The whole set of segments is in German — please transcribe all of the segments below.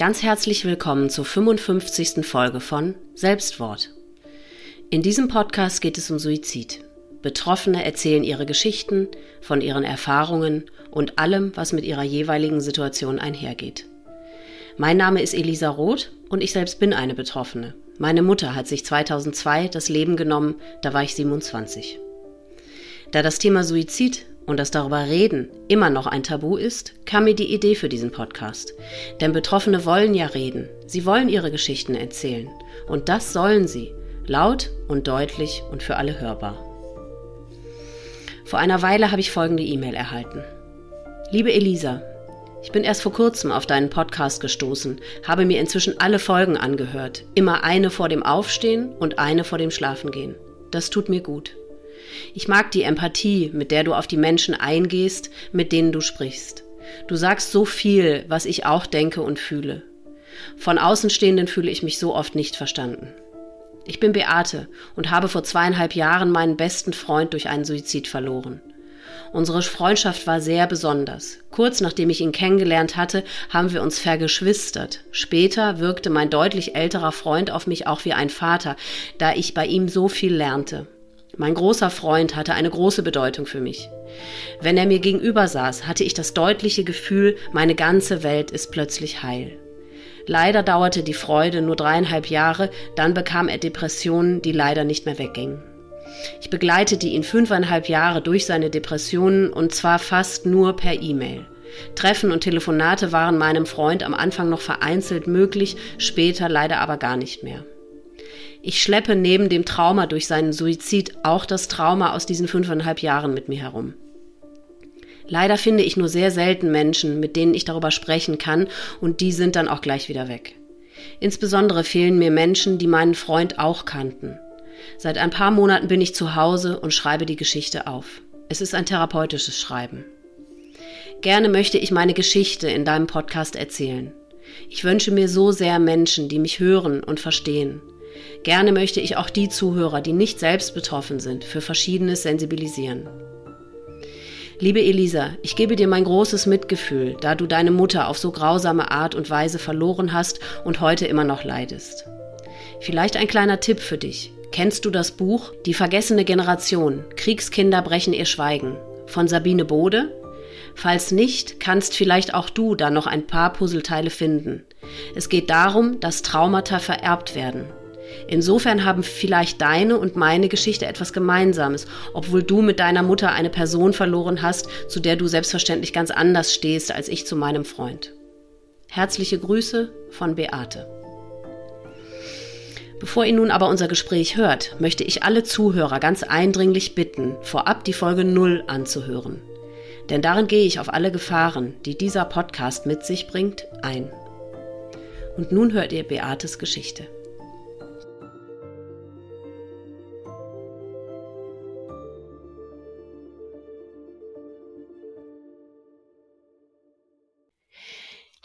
Ganz herzlich willkommen zur 55. Folge von Selbstwort. In diesem Podcast geht es um Suizid. Betroffene erzählen ihre Geschichten von ihren Erfahrungen und allem, was mit ihrer jeweiligen Situation einhergeht. Mein Name ist Elisa Roth und ich selbst bin eine Betroffene. Meine Mutter hat sich 2002 das Leben genommen, da war ich 27. Da das Thema Suizid und das darüber reden immer noch ein Tabu ist, kam mir die Idee für diesen Podcast. Denn Betroffene wollen ja reden, sie wollen ihre Geschichten erzählen. Und das sollen sie, laut und deutlich und für alle hörbar. Vor einer Weile habe ich folgende E-Mail erhalten. Liebe Elisa, ich bin erst vor kurzem auf deinen Podcast gestoßen, habe mir inzwischen alle Folgen angehört, immer eine vor dem Aufstehen und eine vor dem Schlafengehen. Das tut mir gut. Ich mag die Empathie, mit der du auf die Menschen eingehst, mit denen du sprichst. Du sagst so viel, was ich auch denke und fühle. Von Außenstehenden fühle ich mich so oft nicht verstanden. Ich bin Beate und habe vor zweieinhalb Jahren meinen besten Freund durch einen Suizid verloren. Unsere Freundschaft war sehr besonders. Kurz nachdem ich ihn kennengelernt hatte, haben wir uns vergeschwistert. Später wirkte mein deutlich älterer Freund auf mich auch wie ein Vater, da ich bei ihm so viel lernte. Mein großer Freund hatte eine große Bedeutung für mich. Wenn er mir gegenüber saß, hatte ich das deutliche Gefühl, meine ganze Welt ist plötzlich heil. Leider dauerte die Freude nur dreieinhalb Jahre, dann bekam er Depressionen, die leider nicht mehr weggingen. Ich begleitete ihn fünfeinhalb Jahre durch seine Depressionen und zwar fast nur per E-Mail. Treffen und Telefonate waren meinem Freund am Anfang noch vereinzelt möglich, später leider aber gar nicht mehr. Ich schleppe neben dem Trauma durch seinen Suizid auch das Trauma aus diesen fünfeinhalb Jahren mit mir herum. Leider finde ich nur sehr selten Menschen, mit denen ich darüber sprechen kann, und die sind dann auch gleich wieder weg. Insbesondere fehlen mir Menschen, die meinen Freund auch kannten. Seit ein paar Monaten bin ich zu Hause und schreibe die Geschichte auf. Es ist ein therapeutisches Schreiben. Gerne möchte ich meine Geschichte in deinem Podcast erzählen. Ich wünsche mir so sehr Menschen, die mich hören und verstehen. Gerne möchte ich auch die Zuhörer, die nicht selbst betroffen sind, für Verschiedenes sensibilisieren. Liebe Elisa, ich gebe dir mein großes Mitgefühl, da du deine Mutter auf so grausame Art und Weise verloren hast und heute immer noch leidest. Vielleicht ein kleiner Tipp für dich. Kennst du das Buch Die vergessene Generation? Kriegskinder brechen ihr Schweigen von Sabine Bode? Falls nicht, kannst vielleicht auch du da noch ein paar Puzzleteile finden. Es geht darum, dass Traumata vererbt werden. Insofern haben vielleicht deine und meine Geschichte etwas Gemeinsames, obwohl du mit deiner Mutter eine Person verloren hast, zu der du selbstverständlich ganz anders stehst als ich zu meinem Freund. Herzliche Grüße von Beate. Bevor ihr nun aber unser Gespräch hört, möchte ich alle Zuhörer ganz eindringlich bitten, vorab die Folge 0 anzuhören. Denn darin gehe ich auf alle Gefahren, die dieser Podcast mit sich bringt, ein. Und nun hört ihr Beates Geschichte.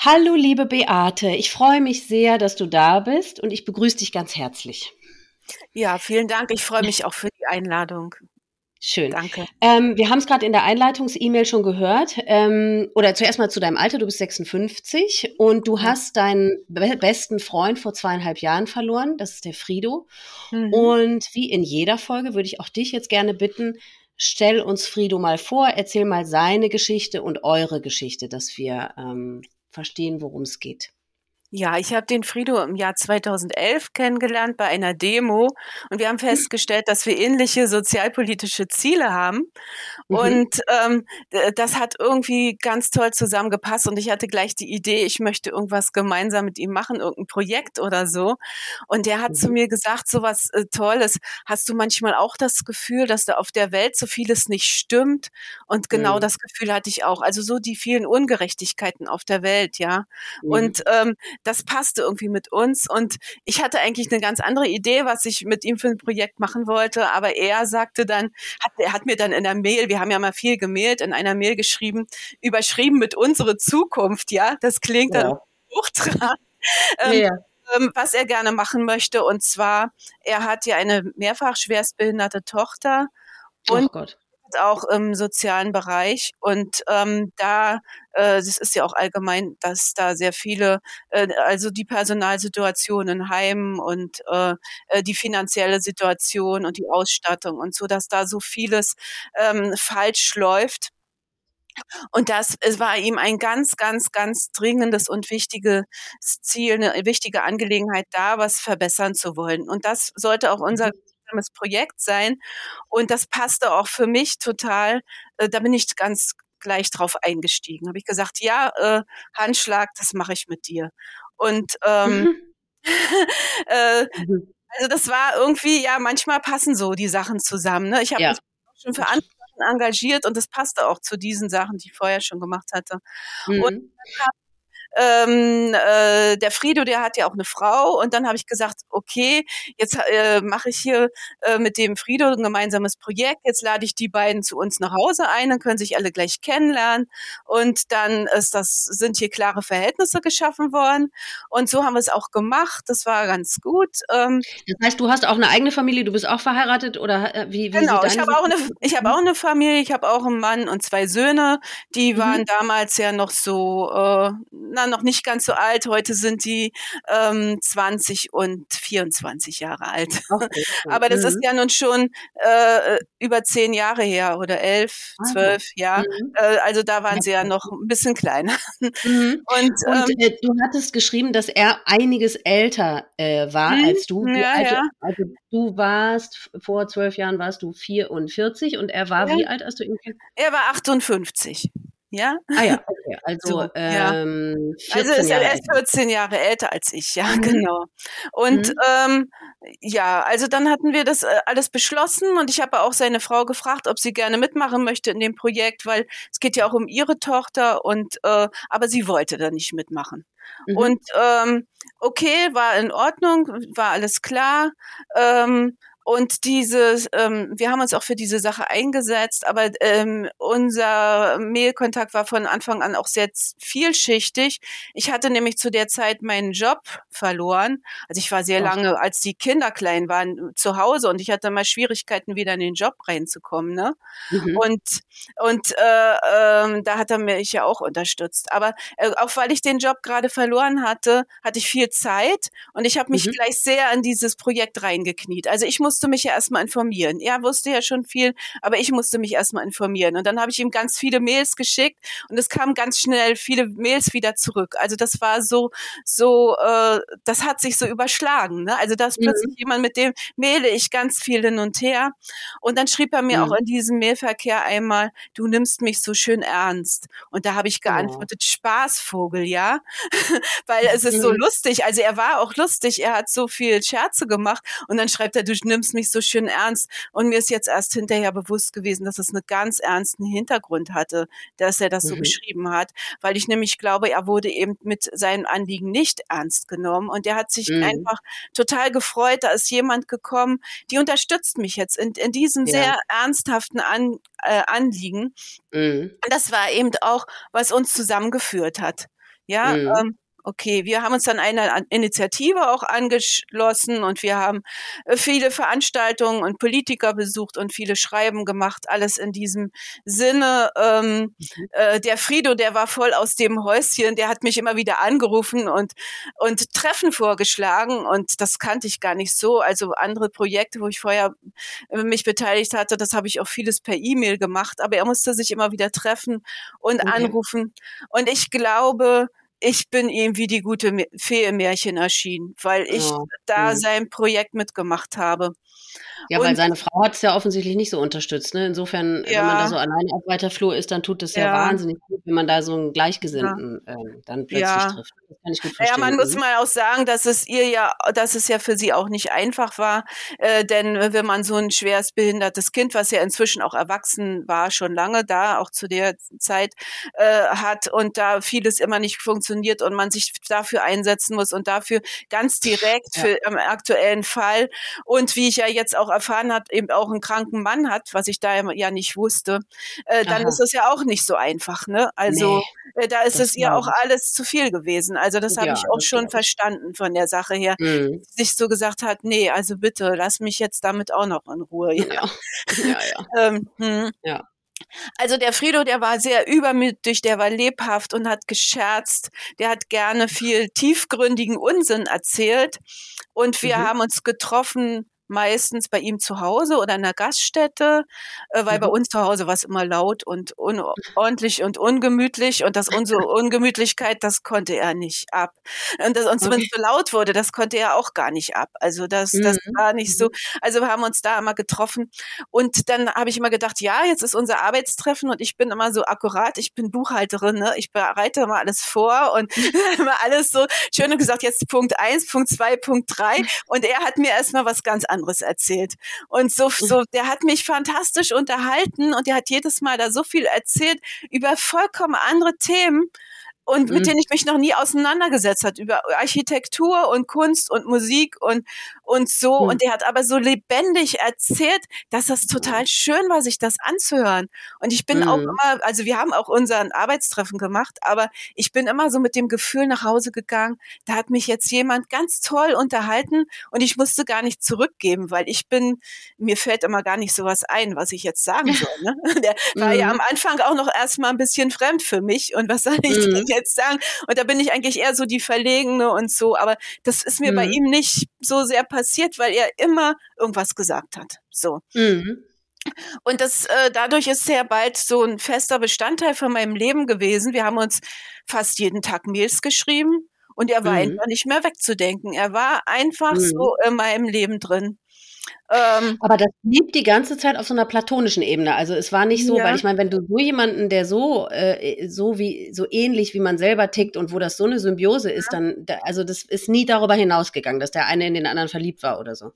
Hallo, liebe Beate. Ich freue mich sehr, dass du da bist und ich begrüße dich ganz herzlich. Ja, vielen Dank. Ich freue mich auch für die Einladung. Schön. Danke. Ähm, wir haben es gerade in der Einleitungs-E-Mail schon gehört. Ähm, oder zuerst mal zu deinem Alter. Du bist 56 und du ja. hast deinen be besten Freund vor zweieinhalb Jahren verloren. Das ist der Frido. Mhm. Und wie in jeder Folge würde ich auch dich jetzt gerne bitten, stell uns Frido mal vor, erzähl mal seine Geschichte und eure Geschichte, dass wir ähm, verstehen, worum es geht. Ja, ich habe den Frido im Jahr 2011 kennengelernt bei einer Demo und wir haben festgestellt, dass wir ähnliche sozialpolitische Ziele haben mhm. und ähm, das hat irgendwie ganz toll zusammengepasst und ich hatte gleich die Idee, ich möchte irgendwas gemeinsam mit ihm machen, irgendein Projekt oder so und der hat mhm. zu mir gesagt, so was äh, Tolles, hast du manchmal auch das Gefühl, dass da auf der Welt so vieles nicht stimmt und genau mhm. das Gefühl hatte ich auch, also so die vielen Ungerechtigkeiten auf der Welt, ja mhm. und ähm, das passte irgendwie mit uns. Und ich hatte eigentlich eine ganz andere Idee, was ich mit ihm für ein Projekt machen wollte. Aber er sagte dann, hat, er hat mir dann in der Mail, wir haben ja mal viel gemailt, in einer Mail geschrieben, überschrieben mit unsere Zukunft. Ja, das klingt ja. dann hoch dran. Ähm, ja ähm, was er gerne machen möchte. Und zwar, er hat ja eine mehrfach schwerstbehinderte Tochter. Oh und oh Gott auch im sozialen Bereich und ähm, da äh, das ist ja auch allgemein, dass da sehr viele, äh, also die Personalsituation in Heimen und äh, äh, die finanzielle Situation und die Ausstattung und so, dass da so vieles ähm, falsch läuft. Und das es war ihm ein ganz, ganz, ganz dringendes und wichtiges Ziel, eine wichtige Angelegenheit, da was verbessern zu wollen. Und das sollte auch unser mhm gemeinsames Projekt sein. Und das passte auch für mich total. Äh, da bin ich ganz gleich drauf eingestiegen. Habe ich gesagt, ja, äh, Handschlag, das mache ich mit dir. Und ähm, mhm. äh, mhm. also das war irgendwie, ja, manchmal passen so die Sachen zusammen. Ne? Ich habe ja. mich schon für andere Sachen engagiert und das passte auch zu diesen Sachen, die ich vorher schon gemacht hatte. Mhm. Und dann ähm, äh, der Frido, der hat ja auch eine Frau. Und dann habe ich gesagt, okay, jetzt äh, mache ich hier äh, mit dem Frido ein gemeinsames Projekt, jetzt lade ich die beiden zu uns nach Hause ein, dann können sich alle gleich kennenlernen. Und dann ist das, sind hier klare Verhältnisse geschaffen worden. Und so haben wir es auch gemacht, das war ganz gut. Ähm, das heißt, du hast auch eine eigene Familie, du bist auch verheiratet oder äh, wie, wie Genau, ich habe auch eine, ich habe auch eine Familie, ich habe auch einen Mann und zwei Söhne, die mhm. waren damals ja noch so, äh, na, noch nicht ganz so alt. Heute sind die ähm, 20 und 24 Jahre alt. Okay. Aber das mhm. ist ja nun schon äh, über zehn Jahre her oder elf, ah, zwölf, ja. Mhm. Äh, also da waren sie ja noch ein bisschen kleiner. Mhm. Und, und ähm, äh, du hattest geschrieben, dass er einiges älter äh, war mhm. als du. Ja, alt, ja. Also du warst vor zwölf Jahren warst du 44 und er war ja. wie alt, als du ihn kennst? Er war 58. Ja? Ah ja, okay. Also, so, ähm, ja. also ist er ist 14 Jahre älter als ich, ja, mhm. genau. Und mhm. ähm, ja, also dann hatten wir das äh, alles beschlossen und ich habe auch seine Frau gefragt, ob sie gerne mitmachen möchte in dem Projekt, weil es geht ja auch um ihre Tochter und äh, aber sie wollte da nicht mitmachen. Mhm. Und ähm, okay, war in Ordnung, war alles klar. Ähm, und diese, ähm, wir haben uns auch für diese Sache eingesetzt, aber ähm, unser Mailkontakt war von Anfang an auch sehr vielschichtig. Ich hatte nämlich zu der Zeit meinen Job verloren. Also ich war sehr lange, als die Kinder klein waren, zu Hause und ich hatte mal Schwierigkeiten, wieder in den Job reinzukommen. Ne? Mhm. Und und äh, äh, da hat er mich ja auch unterstützt. Aber äh, auch weil ich den Job gerade verloren hatte, hatte ich viel Zeit und ich habe mich mhm. gleich sehr in dieses Projekt reingekniet. Also ich muss musste mich ja erstmal informieren. Er wusste ja schon viel, aber ich musste mich erstmal informieren. Und dann habe ich ihm ganz viele Mails geschickt und es kamen ganz schnell viele Mails wieder zurück. Also das war so, so, äh, das hat sich so überschlagen. Ne? Also das mhm. plötzlich jemand, mit dem maile ich ganz viel hin und her. Und dann schrieb er mir mhm. auch in diesem Mailverkehr einmal, du nimmst mich so schön ernst. Und da habe ich geantwortet, oh. Spaßvogel, ja. Weil es ist mhm. so lustig. Also er war auch lustig, er hat so viel Scherze gemacht. Und dann schreibt er, du nimmst nimmst mich so schön ernst. Und mir ist jetzt erst hinterher bewusst gewesen, dass es einen ganz ernsten Hintergrund hatte, dass er das mhm. so geschrieben hat, weil ich nämlich glaube, er wurde eben mit seinem Anliegen nicht ernst genommen und er hat sich mhm. einfach total gefreut, da ist jemand gekommen, die unterstützt mich jetzt in, in diesem ja. sehr ernsthaften An, äh, Anliegen. Mhm. Das war eben auch, was uns zusammengeführt hat. Ja, mhm. ähm, Okay, wir haben uns dann einer Initiative auch angeschlossen und wir haben äh, viele Veranstaltungen und Politiker besucht und viele Schreiben gemacht, alles in diesem Sinne. Ähm, mhm. äh, der Frido, der war voll aus dem Häuschen, der hat mich immer wieder angerufen und, und Treffen vorgeschlagen und das kannte ich gar nicht so. Also andere Projekte, wo ich vorher äh, mich beteiligt hatte, das habe ich auch vieles per E-Mail gemacht, aber er musste sich immer wieder treffen und okay. anrufen. Und ich glaube, ich bin ihm wie die gute Fee im Märchen erschienen, weil ich oh, da mh. sein Projekt mitgemacht habe. Ja, und, weil seine Frau hat es ja offensichtlich nicht so unterstützt. Ne? Insofern, ja. wenn man da so alleine auf weiter Flur ist, dann tut es ja, ja, wahnsinnig gut, wenn man da so einen Gleichgesinnten ja. äh, dann plötzlich trifft. Das kann ich gut verstehen. Ja, man muss mhm. mal auch sagen, dass es ihr ja, dass es ja für sie auch nicht einfach war, äh, denn wenn man so ein schweres behindertes Kind, was ja inzwischen auch erwachsen war, schon lange da, auch zu der Zeit äh, hat und da vieles immer nicht funktioniert und man sich dafür einsetzen muss und dafür ganz direkt für im aktuellen Fall und wie ich ja jetzt auch auch erfahren hat, eben auch einen kranken Mann hat, was ich da ja nicht wusste, äh, dann Aha. ist es ja auch nicht so einfach. Ne? Also nee, äh, da ist es ihr auch alles zu viel gewesen. Also das habe ja, ich auch schon verstanden von der Sache her. Mhm. Sich so gesagt hat, nee, also bitte, lass mich jetzt damit auch noch in Ruhe. Ja, ja, ja. ja. ähm, hm. ja. Also der Frido, der war sehr übermütig, der war lebhaft und hat gescherzt. Der hat gerne viel tiefgründigen Unsinn erzählt. Und wir mhm. haben uns getroffen meistens bei ihm zu Hause oder in der Gaststätte, äh, weil mhm. bei uns zu Hause war es immer laut und unordentlich und ungemütlich und das unsere Ungemütlichkeit, das konnte er nicht ab. Und, das, und okay. wenn es so laut wurde, das konnte er auch gar nicht ab. Also das, mhm. das war nicht so. Mhm. Also wir haben uns da immer getroffen und dann habe ich immer gedacht, ja, jetzt ist unser Arbeitstreffen und ich bin immer so akkurat, ich bin Buchhalterin, ne? ich bereite immer alles vor und immer alles so schön gesagt, jetzt Punkt eins, Punkt zwei, Punkt drei und er hat mir erstmal was ganz anderes erzählt. Und so, so, der hat mich fantastisch unterhalten und der hat jedes Mal da so viel erzählt über vollkommen andere Themen und mit mhm. denen ich mich noch nie auseinandergesetzt hat über Architektur und Kunst und Musik und und so mhm. und der hat aber so lebendig erzählt, dass das total schön war, sich das anzuhören. Und ich bin mhm. auch immer, also wir haben auch unseren Arbeitstreffen gemacht, aber ich bin immer so mit dem Gefühl nach Hause gegangen, da hat mich jetzt jemand ganz toll unterhalten und ich musste gar nicht zurückgeben, weil ich bin, mir fällt immer gar nicht sowas ein, was ich jetzt sagen soll. Ne? Der war ja mhm. am Anfang auch noch erstmal ein bisschen fremd für mich und was soll ich denn mhm. jetzt sagen? Und da bin ich eigentlich eher so die Verlegene und so, aber das ist mir bei mhm. ihm nicht so sehr passiert, weil er immer irgendwas gesagt hat. So. Mhm. Und das äh, dadurch ist er bald so ein fester Bestandteil von meinem Leben gewesen. Wir haben uns fast jeden Tag Mails geschrieben und er war mhm. einfach nicht mehr wegzudenken. Er war einfach mhm. so in meinem Leben drin. Ähm, Aber das blieb die ganze Zeit auf so einer platonischen Ebene. Also es war nicht so, ja. weil ich meine, wenn du so jemanden, der so äh, so wie so ähnlich wie man selber tickt und wo das so eine Symbiose ist, ja. dann da, also das ist nie darüber hinausgegangen, dass der eine in den anderen verliebt war oder so.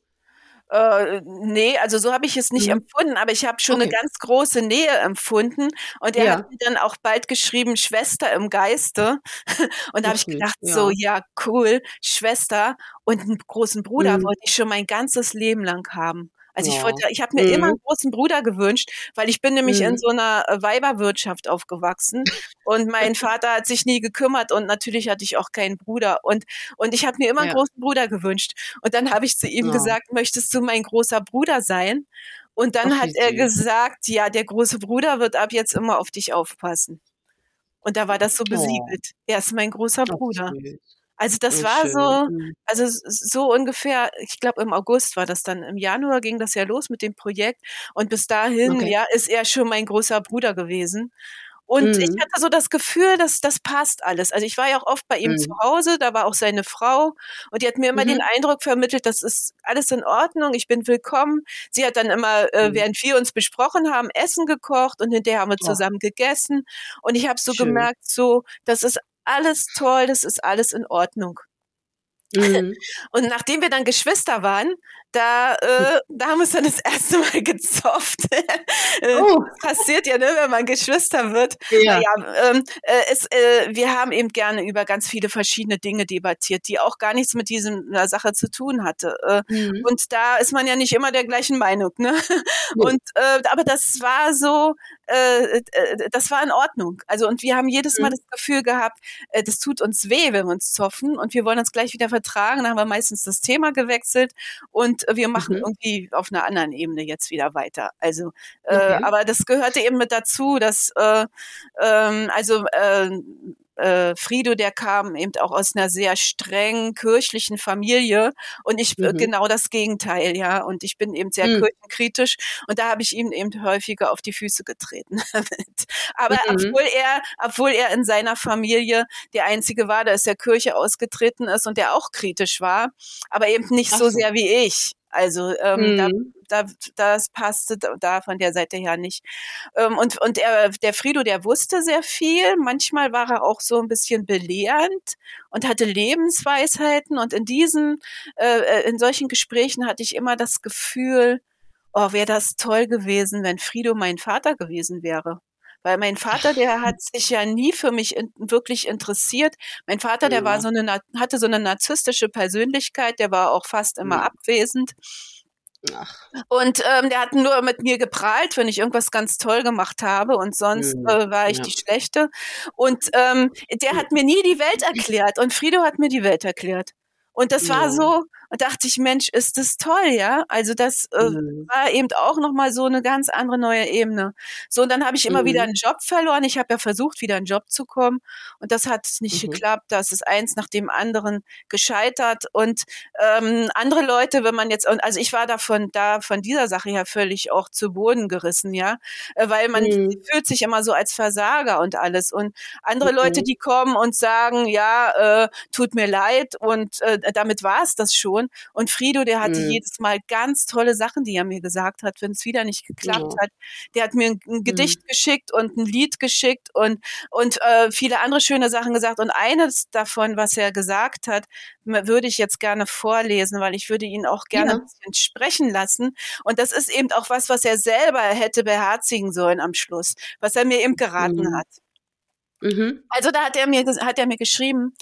Äh, nee, also so habe ich es nicht mhm. empfunden, aber ich habe schon okay. eine ganz große Nähe empfunden. Und er ja. hat mir dann auch bald geschrieben, Schwester im Geiste. Und da habe ich gedacht, ja. so, ja, cool, Schwester. Und einen großen Bruder mhm. wollte ich schon mein ganzes Leben lang haben. Also ich wollte, ich habe mir mhm. immer einen großen Bruder gewünscht, weil ich bin nämlich mhm. in so einer äh, Weiberwirtschaft aufgewachsen und mein Vater hat sich nie gekümmert und natürlich hatte ich auch keinen Bruder und und ich habe mir immer einen ja. großen Bruder gewünscht und dann habe ich zu ihm ja. gesagt, möchtest du mein großer Bruder sein? Und dann Ach, hat er gesagt, ja, der große Bruder wird ab jetzt immer auf dich aufpassen. Und da war das so oh. besiegelt. Oh. Er ist mein großer Bruder. Ach, also das oh, war schön. so, mhm. also so ungefähr, ich glaube im August war das dann, im Januar ging das ja los mit dem Projekt und bis dahin, okay. ja, ist er schon mein großer Bruder gewesen. Und mhm. ich hatte so das Gefühl, dass das passt alles. Also ich war ja auch oft bei ihm mhm. zu Hause, da war auch seine Frau und die hat mir immer mhm. den Eindruck vermittelt, das ist alles in Ordnung, ich bin willkommen. Sie hat dann immer, äh, mhm. während wir uns besprochen haben, Essen gekocht und hinterher haben wir zusammen gegessen. Und ich habe so Schön. gemerkt, so, das ist alles toll, das ist alles in Ordnung. Mhm. Und nachdem wir dann Geschwister waren, da, äh, da haben wir uns dann das erste Mal gezofft. Äh, oh. Das passiert ja, ne, wenn man Geschwister wird. Ja. Naja, ähm, äh, es, äh, wir haben eben gerne über ganz viele verschiedene Dinge debattiert, die auch gar nichts mit dieser Sache zu tun hatte. Äh, mhm. Und da ist man ja nicht immer der gleichen Meinung. Ne? Mhm. Und äh, aber das war so, äh, äh, das war in Ordnung. Also und wir haben jedes Mal mhm. das Gefühl gehabt, das tut uns weh, wenn wir uns zoffen und wir wollen uns gleich wieder vertragen. Dann haben wir meistens das Thema gewechselt und wir machen mhm. irgendwie auf einer anderen Ebene jetzt wieder weiter. Also, äh, okay. aber das gehörte eben mit dazu, dass äh, ähm, also äh, äh, Frido, der kam eben auch aus einer sehr streng kirchlichen Familie und ich äh, mhm. genau das Gegenteil, ja. Und ich bin eben sehr mhm. kirchenkritisch und da habe ich ihm eben häufiger auf die Füße getreten. Aber mhm. obwohl er, obwohl er in seiner Familie der einzige war, der aus der Kirche ausgetreten ist und der auch kritisch war, aber eben nicht so. so sehr wie ich. Also ähm, mhm. Da, da, das passte da von der Seite her nicht. Ähm, und und er, der Frido, der wusste sehr viel. Manchmal war er auch so ein bisschen belehrend und hatte Lebensweisheiten. Und in diesen, äh in solchen Gesprächen hatte ich immer das Gefühl, oh, wäre das toll gewesen, wenn Frido mein Vater gewesen wäre. Weil mein Vater, der hat sich ja nie für mich in, wirklich interessiert. Mein Vater, der ja. war so eine, hatte so eine narzisstische Persönlichkeit, der war auch fast immer ja. abwesend. Ach. Und ähm, der hat nur mit mir geprahlt, wenn ich irgendwas ganz toll gemacht habe und sonst mhm. äh, war ich ja. die Schlechte. Und ähm, der hat mir nie die Welt erklärt und Frido hat mir die Welt erklärt. Und das ja. war so, und dachte ich, Mensch, ist das toll, ja? Also das äh, mhm. war eben auch nochmal so eine ganz andere neue Ebene. So, und dann habe ich immer mhm. wieder einen Job verloren. Ich habe ja versucht, wieder einen Job zu kommen und das hat nicht mhm. geklappt. Das ist eins nach dem anderen gescheitert. Und ähm, andere Leute, wenn man jetzt, also ich war davon da von dieser Sache her völlig auch zu Boden gerissen, ja, äh, weil man mhm. fühlt sich immer so als Versager und alles. Und andere Leute, mhm. die kommen und sagen, ja, äh, tut mir leid und äh, damit war es das schon Person. Und Frido, der hatte mhm. jedes Mal ganz tolle Sachen, die er mir gesagt hat, wenn es wieder nicht geklappt ja. hat. Der hat mir ein, ein Gedicht mhm. geschickt und ein Lied geschickt und, und äh, viele andere schöne Sachen gesagt. Und eines davon, was er gesagt hat, würde ich jetzt gerne vorlesen, weil ich würde ihn auch gerne ja. ein bisschen sprechen lassen. Und das ist eben auch was, was er selber hätte beherzigen sollen am Schluss, was er mir eben geraten mhm. hat. Mhm. Also da hat er mir hat er mir geschrieben,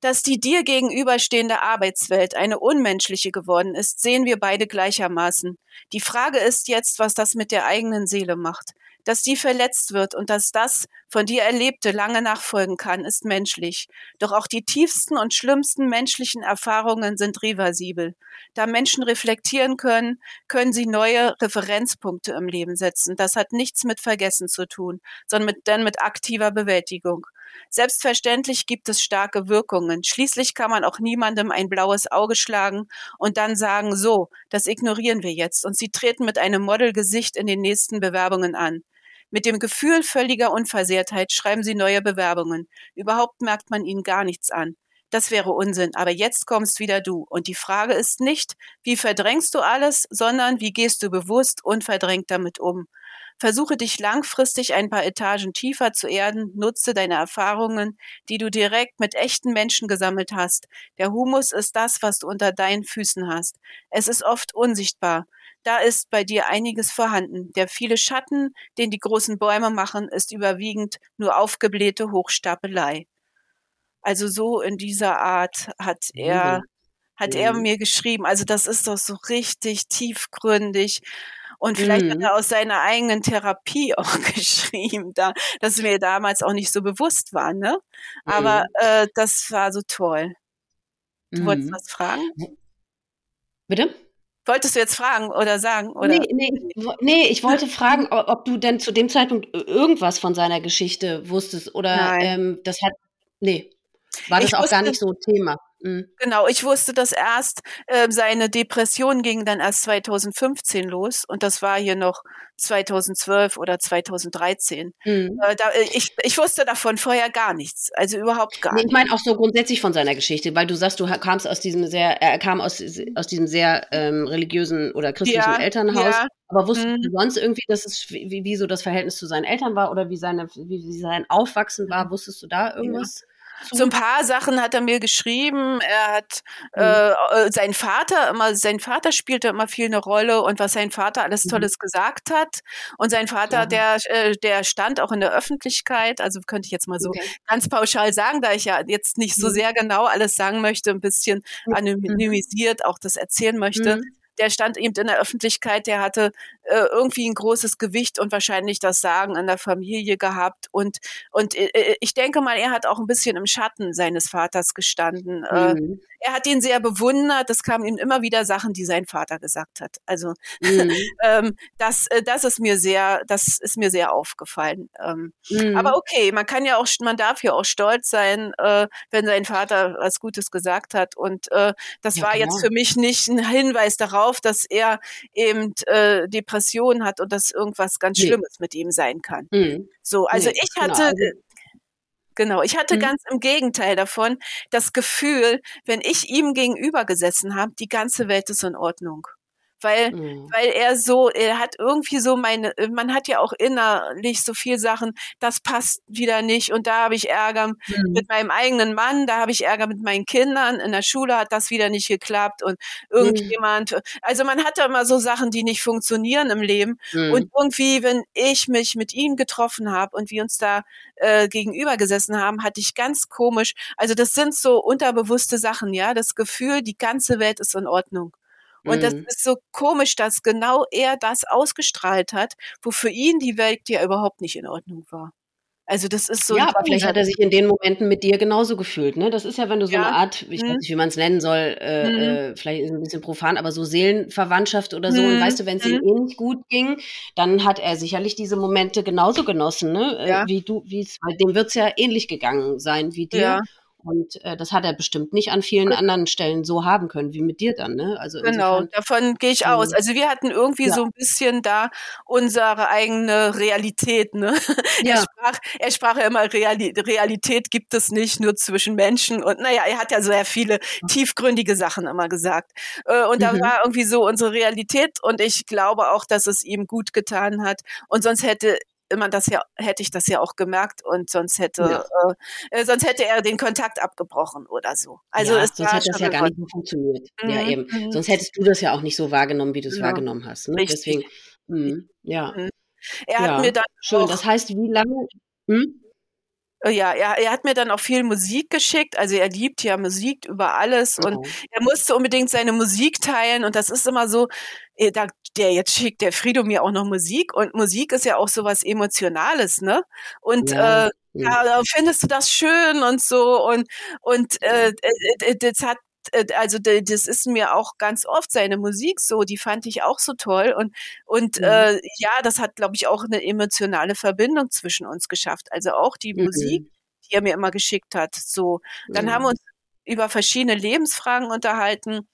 dass die dir gegenüberstehende Arbeitswelt eine unmenschliche geworden ist, sehen wir beide gleichermaßen. Die Frage ist jetzt, was das mit der eigenen Seele macht dass die verletzt wird und dass das von dir Erlebte lange nachfolgen kann, ist menschlich. Doch auch die tiefsten und schlimmsten menschlichen Erfahrungen sind reversibel. Da Menschen reflektieren können, können sie neue Referenzpunkte im Leben setzen. Das hat nichts mit Vergessen zu tun, sondern mit, denn mit aktiver Bewältigung. Selbstverständlich gibt es starke Wirkungen. Schließlich kann man auch niemandem ein blaues Auge schlagen und dann sagen, so, das ignorieren wir jetzt. Und sie treten mit einem Modelgesicht in den nächsten Bewerbungen an. Mit dem Gefühl völliger Unversehrtheit schreiben sie neue Bewerbungen. Überhaupt merkt man ihnen gar nichts an. Das wäre Unsinn, aber jetzt kommst wieder du. Und die Frage ist nicht, wie verdrängst du alles, sondern wie gehst du bewusst unverdrängt damit um. Versuche dich langfristig ein paar Etagen tiefer zu erden, nutze deine Erfahrungen, die du direkt mit echten Menschen gesammelt hast. Der Humus ist das, was du unter deinen Füßen hast. Es ist oft unsichtbar, da ist bei dir einiges vorhanden. Der viele Schatten, den die großen Bäume machen, ist überwiegend nur aufgeblähte Hochstapelei. Also so in dieser Art hat er, hat er mir geschrieben. Also das ist doch so richtig tiefgründig. Und vielleicht mhm. hat er aus seiner eigenen Therapie auch geschrieben, da, dass mir damals auch nicht so bewusst war, ne? Aber mhm. äh, das war so toll. Du wolltest mhm. was fragen? Bitte? Wolltest du jetzt fragen oder sagen? Oder? Nee, nee, nee, ich wollte fragen, ob du denn zu dem Zeitpunkt irgendwas von seiner Geschichte wusstest oder ähm, das hat. Nee, war das ich auch wusste, gar nicht so Thema. Mhm. Genau, ich wusste das erst, äh, seine Depression ging dann erst 2015 los und das war hier noch 2012 oder 2013. Mhm. Äh, da, äh, ich, ich wusste davon vorher gar nichts, also überhaupt gar nee, Ich meine auch so grundsätzlich von seiner Geschichte, weil du sagst, du kamst aus diesem sehr, er kam aus, aus diesem sehr ähm, religiösen oder christlichen ja, Elternhaus. Ja. Aber wusstest mhm. du sonst irgendwie, dass es wie, wie so das Verhältnis zu seinen Eltern war oder wie seine wie, wie sein Aufwachsen war? Wusstest du da irgendwas? Ja. So ein paar Sachen hat er mir geschrieben. Er hat mhm. äh, äh, sein Vater immer, sein Vater spielte immer viel eine Rolle und was sein Vater alles mhm. Tolles gesagt hat. Und sein Vater, ja. der, äh, der stand auch in der Öffentlichkeit. Also könnte ich jetzt mal so okay. ganz pauschal sagen, da ich ja jetzt nicht so mhm. sehr genau alles sagen möchte, ein bisschen mhm. anonymisiert auch das erzählen möchte. Der stand eben in der Öffentlichkeit, der hatte äh, irgendwie ein großes Gewicht und wahrscheinlich das Sagen in der Familie gehabt. Und, und äh, äh ich denke mal, er hat auch ein bisschen im Schatten seines Vaters gestanden. Äh, mhm. Äh, er hat ihn sehr bewundert. Es kamen ihm immer wieder Sachen, die sein Vater gesagt hat. Also mhm. ähm, das, äh, das ist mir sehr, das ist mir sehr aufgefallen. Ähm, mhm. Aber okay, man kann ja auch, man darf ja auch stolz sein, äh, wenn sein Vater was Gutes gesagt hat. Und äh, das ja, war genau. jetzt für mich nicht ein Hinweis darauf, dass er eben äh, Depressionen hat und dass irgendwas ganz nee. Schlimmes mit ihm sein kann. Mhm. So, also nee, ich genau, hatte, genau. Genau, ich hatte mhm. ganz im Gegenteil davon das Gefühl, wenn ich ihm gegenüber gesessen habe, die ganze Welt ist in Ordnung weil, mhm. weil er so, er hat irgendwie so meine, man hat ja auch innerlich so viel Sachen, das passt wieder nicht und da habe ich Ärger mhm. mit meinem eigenen Mann, da habe ich Ärger mit meinen Kindern, in der Schule hat das wieder nicht geklappt und irgendjemand, mhm. also man hat da immer so Sachen, die nicht funktionieren im Leben und mhm. irgendwie, wenn ich mich mit ihm getroffen habe und wir uns da äh, gegenüber gesessen haben, hatte ich ganz komisch, also das sind so unterbewusste Sachen, ja, das Gefühl, die ganze Welt ist in Ordnung. Und mm. das ist so komisch, dass genau er das ausgestrahlt hat, wo für ihn die Welt ja überhaupt nicht in Ordnung war. Also das ist so. Ja, aber vielleicht hat er sich in den Momenten mit dir genauso gefühlt. Ne? Das ist ja, wenn du so ja. eine Art, ich hm. weiß nicht, wie man es nennen soll, äh, hm. äh, vielleicht ist es ein bisschen profan, aber so Seelenverwandtschaft oder so. Hm. Und weißt du, wenn es ihm eh nicht gut ging, dann hat er sicherlich diese Momente genauso genossen, ne? Äh, ja. Äh, wie du, wie es, dem wird es ja ähnlich gegangen sein wie dir. Ja. Und äh, das hat er bestimmt nicht an vielen anderen Stellen so haben können wie mit dir dann. Ne? Also genau, insofern, davon gehe ich aus. Also wir hatten irgendwie ja. so ein bisschen da unsere eigene Realität. Ne? Ja. Er, sprach, er sprach ja immer, Reali Realität gibt es nicht nur zwischen Menschen. Und naja, er hat ja sehr viele tiefgründige Sachen immer gesagt. Äh, und da mhm. war irgendwie so unsere Realität. Und ich glaube auch, dass es ihm gut getan hat. Und sonst hätte man das ja, hätte ich das ja auch gemerkt und sonst hätte, ja. äh, sonst hätte er den Kontakt abgebrochen oder so. Also ja, sonst hätte das ja gar nicht so funktioniert. Mhm. Ja, eben. Mhm. Sonst hättest du das ja auch nicht so wahrgenommen, wie du es ja. wahrgenommen hast. Ne? Deswegen, mh, ja. Mhm. Er hat mir dann. Schön. Das heißt, wie lange? Hm? Äh, ja, er, er hat mir dann auch viel Musik geschickt. Also er liebt ja Musik über alles und oh. er musste unbedingt seine Musik teilen und das ist immer so, äh, da, der jetzt schickt der Frido mir auch noch Musik und Musik ist ja auch so was Emotionales, ne? Und ja. äh, ja, findest du das schön und so und und äh, äh, äh das hat äh, also das ist mir auch ganz oft seine Musik so, die fand ich auch so toll und und mhm. äh, ja, das hat glaube ich auch eine emotionale Verbindung zwischen uns geschafft. Also auch die mhm. Musik, die er mir immer geschickt hat. So, dann mhm. haben wir uns über verschiedene Lebensfragen unterhalten.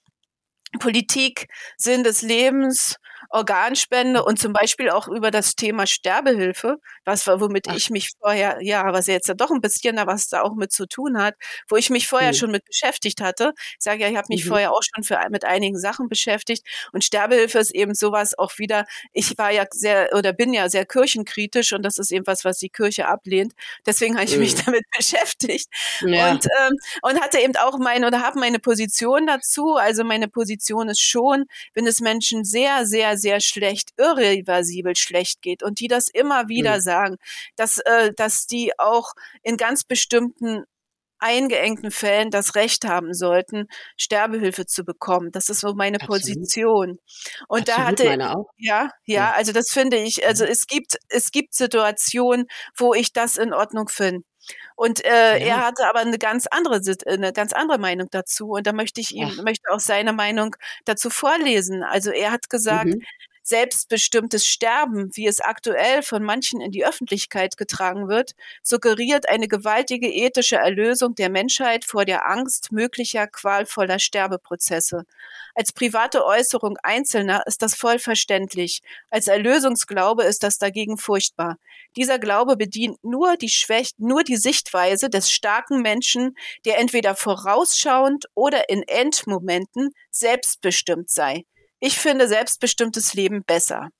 Politik, Sinn des Lebens, Organspende und zum Beispiel auch über das Thema Sterbehilfe, was womit Ach. ich mich vorher, ja, was jetzt ja doch ein bisschen da was da auch mit zu tun hat, wo ich mich vorher mhm. schon mit beschäftigt hatte. Ich sage ja, ich habe mich mhm. vorher auch schon für, mit einigen Sachen beschäftigt und Sterbehilfe ist eben sowas auch wieder, ich war ja sehr oder bin ja sehr kirchenkritisch und das ist eben was, was die Kirche ablehnt. Deswegen habe ich mhm. mich damit beschäftigt ja. und, ähm, und hatte eben auch meine oder habe meine Position dazu. Also meine Position ist schon, wenn es Menschen sehr, sehr, sehr schlecht, irreversibel schlecht geht und die das immer wieder mhm. sagen, dass, äh, dass die auch in ganz bestimmten eingeengten Fällen das Recht haben sollten, Sterbehilfe zu bekommen. Das ist so meine Absolut. Position. Und Absolut, da hatte. Ja, ja, ja, also das finde ich, also es gibt es gibt Situationen, wo ich das in Ordnung finde. Und äh, ja. er hatte aber eine ganz andere eine ganz andere Meinung dazu und da möchte ich ihm Ach. möchte auch seine Meinung dazu vorlesen. Also er hat gesagt, mhm selbstbestimmtes Sterben, wie es aktuell von manchen in die Öffentlichkeit getragen wird, suggeriert eine gewaltige ethische Erlösung der Menschheit vor der Angst möglicher qualvoller Sterbeprozesse. Als private Äußerung Einzelner ist das voll verständlich. Als Erlösungsglaube ist das dagegen furchtbar. Dieser Glaube bedient nur die Schwäch nur die Sichtweise des starken Menschen, der entweder vorausschauend oder in Endmomenten selbstbestimmt sei. Ich finde selbstbestimmtes Leben besser.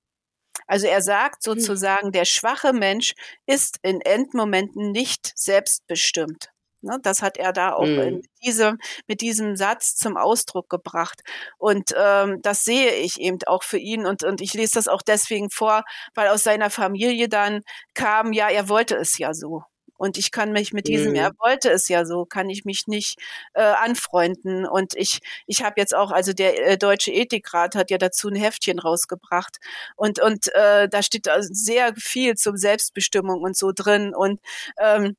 Also er sagt hm. sozusagen, der schwache Mensch ist in Endmomenten nicht selbstbestimmt. Ne, das hat er da auch mhm. in diesem, mit diesem Satz zum Ausdruck gebracht. Und ähm, das sehe ich eben auch für ihn. Und, und ich lese das auch deswegen vor, weil aus seiner Familie dann kam, ja, er wollte es ja so. Und ich kann mich mit diesem, mhm. er wollte es ja so, kann ich mich nicht äh, anfreunden. Und ich, ich habe jetzt auch, also der äh, Deutsche Ethikrat hat ja dazu ein Heftchen rausgebracht. Und, und äh, da steht sehr viel zur Selbstbestimmung und so drin. Und ähm,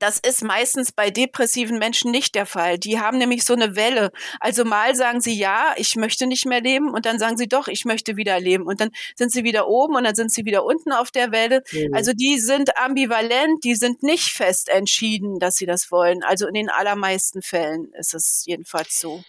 das ist meistens bei depressiven Menschen nicht der Fall. Die haben nämlich so eine Welle. Also mal sagen sie ja, ich möchte nicht mehr leben und dann sagen sie doch, ich möchte wieder leben und dann sind sie wieder oben und dann sind sie wieder unten auf der Welle. Mhm. Also die sind ambivalent, die sind nicht fest entschieden, dass sie das wollen. Also in den allermeisten Fällen ist es jedenfalls so.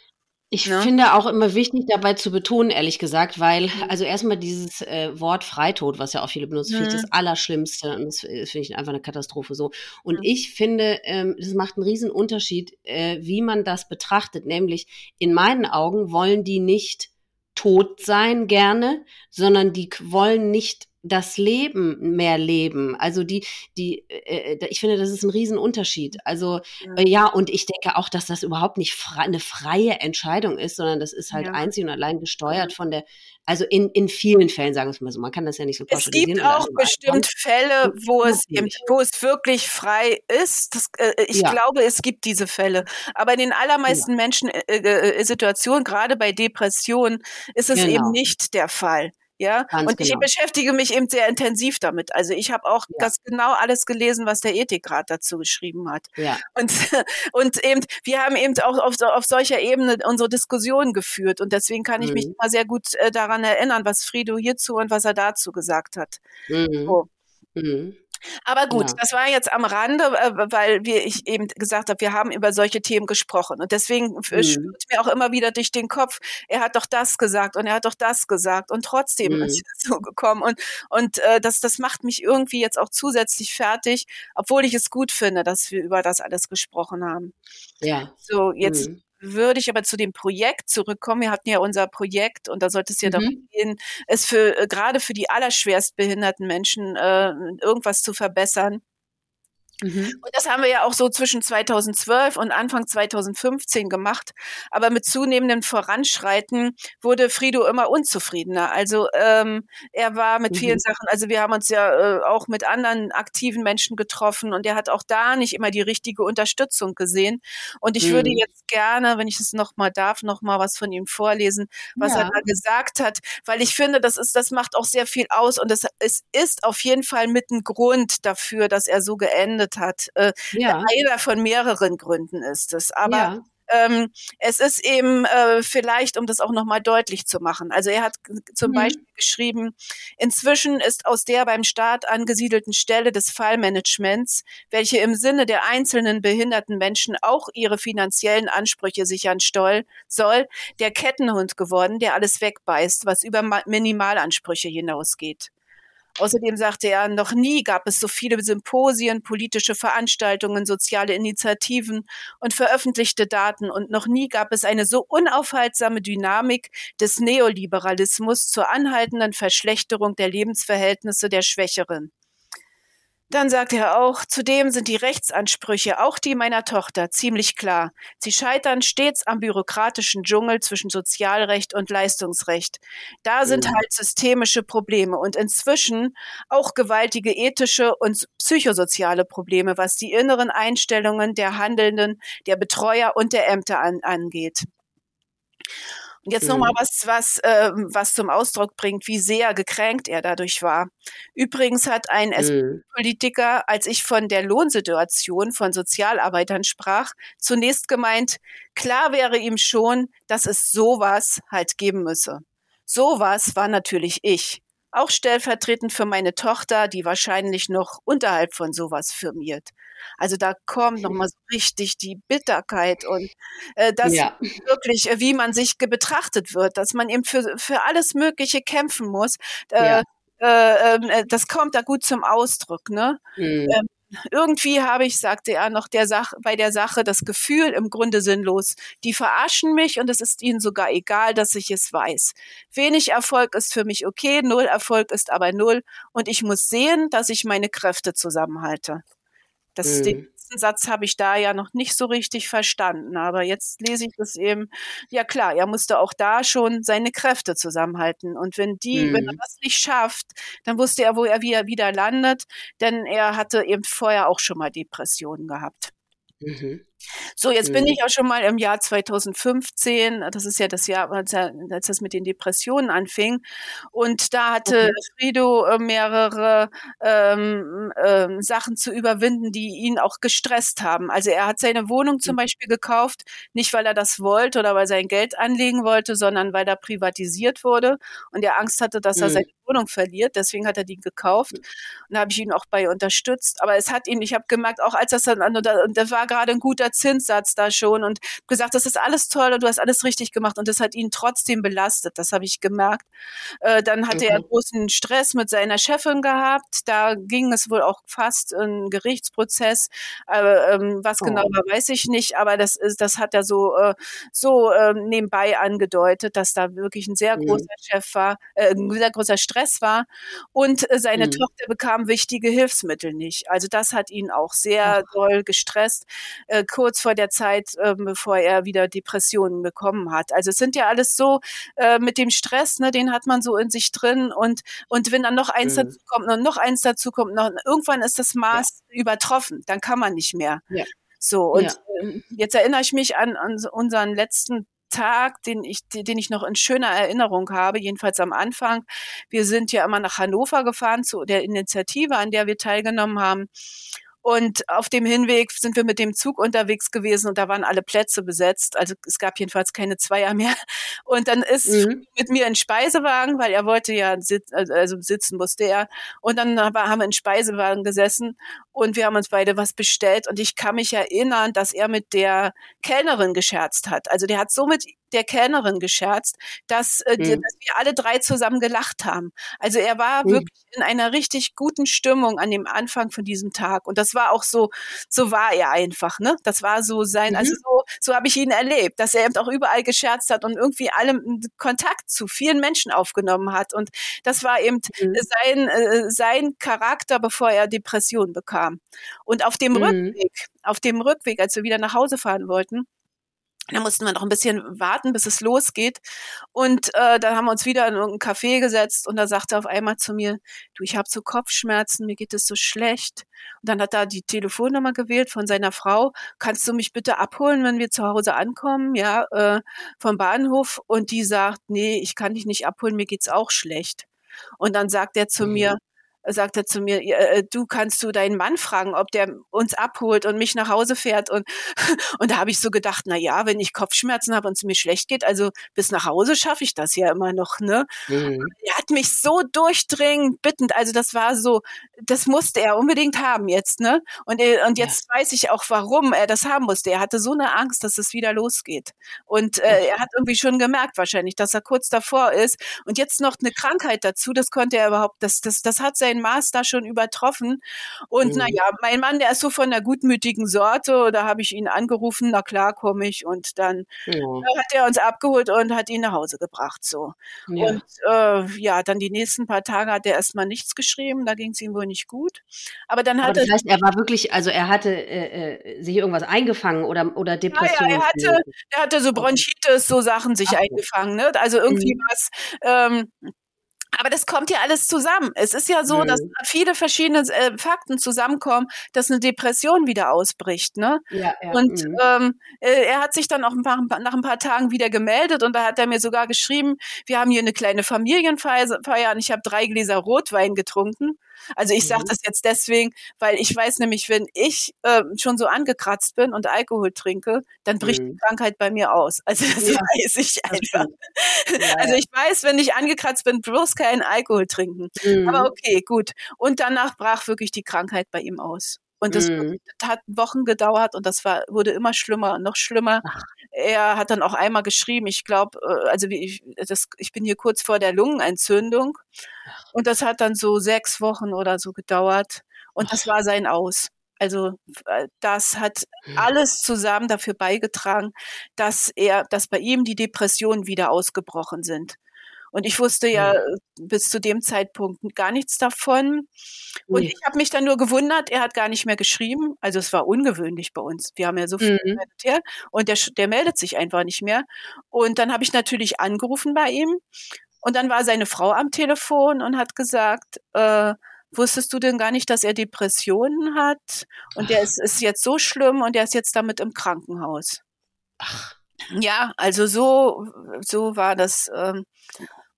Ich ne? finde auch immer wichtig dabei zu betonen, ehrlich gesagt, weil, mhm. also erstmal dieses äh, Wort Freitod, was ja auch viele benutzen, mhm. finde ich das Allerschlimmste und das, das finde ich einfach eine Katastrophe so. Und mhm. ich finde, ähm, das macht einen riesen Unterschied, äh, wie man das betrachtet, nämlich in meinen Augen wollen die nicht tot sein gerne, sondern die wollen nicht das Leben mehr leben. Also die, die, äh, äh ich finde, das ist ein Riesenunterschied. Also ja. Äh, ja, und ich denke auch, dass das überhaupt nicht frei, eine freie Entscheidung ist, sondern das ist halt ja. einzig und allein gesteuert von der, also in, in vielen Fällen, sagen wir es mal so, man kann das ja nicht so Es gibt auch bestimmt Fälle, wo es, eben, wo es wirklich frei ist. Das, äh, ich ja. glaube, es gibt diese Fälle. Aber in den allermeisten Menschen äh, äh, Situationen, gerade bei Depressionen, ist es genau. eben nicht der Fall. Ja, Ganz und genau. ich beschäftige mich eben sehr intensiv damit. Also ich habe auch ja. das genau alles gelesen, was der Ethikrat dazu geschrieben hat. Ja. Und, und eben, wir haben eben auch auf, auf solcher Ebene unsere Diskussion geführt. Und deswegen kann ich mhm. mich immer sehr gut äh, daran erinnern, was Frido hierzu und was er dazu gesagt hat. Mhm. So. Mhm. Aber gut, ja. das war jetzt am Rande, äh, weil wir, ich eben gesagt habe, wir haben über solche Themen gesprochen. Und deswegen mhm. spürt mir auch immer wieder durch den Kopf, er hat doch das gesagt und er hat doch das gesagt. Und trotzdem mhm. ist es so gekommen. Und, und äh, das, das macht mich irgendwie jetzt auch zusätzlich fertig, obwohl ich es gut finde, dass wir über das alles gesprochen haben. Ja. So, jetzt mhm würde ich aber zu dem Projekt zurückkommen. Wir hatten ja unser Projekt und da sollte es ja mhm. darum gehen, es für äh, gerade für die allerschwerst behinderten Menschen äh, irgendwas zu verbessern. Mhm. Und das haben wir ja auch so zwischen 2012 und Anfang 2015 gemacht. Aber mit zunehmendem Voranschreiten wurde Frido immer unzufriedener. Also ähm, er war mit mhm. vielen Sachen, also wir haben uns ja äh, auch mit anderen aktiven Menschen getroffen und er hat auch da nicht immer die richtige Unterstützung gesehen. Und ich mhm. würde jetzt gerne, wenn ich es nochmal darf, nochmal was von ihm vorlesen, was ja. er da gesagt hat, weil ich finde, das ist, das macht auch sehr viel aus und es, es ist auf jeden Fall mit ein Grund dafür, dass er so geendet gegründet hat. Äh, ja. Einer von mehreren Gründen ist es. Aber ja. ähm, es ist eben äh, vielleicht, um das auch nochmal deutlich zu machen. Also er hat zum mhm. Beispiel geschrieben, inzwischen ist aus der beim Staat angesiedelten Stelle des Fallmanagements, welche im Sinne der einzelnen behinderten Menschen auch ihre finanziellen Ansprüche sichern soll der Kettenhund geworden, der alles wegbeißt, was über Minimalansprüche hinausgeht. Außerdem sagte er, noch nie gab es so viele Symposien, politische Veranstaltungen, soziale Initiativen und veröffentlichte Daten und noch nie gab es eine so unaufhaltsame Dynamik des Neoliberalismus zur anhaltenden Verschlechterung der Lebensverhältnisse der Schwächeren. Dann sagt er auch, zudem sind die Rechtsansprüche, auch die meiner Tochter, ziemlich klar. Sie scheitern stets am bürokratischen Dschungel zwischen Sozialrecht und Leistungsrecht. Da sind mhm. halt systemische Probleme und inzwischen auch gewaltige ethische und psychosoziale Probleme, was die inneren Einstellungen der Handelnden, der Betreuer und der Ämter an, angeht. Und jetzt mhm. nochmal was, was, äh, was zum Ausdruck bringt, wie sehr gekränkt er dadurch war. Übrigens hat ein mhm. Politiker, als ich von der Lohnsituation von Sozialarbeitern sprach, zunächst gemeint, klar wäre ihm schon, dass es sowas halt geben müsse. Sowas war natürlich ich auch stellvertretend für meine Tochter, die wahrscheinlich noch unterhalb von sowas firmiert. Also da kommt nochmal so richtig die Bitterkeit und äh, das ja. wirklich, äh, wie man sich betrachtet wird, dass man eben für, für alles Mögliche kämpfen muss. Äh, ja. äh, ähm, äh, das kommt da gut zum Ausdruck. Ne? Mhm. Ähm, irgendwie habe ich, sagte er noch, der Sache, bei der Sache das Gefühl im Grunde sinnlos. Die verarschen mich und es ist ihnen sogar egal, dass ich es weiß. Wenig Erfolg ist für mich okay, null Erfolg ist aber null und ich muss sehen, dass ich meine Kräfte zusammenhalte. Das mhm. den Satz habe ich da ja noch nicht so richtig verstanden, aber jetzt lese ich das eben. Ja klar, er musste auch da schon seine Kräfte zusammenhalten und wenn die, mhm. wenn er mhm. das nicht schafft, dann wusste er, wo er wieder, wieder landet, denn er hatte eben vorher auch schon mal Depressionen gehabt. Mhm. So, jetzt mhm. bin ich auch schon mal im Jahr 2015, das ist ja das Jahr, als, das mit den Depressionen anfing. Und da hatte okay. Frido äh, mehrere ähm, ähm, Sachen zu überwinden, die ihn auch gestresst haben. Also er hat seine Wohnung zum mhm. Beispiel gekauft, nicht weil er das wollte oder weil er sein Geld anlegen wollte, sondern weil er privatisiert wurde und er Angst hatte, dass er mhm. seine Wohnung verliert. Deswegen hat er die gekauft. Und da habe ich ihn auch bei unterstützt. Aber es hat ihn, ich habe gemerkt, auch als das dann, und das war gerade ein guter hoher Zinssatz da schon und gesagt, das ist alles toll und du hast alles richtig gemacht und das hat ihn trotzdem belastet. Das habe ich gemerkt. Äh, dann hatte okay. er großen Stress mit seiner Chefin gehabt. Da ging es wohl auch fast ein Gerichtsprozess. Äh, ähm, was genau oh. war, weiß ich nicht, aber das ist, das hat er so äh, so äh, nebenbei angedeutet, dass da wirklich ein sehr mhm. großer Chef war, äh, ein sehr großer Stress war und seine mhm. Tochter bekam wichtige Hilfsmittel nicht. Also das hat ihn auch sehr Ach. doll gestresst, äh, kurz vor der Zeit, äh, bevor er wieder Depressionen bekommen hat. Also es sind ja alles so äh, mit dem Stress, ne, den hat man so in sich drin und und wenn dann noch eins mhm. dazu kommt und noch eins dazu kommt, noch, irgendwann ist das Maß ja. übertroffen, dann kann man nicht mehr. Ja. So und ja. Ähm, jetzt erinnere ich mich an, an unseren letzten Tag, den ich, den ich noch in schöner Erinnerung habe, jedenfalls am Anfang. Wir sind ja immer nach Hannover gefahren zu der Initiative, an der wir teilgenommen haben. Und auf dem Hinweg sind wir mit dem Zug unterwegs gewesen und da waren alle Plätze besetzt. Also es gab jedenfalls keine Zweier mehr. Und dann ist mhm. mit mir in Speisewagen, weil er wollte ja sitzen, also sitzen musste er. Und dann haben wir in Speisewagen gesessen und wir haben uns beide was bestellt. Und ich kann mich erinnern, dass er mit der Kellnerin gescherzt hat. Also der hat so mit der Kellnerin gescherzt, dass, äh, mhm. dass wir alle drei zusammen gelacht haben. Also er war mhm. wirklich in einer richtig guten Stimmung an dem Anfang von diesem Tag. Und das war auch so, so war er einfach, ne? Das war so sein, also mhm. also so, so habe ich ihn erlebt, dass er eben auch überall gescherzt hat und irgendwie allem Kontakt zu vielen Menschen aufgenommen hat. Und das war eben mhm. sein, äh, sein Charakter, bevor er Depression bekam. Und auf dem mhm. Rückweg, auf dem Rückweg, als wir wieder nach Hause fahren wollten, da mussten wir noch ein bisschen warten, bis es losgeht. Und äh, dann haben wir uns wieder in irgendein Café gesetzt und da sagte er auf einmal zu mir, du, ich habe so Kopfschmerzen, mir geht es so schlecht. Und dann hat er die Telefonnummer gewählt von seiner Frau. Kannst du mich bitte abholen, wenn wir zu Hause ankommen, ja, äh, vom Bahnhof? Und die sagt, nee, ich kann dich nicht abholen, mir geht's auch schlecht. Und dann sagt er zu mhm. mir, sagt er zu mir, äh, du kannst du deinen Mann fragen, ob der uns abholt und mich nach Hause fährt. Und, und da habe ich so gedacht, na ja, wenn ich Kopfschmerzen habe und es mir schlecht geht, also bis nach Hause schaffe ich das ja immer noch. Ne? Mhm. Er hat mich so durchdringend bittend, also das war so, das musste er unbedingt haben jetzt. ne? Und, und jetzt ja. weiß ich auch, warum er das haben musste. Er hatte so eine Angst, dass es wieder losgeht. Und äh, er hat irgendwie schon gemerkt wahrscheinlich, dass er kurz davor ist. Und jetzt noch eine Krankheit dazu, das konnte er überhaupt, das, das, das hat sein Maß da schon übertroffen. Und mhm. naja, mein Mann, der ist so von der gutmütigen Sorte, da habe ich ihn angerufen, na klar komme ich. Und dann ja. hat er uns abgeholt und hat ihn nach Hause gebracht. So. Ja. Und äh, ja, dann die nächsten paar Tage hat er erstmal nichts geschrieben, da ging es ihm wohl nicht gut. Aber dann hat das heißt, er war wirklich, also er hatte äh, äh sich irgendwas eingefangen oder, oder Depressionen. Ja, ja, er hatte, er hatte so Bronchitis, so Sachen sich Ach. eingefangen. Ne? Also irgendwie mhm. was, ähm, aber das kommt ja alles zusammen. Es ist ja so, mhm. dass viele verschiedene äh, Fakten zusammenkommen, dass eine Depression wieder ausbricht. Ne? Ja, ja. Und mhm. ähm, äh, er hat sich dann auch ein paar, nach ein paar Tagen wieder gemeldet und da hat er mir sogar geschrieben, wir haben hier eine kleine Familienfeier und ich habe drei Gläser Rotwein getrunken. Also ich sage mhm. das jetzt deswegen, weil ich weiß nämlich, wenn ich äh, schon so angekratzt bin und Alkohol trinke, dann bricht mhm. die Krankheit bei mir aus. Also das ja. weiß ich einfach. Ja, also ich weiß, wenn ich angekratzt bin, bloß keinen Alkohol trinken. Mhm. Aber okay, gut. Und danach brach wirklich die Krankheit bei ihm aus. Und das, mhm. hat Wochen gedauert und das war, wurde immer schlimmer und noch schlimmer. Ach. Er hat dann auch einmal geschrieben, ich glaube, äh, also wie ich, das, ich bin hier kurz vor der Lungenentzündung. Und das hat dann so sechs Wochen oder so gedauert. Und das war sein Aus. Also äh, das hat alles zusammen dafür beigetragen, dass er, dass bei ihm die Depressionen wieder ausgebrochen sind. Und ich wusste ja mhm. bis zu dem Zeitpunkt gar nichts davon. Und ich habe mich dann nur gewundert, er hat gar nicht mehr geschrieben. Also es war ungewöhnlich bei uns. Wir haben ja so viel mhm. her und der, der meldet sich einfach nicht mehr. Und dann habe ich natürlich angerufen bei ihm. Und dann war seine Frau am Telefon und hat gesagt, äh, wusstest du denn gar nicht, dass er Depressionen hat? Und der ist, ist jetzt so schlimm und der ist jetzt damit im Krankenhaus. Ach. Ja, also so, so war das. Ähm,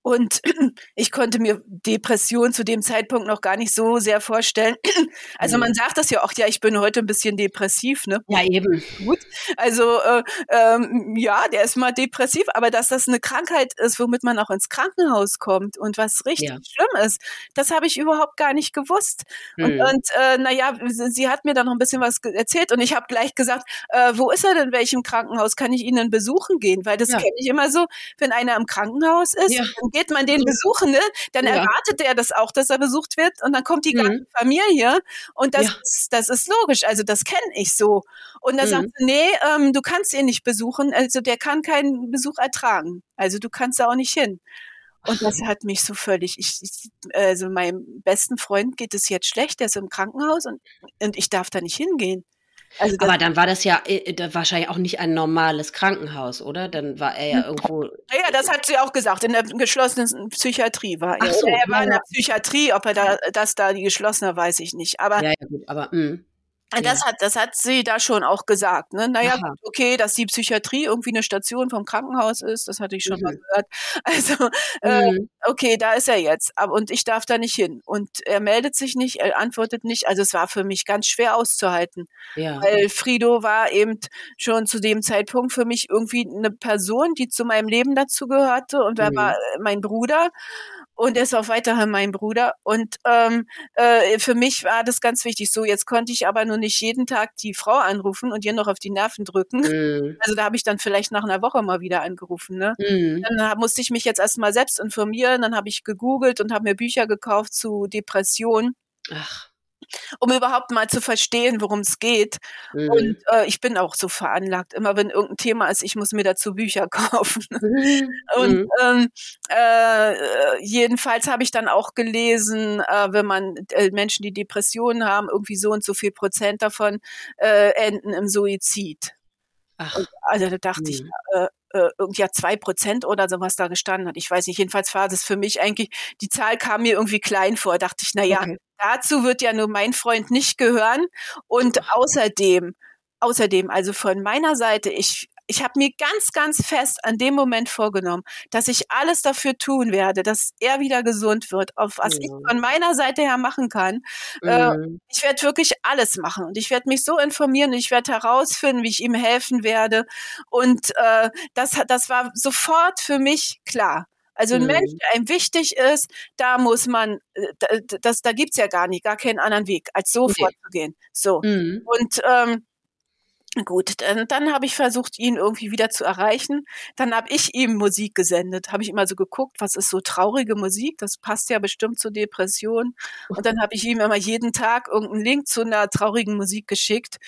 Und ich konnte mir Depression zu dem Zeitpunkt noch gar nicht so sehr vorstellen. Also man sagt das ja auch, ja, ich bin heute ein bisschen depressiv, ne? Ja, eben. Gut. Also äh, ähm, ja, der ist mal depressiv, aber dass das eine Krankheit ist, womit man auch ins Krankenhaus kommt und was richtig ja. schlimm ist, das habe ich überhaupt gar nicht gewusst. Mhm. Und, und äh, naja, sie hat mir dann noch ein bisschen was erzählt und ich habe gleich gesagt, äh, wo ist er denn, welchem Krankenhaus? Kann ich ihn denn besuchen gehen? Weil das ja. kenne ich immer so, wenn einer im Krankenhaus ist, ja. Geht man den besuchen, ne? dann ja. erwartet er das auch, dass er besucht wird und dann kommt die ganze mhm. Familie und das, ist, das ist logisch, also das kenne ich so. Und dann mhm. sagt sie, nee, ähm, du kannst ihn nicht besuchen, also der kann keinen Besuch ertragen, also du kannst da auch nicht hin. Und das hat mich so völlig, ich, ich, also meinem besten Freund geht es jetzt schlecht, der ist im Krankenhaus und, und ich darf da nicht hingehen. Also Aber dann war das ja äh, wahrscheinlich auch nicht ein normales Krankenhaus, oder? Dann war er ja irgendwo. Ja, das hat sie auch gesagt. In der geschlossenen Psychiatrie war er. So, er war ja. in der Psychiatrie, ob er da, das da die geschlossene, weiß ich nicht. Aber, ja, ja, gut, aber mh. Hm. Das, hat, das hat sie da schon auch gesagt. Ne? Naja, Aha. okay, dass die Psychiatrie irgendwie eine Station vom Krankenhaus ist, das hatte ich schon mhm. mal gehört. Also, äh, mhm. äh, okay, da ist er jetzt. Aber, und ich darf da nicht hin. Und er meldet sich nicht, er antwortet nicht. Also es war für mich ganz schwer auszuhalten. Ja. Weil Frido war eben schon zu dem Zeitpunkt für mich irgendwie eine Person, die zu meinem Leben dazu gehörte. Und er mhm. war mein Bruder und er ist auch weiterhin mein Bruder. Und ähm, äh, für mich war das ganz wichtig. So, jetzt konnte ich aber nur nicht jeden Tag die Frau anrufen und ihr noch auf die Nerven drücken. Mhm. Also da habe ich dann vielleicht nach einer Woche mal wieder angerufen. Ne? Mhm. Dann musste ich mich jetzt erstmal selbst informieren. Dann habe ich gegoogelt und habe mir Bücher gekauft zu Depression. Ach um überhaupt mal zu verstehen, worum es geht. Mhm. Und äh, ich bin auch so veranlagt. Immer wenn irgendein Thema ist, ich muss mir dazu Bücher kaufen. Mhm. Und mhm. ähm, äh, jedenfalls habe ich dann auch gelesen, äh, wenn man äh, Menschen, die Depressionen haben, irgendwie so und so viel Prozent davon äh, enden im Suizid. Ach. Und, also da dachte ich, mhm. Äh, äh, ja zwei Prozent oder sowas da gestanden hat. Ich weiß nicht, jedenfalls war das für mich eigentlich, die Zahl kam mir irgendwie klein vor, dachte ich, na ja, okay. dazu wird ja nur mein Freund nicht gehören und außerdem, außerdem, also von meiner Seite, ich ich habe mir ganz, ganz fest an dem Moment vorgenommen, dass ich alles dafür tun werde, dass er wieder gesund wird, auf was ja. ich von meiner Seite her machen kann. Äh, mhm. ich werde wirklich alles machen und ich werde mich so informieren und ich werde herausfinden, wie ich ihm helfen werde. Und äh, das, das war sofort für mich klar. Also ein mhm. Mensch, der einem wichtig ist, da muss man, äh, das, da gibt's ja gar nicht, gar keinen anderen Weg, als so okay. vorzugehen. So. Mhm. Und ähm, Gut, dann, dann habe ich versucht, ihn irgendwie wieder zu erreichen. Dann habe ich ihm Musik gesendet. Habe ich immer so geguckt, was ist so traurige Musik? Das passt ja bestimmt zur Depression. Und dann habe ich ihm immer jeden Tag irgendeinen Link zu einer traurigen Musik geschickt.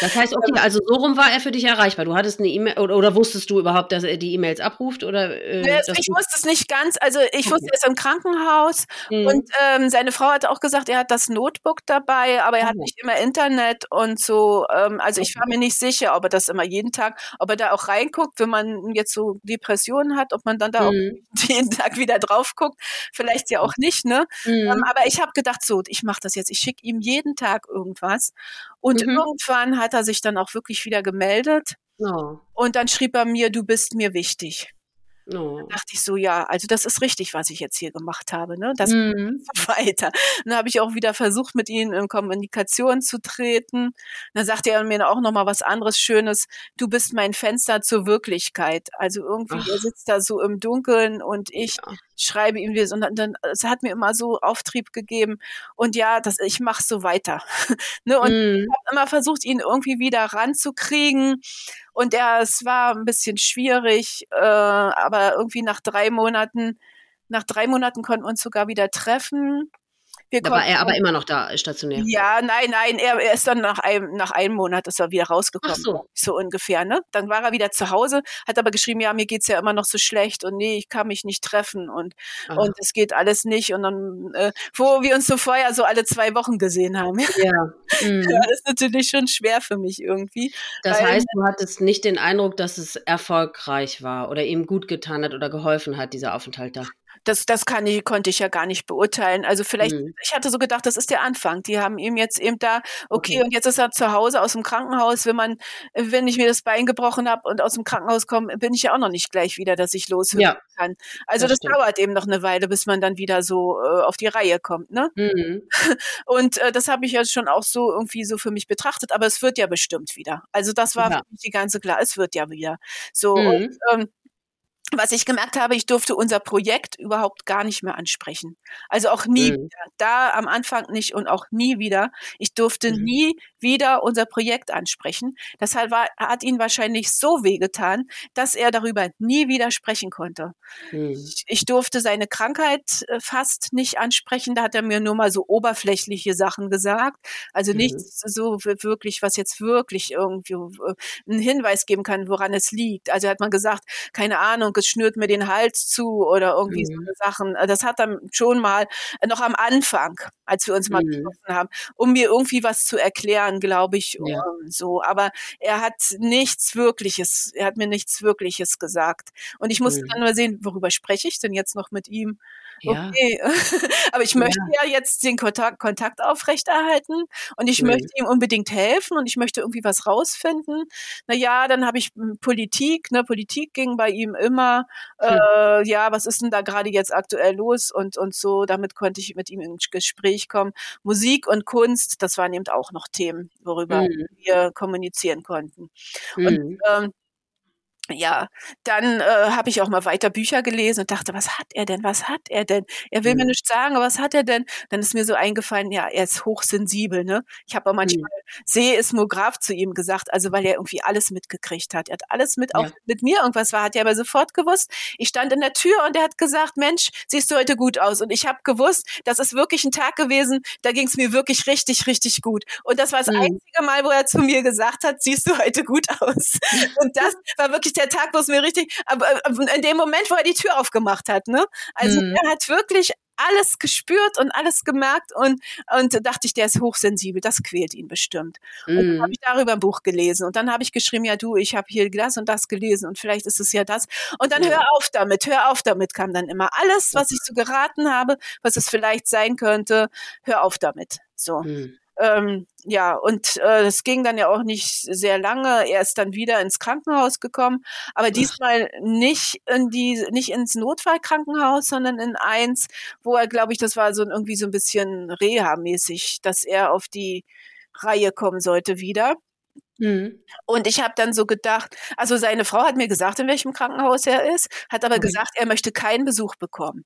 Das heißt, okay, also so rum war er für dich erreichbar. Du hattest eine E-Mail oder, oder, wusstest du überhaupt, dass er die E-Mails abruft? Oder, äh, ja, ich wusste es nicht ganz. Also ich okay. wusste, er ist im Krankenhaus mhm. und ähm, seine Frau hat auch gesagt, er hat das Notebook dabei, aber er mhm. hat nicht immer Internet und so. Ähm, also ich war mir nicht nicht sicher, ob er das immer jeden Tag, ob er da auch reinguckt, wenn man jetzt so Depressionen hat, ob man dann da mhm. auch jeden Tag wieder drauf guckt. Vielleicht ja auch nicht, ne? Mhm. Ähm, aber ich habe gedacht, so, ich mache das jetzt. Ich schicke ihm jeden Tag irgendwas. Und mhm. irgendwann hat er sich dann auch wirklich wieder gemeldet. Oh. Und dann schrieb er mir, du bist mir wichtig. Oh. Da dachte ich so, ja, also das ist richtig, was ich jetzt hier gemacht habe. Ne? Das mhm. weiter. Und dann habe ich auch wieder versucht, mit ihnen in Kommunikation zu treten. dann sagte er mir auch nochmal was anderes Schönes. Du bist mein Fenster zur Wirklichkeit. Also irgendwie, Ach. er sitzt da so im Dunkeln und ich ja. Schreibe ihm wieder. Und dann, es hat mir immer so Auftrieb gegeben. Und ja, das, ich mache so weiter. ne? Und mhm. ich habe immer versucht, ihn irgendwie wieder ranzukriegen. Und er, es war ein bisschen schwierig, äh, aber irgendwie nach drei Monaten, nach drei Monaten konnten wir uns sogar wieder treffen. Wir da war er aber immer noch da stationiert. Ja, nein, nein, er, er ist dann nach einem, nach einem Monat ist er wieder rausgekommen. Ach so. so ungefähr, ne? Dann war er wieder zu Hause, hat aber geschrieben, ja, mir geht's ja immer noch so schlecht und nee, ich kann mich nicht treffen und, und es geht alles nicht. Und dann, äh, wo wir uns so vorher so alle zwei Wochen gesehen haben. Ja. Mhm. ja das ist natürlich schon schwer für mich irgendwie. Das weil, heißt, du hattest nicht den Eindruck, dass es erfolgreich war oder ihm gut getan hat oder geholfen hat, dieser Aufenthalt da. Das, das kann ich, konnte ich ja gar nicht beurteilen. Also vielleicht, mhm. ich hatte so gedacht, das ist der Anfang. Die haben ihm jetzt eben da, okay, okay. und jetzt ist er zu Hause aus dem Krankenhaus. Wenn man, wenn ich mir das Bein gebrochen habe und aus dem Krankenhaus komme, bin ich ja auch noch nicht gleich wieder, dass ich loshören ja. kann. Also das, das dauert eben noch eine Weile, bis man dann wieder so äh, auf die Reihe kommt, ne? Mhm. Und äh, das habe ich ja schon auch so irgendwie so für mich betrachtet, aber es wird ja bestimmt wieder. Also das war ja. für mich die ganze klar, es wird ja wieder. So mhm. und ähm, was ich gemerkt habe, ich durfte unser Projekt überhaupt gar nicht mehr ansprechen. Also auch nie mhm. wieder. Da am Anfang nicht und auch nie wieder. Ich durfte mhm. nie wieder unser Projekt ansprechen. Deshalb war, hat ihn wahrscheinlich so wehgetan, dass er darüber nie wieder sprechen konnte. Mhm. Ich, ich, durfte seine Krankheit äh, fast nicht ansprechen. Da hat er mir nur mal so oberflächliche Sachen gesagt. Also mhm. nichts so wirklich, was jetzt wirklich irgendwie äh, einen Hinweis geben kann, woran es liegt. Also hat man gesagt, keine Ahnung, es schnürt mir den Hals zu oder irgendwie mhm. so Sachen. Das hat er schon mal noch am Anfang, als wir uns mal getroffen haben, um mir irgendwie was zu erklären, glaube ich, ja. so. Aber er hat nichts Wirkliches, er hat mir nichts Wirkliches gesagt. Und ich musste mhm. dann nur sehen, worüber spreche ich denn jetzt noch mit ihm? Ja. Okay, aber ich möchte ja, ja jetzt den Kontakt, Kontakt aufrechterhalten und ich mhm. möchte ihm unbedingt helfen und ich möchte irgendwie was rausfinden. Na ja, dann habe ich hm, Politik, ne, Politik ging bei ihm immer, hm. äh, ja, was ist denn da gerade jetzt aktuell los und, und so, damit konnte ich mit ihm ins Gespräch kommen. Musik und Kunst, das waren eben auch noch Themen, worüber mhm. wir kommunizieren konnten. Mhm. Und ähm, ja, dann äh, habe ich auch mal weiter Bücher gelesen und dachte, was hat er denn? Was hat er denn? Er will mhm. mir nicht sagen, aber was hat er denn? Dann ist mir so eingefallen, ja, er ist hochsensibel, ne? Ich habe auch manchmal mhm. Seeismograph zu ihm gesagt, also weil er irgendwie alles mitgekriegt hat. Er hat alles mit, ja. auch mit mir irgendwas war, hat er aber sofort gewusst. Ich stand in der Tür und er hat gesagt, Mensch, siehst du heute gut aus. Und ich habe gewusst, das ist wirklich ein Tag gewesen, da ging es mir wirklich richtig, richtig gut. Und das war das mhm. einzige Mal, wo er zu mir gesagt hat, siehst du heute gut aus. Und das war wirklich der Tag, wo es mir richtig, aber in dem Moment, wo er die Tür aufgemacht hat, ne? Also mhm. er hat wirklich alles gespürt und alles gemerkt und, und dachte ich, der ist hochsensibel, das quält ihn bestimmt. Und dann habe mhm. ich darüber ein Buch gelesen und dann habe ich geschrieben, ja du, ich habe hier das und das gelesen und vielleicht ist es ja das. Und dann ja. hör auf damit, hör auf damit kam dann immer. Alles, was ich so geraten habe, was es vielleicht sein könnte, hör auf damit. So. Mhm. Ähm, ja, und äh, es ging dann ja auch nicht sehr lange. Er ist dann wieder ins Krankenhaus gekommen, aber diesmal nicht in die, nicht ins Notfallkrankenhaus, sondern in eins, wo er, glaube ich, das war so irgendwie so ein bisschen Reha-mäßig, dass er auf die Reihe kommen sollte wieder. Mhm. Und ich habe dann so gedacht, also seine Frau hat mir gesagt, in welchem Krankenhaus er ist, hat aber okay. gesagt, er möchte keinen Besuch bekommen.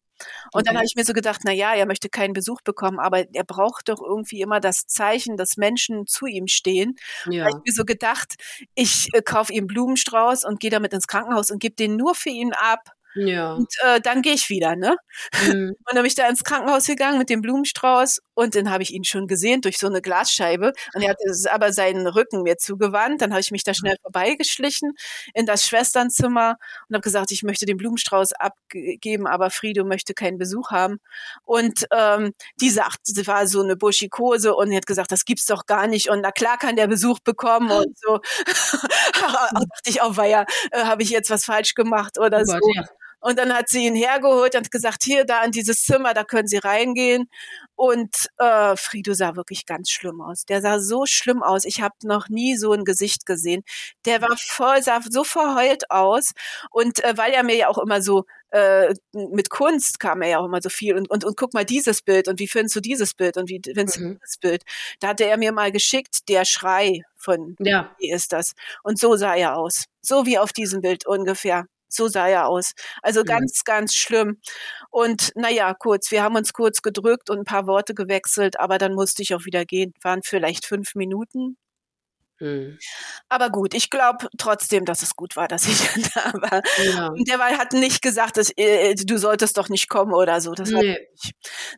Und okay. dann habe ich mir so gedacht, na ja, er möchte keinen Besuch bekommen, aber er braucht doch irgendwie immer das Zeichen, dass Menschen zu ihm stehen. Ja. Da habe ich mir so gedacht, ich äh, kaufe ihm Blumenstrauß und gehe damit ins Krankenhaus und gebe den nur für ihn ab, ja. Und äh, dann gehe ich wieder, ne? Mhm. Und dann bin ich da ins Krankenhaus gegangen mit dem Blumenstrauß und dann habe ich ihn schon gesehen durch so eine Glasscheibe. Und er hat aber seinen Rücken mir zugewandt. Dann habe ich mich da schnell vorbeigeschlichen in das Schwesternzimmer und habe gesagt, ich möchte den Blumenstrauß abgeben, aber Friedo möchte keinen Besuch haben. Und ähm, die sagt, sie war so eine Buschikose und hat gesagt, das gibt's doch gar nicht. Und na klar kann der Besuch bekommen und so. dachte ich auch, weil ja, äh, habe ich jetzt was falsch gemacht oder oh Gott, so. Ja. Und dann hat sie ihn hergeholt und gesagt, hier, da in dieses Zimmer, da können Sie reingehen. Und äh, Frido sah wirklich ganz schlimm aus. Der sah so schlimm aus. Ich habe noch nie so ein Gesicht gesehen. Der war voll, sah so verheult aus. Und äh, weil er mir ja auch immer so äh, mit Kunst kam er ja auch immer so viel und, und, und guck mal dieses Bild und wie findest du dieses Bild und wie findest du mhm. dieses Bild? Da hatte er mir mal geschickt, der Schrei von ja. wie ist das? Und so sah er aus. So wie auf diesem Bild ungefähr. So sah er aus. Also ganz, ja. ganz schlimm. Und naja, kurz, wir haben uns kurz gedrückt und ein paar Worte gewechselt, aber dann musste ich auch wieder gehen. Waren vielleicht fünf Minuten. Mhm. Aber gut, ich glaube trotzdem, dass es gut war, dass ich da war. Ja. Und der war, hat nicht gesagt, dass, äh, du solltest doch nicht kommen oder so. Das nee.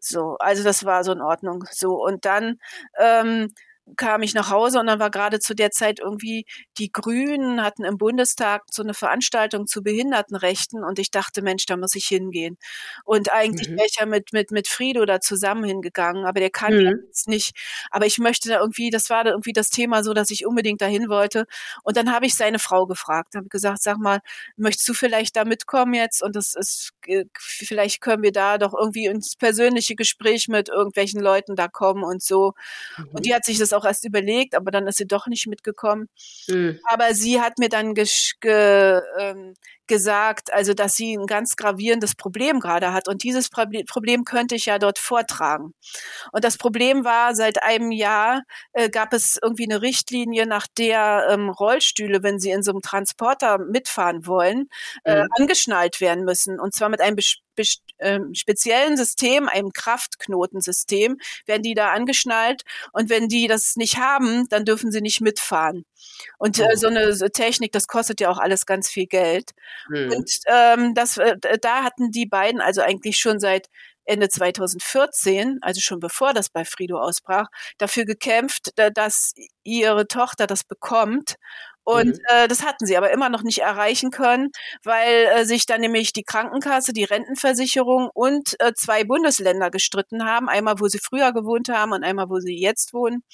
So, also das war so in Ordnung. So, und dann ähm, kam ich nach Hause und dann war gerade zu der Zeit irgendwie die Grünen hatten im Bundestag so eine Veranstaltung zu Behindertenrechten und ich dachte, Mensch, da muss ich hingehen. Und eigentlich mhm. wäre ich ja mit, mit, mit Frido da zusammen hingegangen, aber der kann mhm. jetzt nicht. Aber ich möchte da irgendwie, das war da irgendwie das Thema so, dass ich unbedingt dahin wollte. Und dann habe ich seine Frau gefragt, habe gesagt, sag mal, möchtest du vielleicht da mitkommen jetzt? Und das ist, äh, vielleicht können wir da doch irgendwie ins persönliche Gespräch mit irgendwelchen Leuten da kommen und so. Mhm. Und die hat sich das auch erst überlegt, aber dann ist sie doch nicht mitgekommen. Mhm. Aber sie hat mir dann ge ähm, gesagt, also dass sie ein ganz gravierendes Problem gerade hat und dieses Problem könnte ich ja dort vortragen. Und das Problem war, seit einem Jahr äh, gab es irgendwie eine Richtlinie, nach der ähm, Rollstühle, wenn sie in so einem Transporter mitfahren wollen, äh, mhm. angeschnallt werden müssen. Und zwar mit einem ähm, speziellen System, einem Kraftknotensystem, werden die da angeschnallt und wenn die das nicht haben, dann dürfen sie nicht mitfahren. Und äh, so eine so Technik, das kostet ja auch alles ganz viel Geld. Mhm. Und ähm, das, äh, da hatten die beiden also eigentlich schon seit Ende 2014, also schon bevor das bei Frido ausbrach, dafür gekämpft, dass ihre Tochter das bekommt. Und mhm. äh, das hatten sie aber immer noch nicht erreichen können, weil äh, sich dann nämlich die Krankenkasse, die Rentenversicherung und äh, zwei Bundesländer gestritten haben. Einmal, wo sie früher gewohnt haben und einmal, wo sie jetzt wohnen.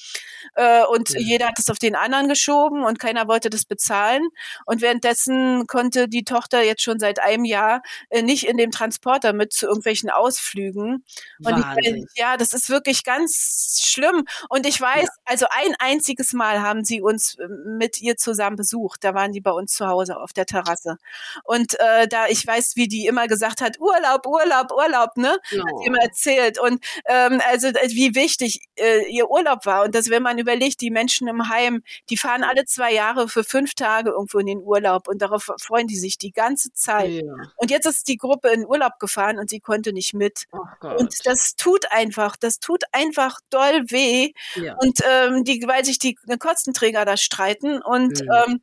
Äh, und ja. jeder hat es auf den anderen geschoben und keiner wollte das bezahlen. Und währenddessen konnte die Tochter jetzt schon seit einem Jahr äh, nicht in dem Transporter mit zu irgendwelchen Ausflügen. Und ich, ja, das ist wirklich ganz schlimm. Und ich weiß, ja. also ein einziges Mal haben sie uns äh, mit ihr zusammen zusammen besucht. Da waren die bei uns zu Hause auf der Terrasse. Und äh, da ich weiß, wie die immer gesagt hat, Urlaub, Urlaub, Urlaub, ne? Oh. Hat sie immer erzählt. Und ähm, also wie wichtig äh, ihr Urlaub war. Und dass, wenn man überlegt, die Menschen im Heim, die fahren alle zwei Jahre für fünf Tage irgendwo in den Urlaub und darauf freuen die sich die ganze Zeit. Ja. Und jetzt ist die Gruppe in Urlaub gefahren und sie konnte nicht mit. Oh und das tut einfach, das tut einfach doll weh. Ja. Und ähm, die, weil sich die Kostenträger da streiten und ähm,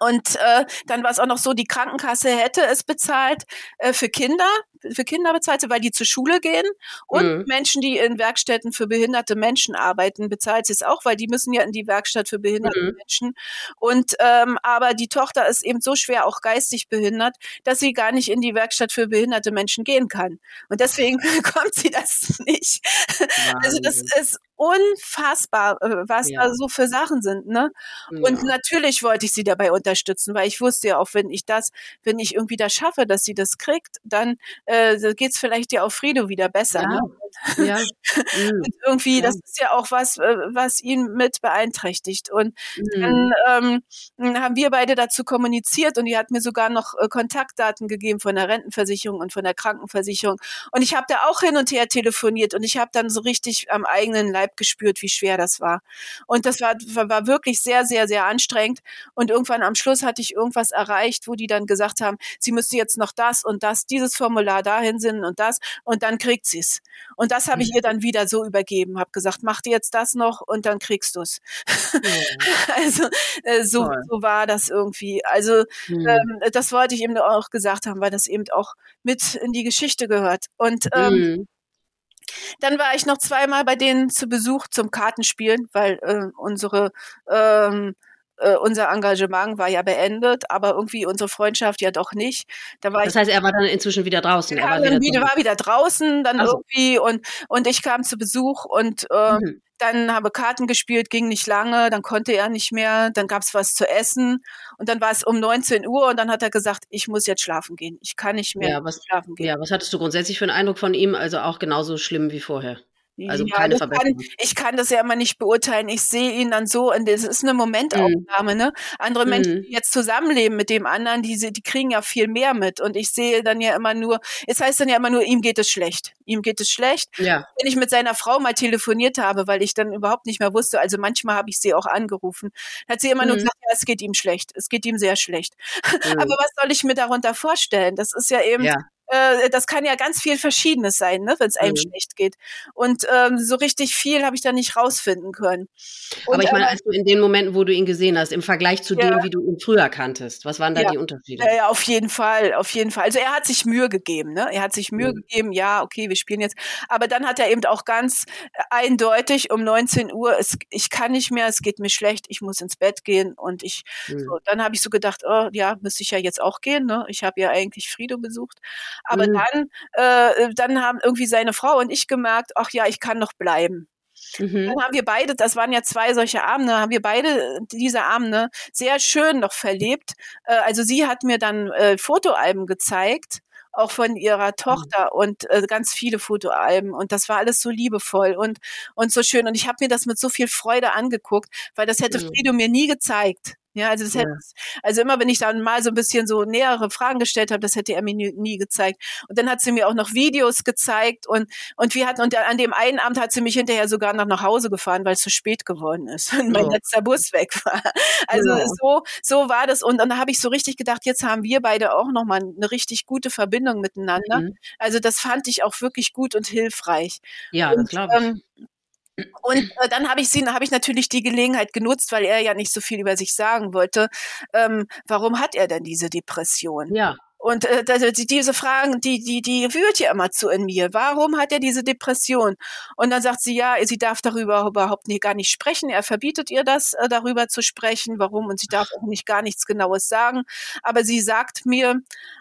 und äh, dann war es auch noch so, die Krankenkasse hätte es bezahlt äh, für Kinder, für Kinder bezahlt sie, weil die zur Schule gehen. Und mhm. Menschen, die in Werkstätten für behinderte Menschen arbeiten, bezahlt sie es auch, weil die müssen ja in die Werkstatt für behinderte mhm. Menschen. Und ähm, aber die Tochter ist eben so schwer auch geistig behindert, dass sie gar nicht in die Werkstatt für behinderte Menschen gehen kann. Und deswegen kommt sie das nicht. Wahnsinn. Also das ist unfassbar, äh, was ja. da so für Sachen sind. Ne? Ja. Und natürlich wollte ich sie dabei unterstützen, weil ich wusste ja auch, wenn ich das, wenn ich irgendwie das schaffe, dass sie das kriegt, dann äh, geht es vielleicht ja auch Frido wieder besser. Ja. Ne? ja. Mhm. Und irgendwie, das ist ja auch was, äh, was ihn mit beeinträchtigt. Und mhm. dann ähm, haben wir beide dazu kommuniziert und die hat mir sogar noch äh, Kontaktdaten gegeben von der Rentenversicherung und von der Krankenversicherung. Und ich habe da auch hin und her telefoniert und ich habe dann so richtig am eigenen Leib gespürt, wie schwer das war. Und das war, war wirklich sehr, sehr, sehr anstrengend. Und irgendwann am Schluss hatte ich irgendwas erreicht, wo die dann gesagt haben, sie müsste jetzt noch das und das, dieses Formular dahin sind und das. Und dann kriegt sie es. Und das habe ich ihr dann wieder so übergeben, habe gesagt, mach dir jetzt das noch und dann kriegst du es. Ja. also äh, so, so war das irgendwie. Also mhm. ähm, das wollte ich eben auch gesagt haben, weil das eben auch mit in die Geschichte gehört. Und ähm, mhm. Dann war ich noch zweimal bei denen zu Besuch zum Kartenspielen, weil äh, unsere ähm, äh, unser Engagement war ja beendet, aber irgendwie unsere Freundschaft ja doch nicht. Da war das heißt, er war dann inzwischen wieder draußen. Er war wieder, wieder, war wieder draußen, dann also. irgendwie und und ich kam zu Besuch und äh, mhm. Dann habe Karten gespielt, ging nicht lange, dann konnte er nicht mehr, dann gab's was zu essen und dann war es um 19 Uhr und dann hat er gesagt, ich muss jetzt schlafen gehen, ich kann nicht mehr ja, was, schlafen gehen. Ja, was hattest du grundsätzlich für einen Eindruck von ihm? Also auch genauso schlimm wie vorher? Also ja, keine Verbesserung. Kann, ich kann das ja immer nicht beurteilen. Ich sehe ihn dann so, und das ist eine Momentaufnahme. Mm. Ne? Andere mm. Menschen, die jetzt zusammenleben mit dem anderen, die, die kriegen ja viel mehr mit. Und ich sehe dann ja immer nur, es heißt dann ja immer nur, ihm geht es schlecht. Ihm geht es schlecht. Ja. Wenn ich mit seiner Frau mal telefoniert habe, weil ich dann überhaupt nicht mehr wusste, also manchmal habe ich sie auch angerufen, hat sie immer mm. nur mhm. gesagt, ja, es geht ihm schlecht. Es geht ihm sehr schlecht. Aber was soll ich mir darunter vorstellen? Das ist ja eben, ja äh, das kann ja ganz viel Verschiedenes sein, ne, wenn es einem mhm. schlecht geht. Und ähm, so richtig viel habe ich da nicht rausfinden können. Und, aber ich meine, also in den Momenten, wo du ihn gesehen hast, im Vergleich zu ja. dem, wie du ihn früher kanntest, was waren da ja. die Unterschiede? Ja, ja, auf jeden Fall, auf jeden Fall. Also er hat sich Mühe gegeben, ne? Er hat sich Mühe mhm. gegeben, ja, okay, wir spielen jetzt. Aber dann hat er eben auch ganz eindeutig um 19 Uhr, es, ich kann nicht mehr, es geht mir schlecht, ich muss ins Bett gehen und ich, mhm. so, dann habe ich so gedacht, oh ja, müsste ich ja jetzt auch gehen, ne? Ich habe ja eigentlich Frido besucht. Aber mhm. dann, äh, dann haben irgendwie seine Frau und ich gemerkt, ach ja, ich kann noch bleiben. Mhm. Dann haben wir beide, das waren ja zwei solche Abende, haben wir beide diese Abende sehr schön noch verlebt. Äh, also sie hat mir dann äh, Fotoalben gezeigt auch von ihrer mhm. Tochter und äh, ganz viele Fotoalben und das war alles so liebevoll und und so schön und ich habe mir das mit so viel Freude angeguckt, weil das hätte mhm. Frido mir nie gezeigt. Ja, also das ja. hätte, also immer wenn ich dann mal so ein bisschen so nähere Fragen gestellt habe, das hätte er mir nie, nie, gezeigt. Und dann hat sie mir auch noch Videos gezeigt und und wir hatten und an dem einen Abend hat sie mich hinterher sogar noch nach Hause gefahren, weil es zu spät geworden ist und mein letzter Bus weg war. Also ja. so so war das und, und da habe ich so richtig gedacht, jetzt haben wir beide auch noch mal eine richtig gute Verbindung miteinander. Mhm. Also das fand ich auch wirklich gut und hilfreich. Ja, und, das glaube ich. Ähm, und äh, dann habe ich sie, habe ich natürlich die Gelegenheit genutzt, weil er ja nicht so viel über sich sagen wollte. Ähm, warum hat er denn diese Depression? Ja. Und äh, diese Fragen, die, die, die wühlt ja immer zu in mir. Warum hat er diese Depression? Und dann sagt sie, ja, sie darf darüber überhaupt nicht, gar nicht sprechen. Er verbietet ihr das, äh, darüber zu sprechen. Warum? Und sie darf auch nicht gar nichts Genaues sagen. Aber sie sagt mir,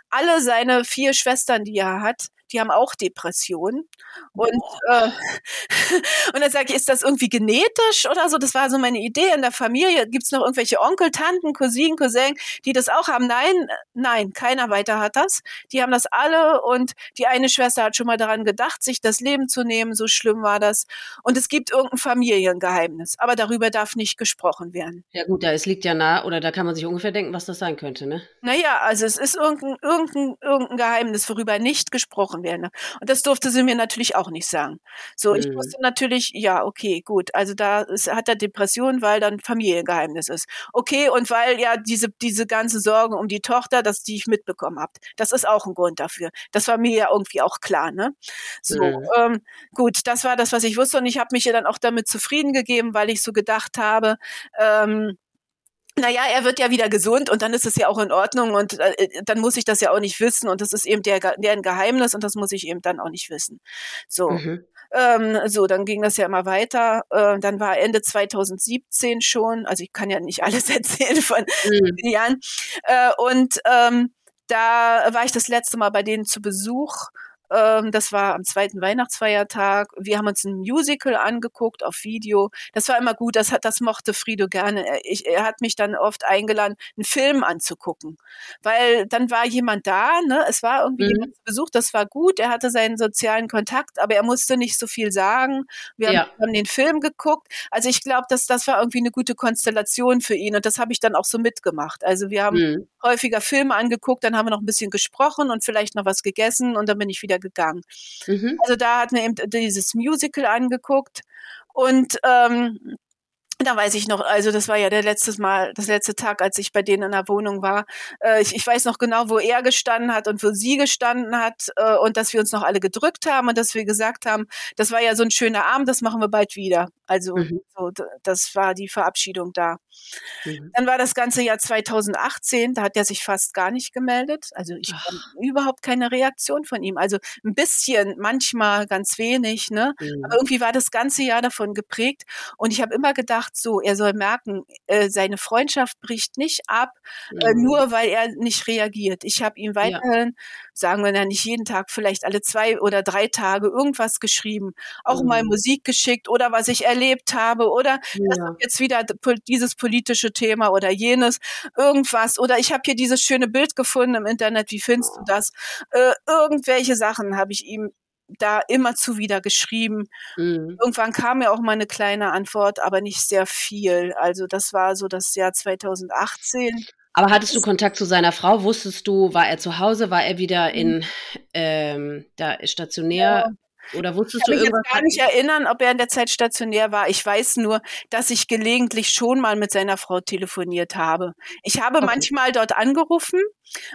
alle seine vier Schwestern, die er hat, die haben auch Depressionen. Und, äh, und dann sage ich, ist das irgendwie genetisch oder so? Das war so meine Idee. In der Familie gibt es noch irgendwelche Onkel, Tanten, Cousinen, Cousins, die das auch haben. Nein, nein, keiner weiter hat das. Die haben das alle und die eine Schwester hat schon mal daran gedacht, sich das Leben zu nehmen. So schlimm war das. Und es gibt irgendein Familiengeheimnis, aber darüber darf nicht gesprochen werden. Ja gut, da es liegt ja nah oder da kann man sich ungefähr denken, was das sein könnte, ne? Naja, also es ist irgendein, irgendein, irgendein Geheimnis, worüber nicht gesprochen gesprochen werde. Und das durfte sie mir natürlich auch nicht sagen. So, ich wusste natürlich, ja, okay, gut, also da ist, hat er Depressionen, weil dann Familiengeheimnis ist. Okay, und weil ja diese, diese ganze Sorgen um die Tochter, dass die ich mitbekommen habe, das ist auch ein Grund dafür. Das war mir ja irgendwie auch klar, ne? So, mhm. ähm, gut, das war das, was ich wusste und ich habe mich ja dann auch damit zufrieden gegeben, weil ich so gedacht habe, ähm, naja, er wird ja wieder gesund und dann ist es ja auch in Ordnung und äh, dann muss ich das ja auch nicht wissen und das ist eben der, der ein Geheimnis und das muss ich eben dann auch nicht wissen. So. Mhm. Ähm, so, dann ging das ja immer weiter. Äh, dann war Ende 2017 schon, also ich kann ja nicht alles erzählen von mhm. Jahren. Äh, und ähm, da war ich das letzte Mal bei denen zu Besuch ähm, das war am zweiten Weihnachtsfeiertag. Wir haben uns ein Musical angeguckt auf Video. Das war immer gut. Das hat, das mochte Frido gerne. Er, ich, er hat mich dann oft eingeladen, einen Film anzugucken, weil dann war jemand da. Ne? Es war irgendwie mhm. jemand zu Besuch. Das war gut. Er hatte seinen sozialen Kontakt, aber er musste nicht so viel sagen. Wir ja. haben, haben, den Film geguckt. Also ich glaube, dass das war irgendwie eine gute Konstellation für ihn und das habe ich dann auch so mitgemacht. Also wir haben mhm. häufiger Filme angeguckt, dann haben wir noch ein bisschen gesprochen und vielleicht noch was gegessen und dann bin ich wieder wieder gegangen. Mhm. Also da hat mir eben dieses Musical angeguckt und ähm, da weiß ich noch, also das war ja der letzte Mal, das letzte Tag, als ich bei denen in der Wohnung war. Äh, ich, ich, weiß noch genau, wo er gestanden hat und wo sie gestanden hat äh, und dass wir uns noch alle gedrückt haben und dass wir gesagt haben, das war ja so ein schöner Abend, das machen wir bald wieder. Also mhm. so, das war die Verabschiedung da. Mhm. Dann war das ganze Jahr 2018, da hat er sich fast gar nicht gemeldet. Also ich habe überhaupt keine Reaktion von ihm. Also ein bisschen, manchmal ganz wenig, ne? Mhm. Aber irgendwie war das ganze Jahr davon geprägt und ich habe immer gedacht, so, er soll merken, äh, seine Freundschaft bricht nicht ab, äh, mhm. nur weil er nicht reagiert. Ich habe ihm weiterhin, ja. sagen wir ja nicht jeden Tag, vielleicht alle zwei oder drei Tage irgendwas geschrieben, auch mhm. mal Musik geschickt oder was ich erlebt habe oder ja. jetzt wieder dieses politische Thema oder jenes, irgendwas oder ich habe hier dieses schöne Bild gefunden im Internet, wie findest du das? Äh, irgendwelche Sachen habe ich ihm da immer zu wieder geschrieben. Mhm. Irgendwann kam ja auch mal eine kleine Antwort, aber nicht sehr viel. Also das war so das Jahr 2018. Aber hattest du Kontakt zu seiner Frau? Wusstest du, war er zu Hause? War er wieder in ähm, da stationär? Ja. Oder wusstest ich kann du mich irgendwas? jetzt gar nicht erinnern, ob er in der Zeit stationär war. Ich weiß nur, dass ich gelegentlich schon mal mit seiner Frau telefoniert habe. Ich habe Okay. manchmal dort angerufen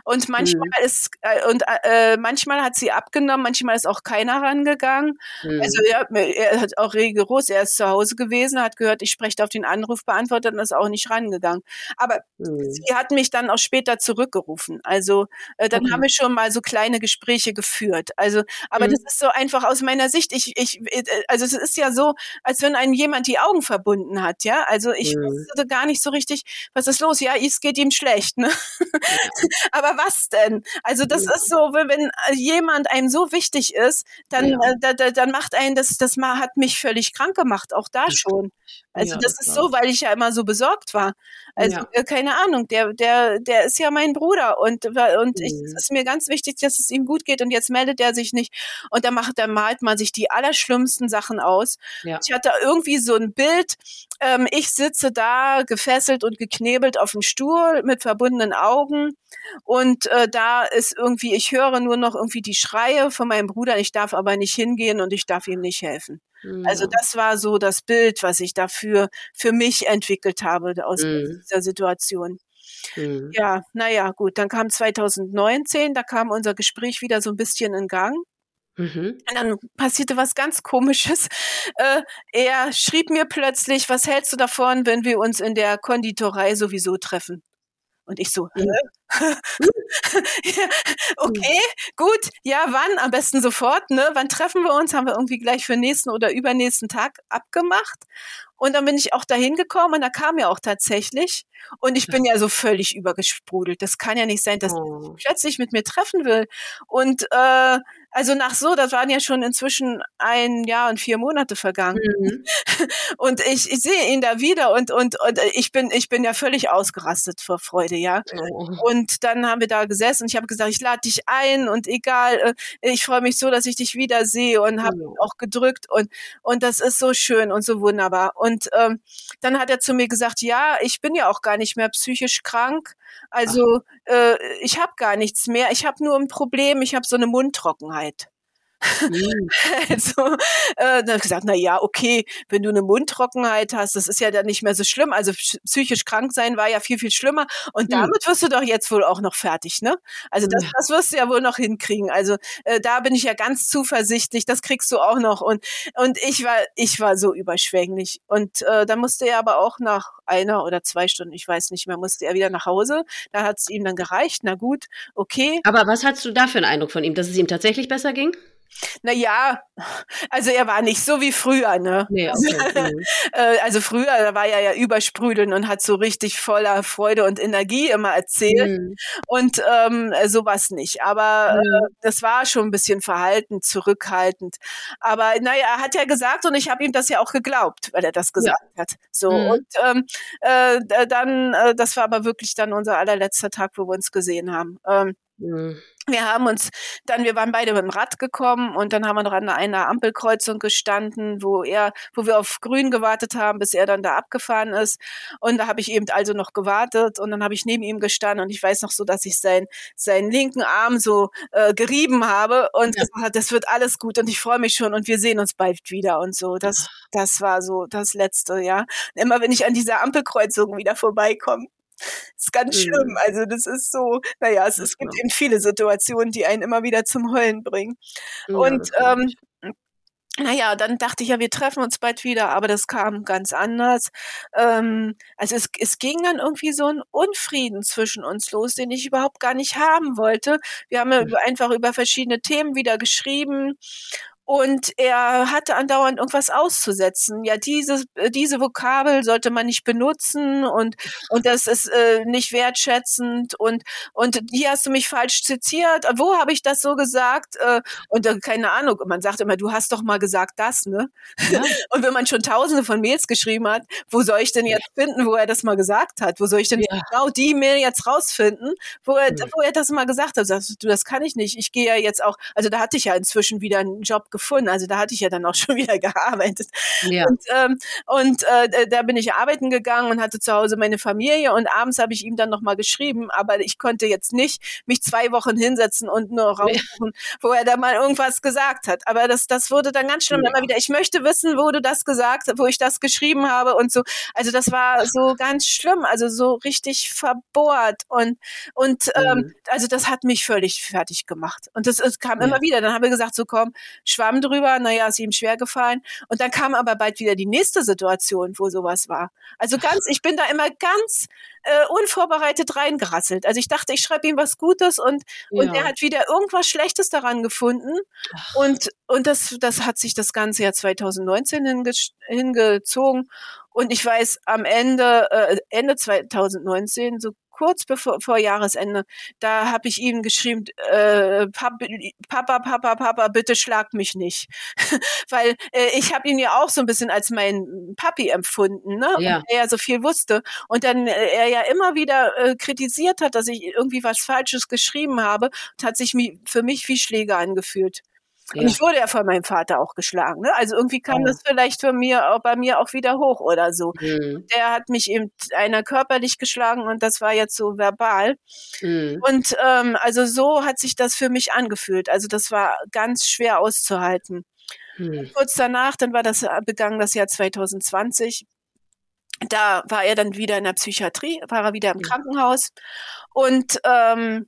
und manchmal Mhm. ist äh, und äh, manchmal hat sie abgenommen, manchmal ist auch keiner rangegangen. Mhm. Also er, er hat auch rigoros, er ist zu Hause gewesen, hat gehört, ich spreche auf den Anrufbeantworter und ist auch nicht rangegangen. Aber Mhm. sie hat mich dann auch später zurückgerufen. Also äh, dann Okay. haben wir schon mal so kleine Gespräche geführt. Also, aber Mhm. das ist so einfach aus meiner Sicht. Ich, ich, äh, also es ist ja so, als wenn einem jemand die Augen verbunden hat, ja. Also ich Mhm. wusste gar nicht so richtig, was ist los. Ja, es geht ihm schlecht, ne? aber was denn? Also das Ja. ist so, wenn, wenn jemand einem so wichtig ist, dann, Ja. äh, da, da, dann macht einen das, das mal hat mich völlig krank gemacht, auch da schon. Also Ja, das ist glaub so, weil ich ja immer so besorgt war. Also Ja. äh, keine Ahnung, der, der, der ist ja mein Bruder und, und ich, Mhm. es ist mir ganz wichtig, dass es ihm gut geht und jetzt meldet er sich nicht und dann macht, dann malt man sich die allerschlimmsten Sachen aus. Ja. Ich hatte irgendwie so ein Bild, ähm, ich sitze da gefesselt und geknebelt auf dem Stuhl mit verbundenen Augen und äh, da ist irgendwie, ich höre nur noch irgendwie die Schreie von meinem Bruder, ich darf aber nicht hingehen und ich darf ihm nicht helfen. Also Ja. das war so das Bild, was ich dafür für mich entwickelt habe aus Mhm. dieser Situation. Mhm. Ja, naja, gut, dann kam 2019, da kam unser Gespräch wieder so ein bisschen in Gang. Mhm. Und dann passierte was ganz Komisches. Äh, er schrieb mir plötzlich, was hältst du davon, wenn wir uns in der Konditorei sowieso treffen? Und ich so, Mhm. ja, okay, gut, ja, wann? Am besten sofort, ne? Wann treffen wir uns? Haben wir irgendwie gleich für nächsten oder übernächsten Tag abgemacht. Und dann bin ich auch dahin gekommen und da kam er auch tatsächlich. Und ich bin ja so völlig übergesprudelt. Das kann ja nicht sein, dass Oh. plötzlich mit mir treffen will. Und äh, also nach so, das waren ja schon inzwischen ein Jahr und vier Monate vergangen. Mhm. Und ich, ich sehe ihn da wieder und, und, und ich bin, ich bin ja völlig ausgerastet vor Freude, ja. Oh. Und dann haben wir da gesessen und ich habe gesagt, ich lade dich ein und egal, äh, ich freue mich so, dass ich dich wiedersehe und habe Ja. auch gedrückt und, und das ist so schön und so wunderbar. Und ähm, dann hat er zu mir gesagt, ja, ich bin ja auch gar nicht mehr psychisch krank. Also äh, ich habe gar nichts mehr. Ich habe nur ein Problem, ich habe so eine Mundtrockenheit. Mhm. Also, äh, dann habe ich gesagt, na ja, okay, wenn du eine Mundtrockenheit hast, das ist ja dann nicht mehr so schlimm. Also psy- psychisch krank sein war ja viel, viel schlimmer. Und Mhm. damit wirst du doch jetzt wohl auch noch fertig, ne? Also das, Ja. das wirst du ja wohl noch hinkriegen. Also äh, da bin ich ja ganz zuversichtlich, das kriegst du auch noch. Und, und ich war, ich war so überschwänglich. Und äh, dann musste er aber auch nach einer oder zwei Stunden, ich weiß nicht mehr, musste er wieder nach Hause. Da hat es ihm dann gereicht. Na gut, okay. Aber was hast du da für einen Eindruck von ihm, dass es ihm tatsächlich besser ging? Na ja, also er war nicht so wie früher, ne? Nee, okay. Mhm. Äh, also früher, da war er ja übersprudeln und hat so richtig voller Freude und Energie immer erzählt Mhm. und ähm, äh, sowas nicht. Aber Mhm. äh, das war schon ein bisschen verhalten, zurückhaltend. Aber naja, er hat ja gesagt und ich habe ihm das ja auch geglaubt, weil er das gesagt hat. So Mhm. und ähm, äh, dann, äh, das war aber wirklich dann unser allerletzter Tag, wo wir uns gesehen haben. Ähm, Mhm. wir haben uns dann, wir waren beide mit dem Rad gekommen und dann haben wir noch an einer Ampelkreuzung gestanden, wo er, wo wir auf Grün gewartet haben, bis er dann da abgefahren ist. Und da habe ich eben also noch gewartet und dann habe ich neben ihm gestanden und ich weiß noch so, dass ich sein, seinen linken Arm so äh, gerieben habe und Ja. gesagt, das wird alles gut und ich freue mich schon und wir sehen uns bald wieder und so. Das, das war so das Letzte, ja. Und immer wenn ich an dieser Ampelkreuzung wieder vorbeikomme, ist ganz Mhm. schlimm. Also das ist so, naja, es, es gibt eben viele Situationen, die einen immer wieder zum Heulen bringen. Ja, Und ähm, naja, dann dachte ich ja, wir treffen uns bald wieder, aber das kam ganz anders. Ähm, also es, es ging dann irgendwie so ein Unfrieden zwischen uns los, den ich überhaupt gar nicht haben wollte. Wir haben ja Hm. über, einfach über verschiedene Themen wieder geschrieben. Und er hatte andauernd irgendwas auszusetzen. Ja, diese, äh, diese Vokabel sollte man nicht benutzen und, und das ist äh, nicht wertschätzend und, und hier hast du mich falsch zitiert. Wo habe ich das so gesagt? Äh, und äh, keine Ahnung, man sagt immer, du hast doch mal gesagt das, ne? Ja. Und wenn man schon tausende von Mails geschrieben hat, wo soll ich denn jetzt finden, wo er das mal gesagt hat? Wo soll ich denn Ja. genau die Mail jetzt rausfinden, wo er, Hm. wo er das mal gesagt hat? Sagst du, das kann ich nicht. Ich gehe ja jetzt auch, also da hatte ich ja inzwischen wieder einen Job gefunden. Also da hatte ich ja dann auch schon wieder gearbeitet. Ja. Und, ähm, und äh, da bin ich arbeiten gegangen und hatte zu Hause meine Familie und abends habe ich ihm dann nochmal geschrieben, aber ich konnte jetzt nicht mich zwei Wochen hinsetzen und nur raussuchen, wo er da mal irgendwas gesagt hat. Aber das, das wurde dann ganz schlimm ja. immer wieder. Ich möchte wissen, wo du das gesagt hast, wo ich das geschrieben habe und so. Also das war so ganz schlimm, also so richtig verbohrt und und ähm, mhm. ähm, also das hat mich völlig fertig gemacht. Und das, es kam ja. immer wieder. Dann haben wir gesagt, so komm, schwamm drüber. Naja, ist ihm schwer gefallen. Und dann kam aber bald wieder die nächste Situation, wo sowas war. Also ganz, ich bin da immer ganz äh, unvorbereitet reingerasselt. Also ich dachte, ich schreibe ihm was Gutes und, ja. und er hat wieder irgendwas Schlechtes daran gefunden. Ach. Und, und das, das hat sich das ganze Jahr 2019 hinge hingezogen. Und ich weiß, am Ende, äh, Ende 2019, so kurz bevor vor Jahresende, da habe ich ihm geschrieben, äh, Papa, Papa, Papa, bitte schlag mich nicht. Weil äh, ich habe ihn ja auch so ein bisschen als mein Papi empfunden, ne? Ja. Und er so viel wusste. Und dann äh, er ja immer wieder äh, kritisiert hat, dass ich irgendwie was Falsches geschrieben habe, hat sich für mich wie Schläge angefühlt. Und ich wurde ja von meinem Vater auch geschlagen. Ne? Also irgendwie kam ja. das vielleicht von mir auch bei mir auch wieder hoch oder so. Mhm. Der hat mich eben einer körperlich geschlagen und das war jetzt so verbal. Mhm. Und ähm, also so hat sich das für mich angefühlt. Also das war ganz schwer auszuhalten. Mhm. Kurz danach, dann war das begangen das Jahr 2020 da war er dann wieder in der Psychiatrie, war er wieder im Krankenhaus und ähm,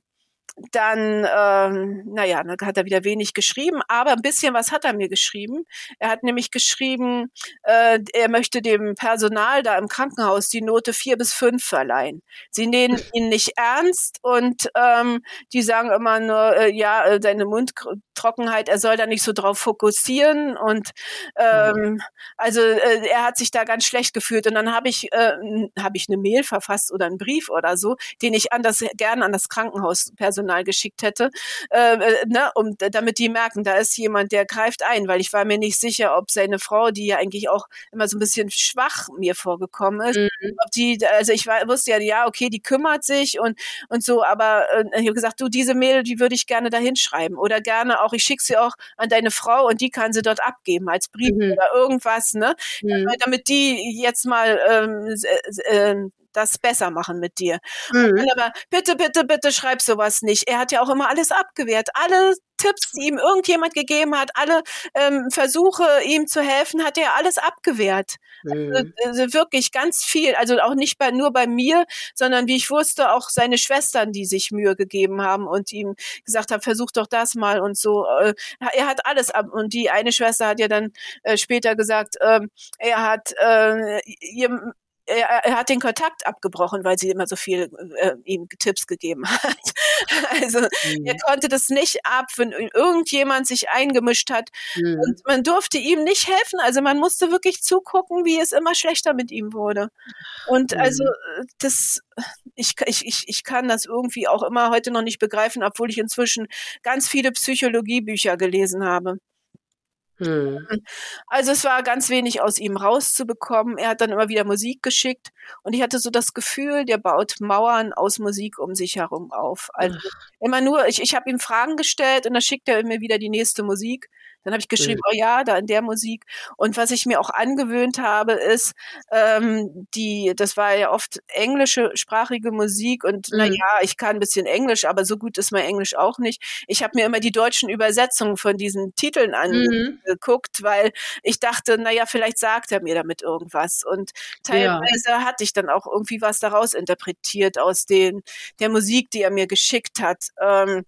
dann, ähm, naja, dann hat er wieder wenig geschrieben, aber ein bisschen was hat er mir geschrieben. Er hat nämlich geschrieben, äh, er möchte dem Personal da im Krankenhaus die Note vier bis fünf verleihen. Sie nehmen ihn nicht ernst und ähm, die sagen immer nur, äh, ja, äh, deine Mundtrockenheit, er soll da nicht so drauf fokussieren und ähm, also äh, er hat sich da ganz schlecht gefühlt und dann habe ich äh, habe ich eine Mail verfasst oder einen Brief oder so, den ich an das gerne an das Krankenhauspersonal Personal geschickt hätte, äh, äh, ne, um, damit die merken, da ist jemand, der greift ein, weil ich war mir nicht sicher, ob seine Frau, die ja eigentlich auch immer so ein bisschen schwach mir vorgekommen ist, mhm. ob die, also ich war, wusste ja, ja, okay, die kümmert sich und, und so, aber äh, ich habe gesagt, du, diese Mail, die würde ich gerne dahin schreiben oder gerne auch, ich schicke sie auch an deine Frau und die kann sie dort abgeben als Brief mhm. oder irgendwas, ne, mhm. damit die jetzt mal ähm, äh, das besser machen mit dir. Mhm. Aber bitte, bitte, bitte schreib sowas nicht. Er hat ja auch immer alles abgewehrt. Alle Tipps, die ihm irgendjemand gegeben hat, alle ähm, Versuche, ihm zu helfen, hat er alles abgewehrt. Mhm. Also, also wirklich ganz viel. Also auch nicht bei, nur bei mir, sondern wie ich wusste, auch seine Schwestern, die sich Mühe gegeben haben und ihm gesagt haben, versuch doch das mal und so. Äh, er hat alles ab. Und die eine Schwester hat ja dann äh, später gesagt, äh, er hat äh, ihr er, er, hat den Kontakt abgebrochen, weil sie immer so viel äh, ihm Tipps gegeben hat. also mhm. er konnte das nicht ab, wenn irgendjemand sich eingemischt hat. Mhm. Und man durfte ihm nicht helfen. Also man musste wirklich zugucken, wie es immer schlechter mit ihm wurde. Und mhm. also das, ich, ich, ich kann das irgendwie auch immer heute noch nicht begreifen, obwohl ich inzwischen ganz viele Psychologiebücher gelesen habe. Hm. Also es war ganz wenig aus ihm rauszubekommen. Er hat dann immer wieder Musik geschickt und ich hatte so das Gefühl, der baut Mauern aus Musik um sich herum auf. Also Ach. immer nur, ich, ich habe ihm Fragen gestellt und dann schickt er mir wieder die nächste Musik. Dann habe ich geschrieben, mhm. oh ja, da in der Musik. Und was ich mir auch angewöhnt habe, ist, ähm, die, das war ja oft englische sprachige Musik und mhm. na ja, ich kann ein bisschen Englisch, aber so gut ist mein Englisch auch nicht. Ich habe mir immer die deutschen Übersetzungen von diesen Titeln mhm. angeguckt, mhm. weil ich dachte, na ja, vielleicht sagt er mir damit irgendwas. Und teilweise ja. hatte ich dann auch irgendwie was daraus interpretiert aus den der Musik, die er mir geschickt hat. Ähm,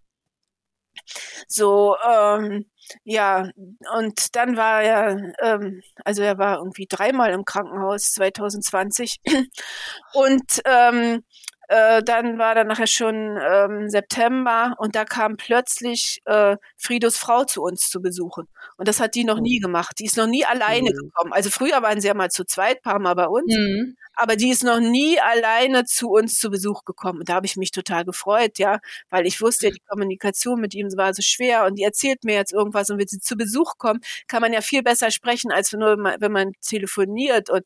so, ähm, ja, und dann war er, ähm, also er war irgendwie dreimal im Krankenhaus 2020 und ähm, äh, dann war dann nachher schon ähm, September und da kam plötzlich äh, Friedos Frau zu uns zu besuchen. Und das hat die noch oh. nie gemacht. Die ist noch nie alleine mhm. gekommen. Also früher waren sie ja mal zu zweit, paar Mal bei uns. Mhm. Aber die ist noch nie alleine zu uns zu Besuch gekommen. Und da habe ich mich total gefreut, ja, weil ich wusste, die Kommunikation mit ihm war so schwer und die erzählt mir jetzt irgendwas und wenn sie zu Besuch kommt, kann man ja viel besser sprechen, als nur wenn man telefoniert. Und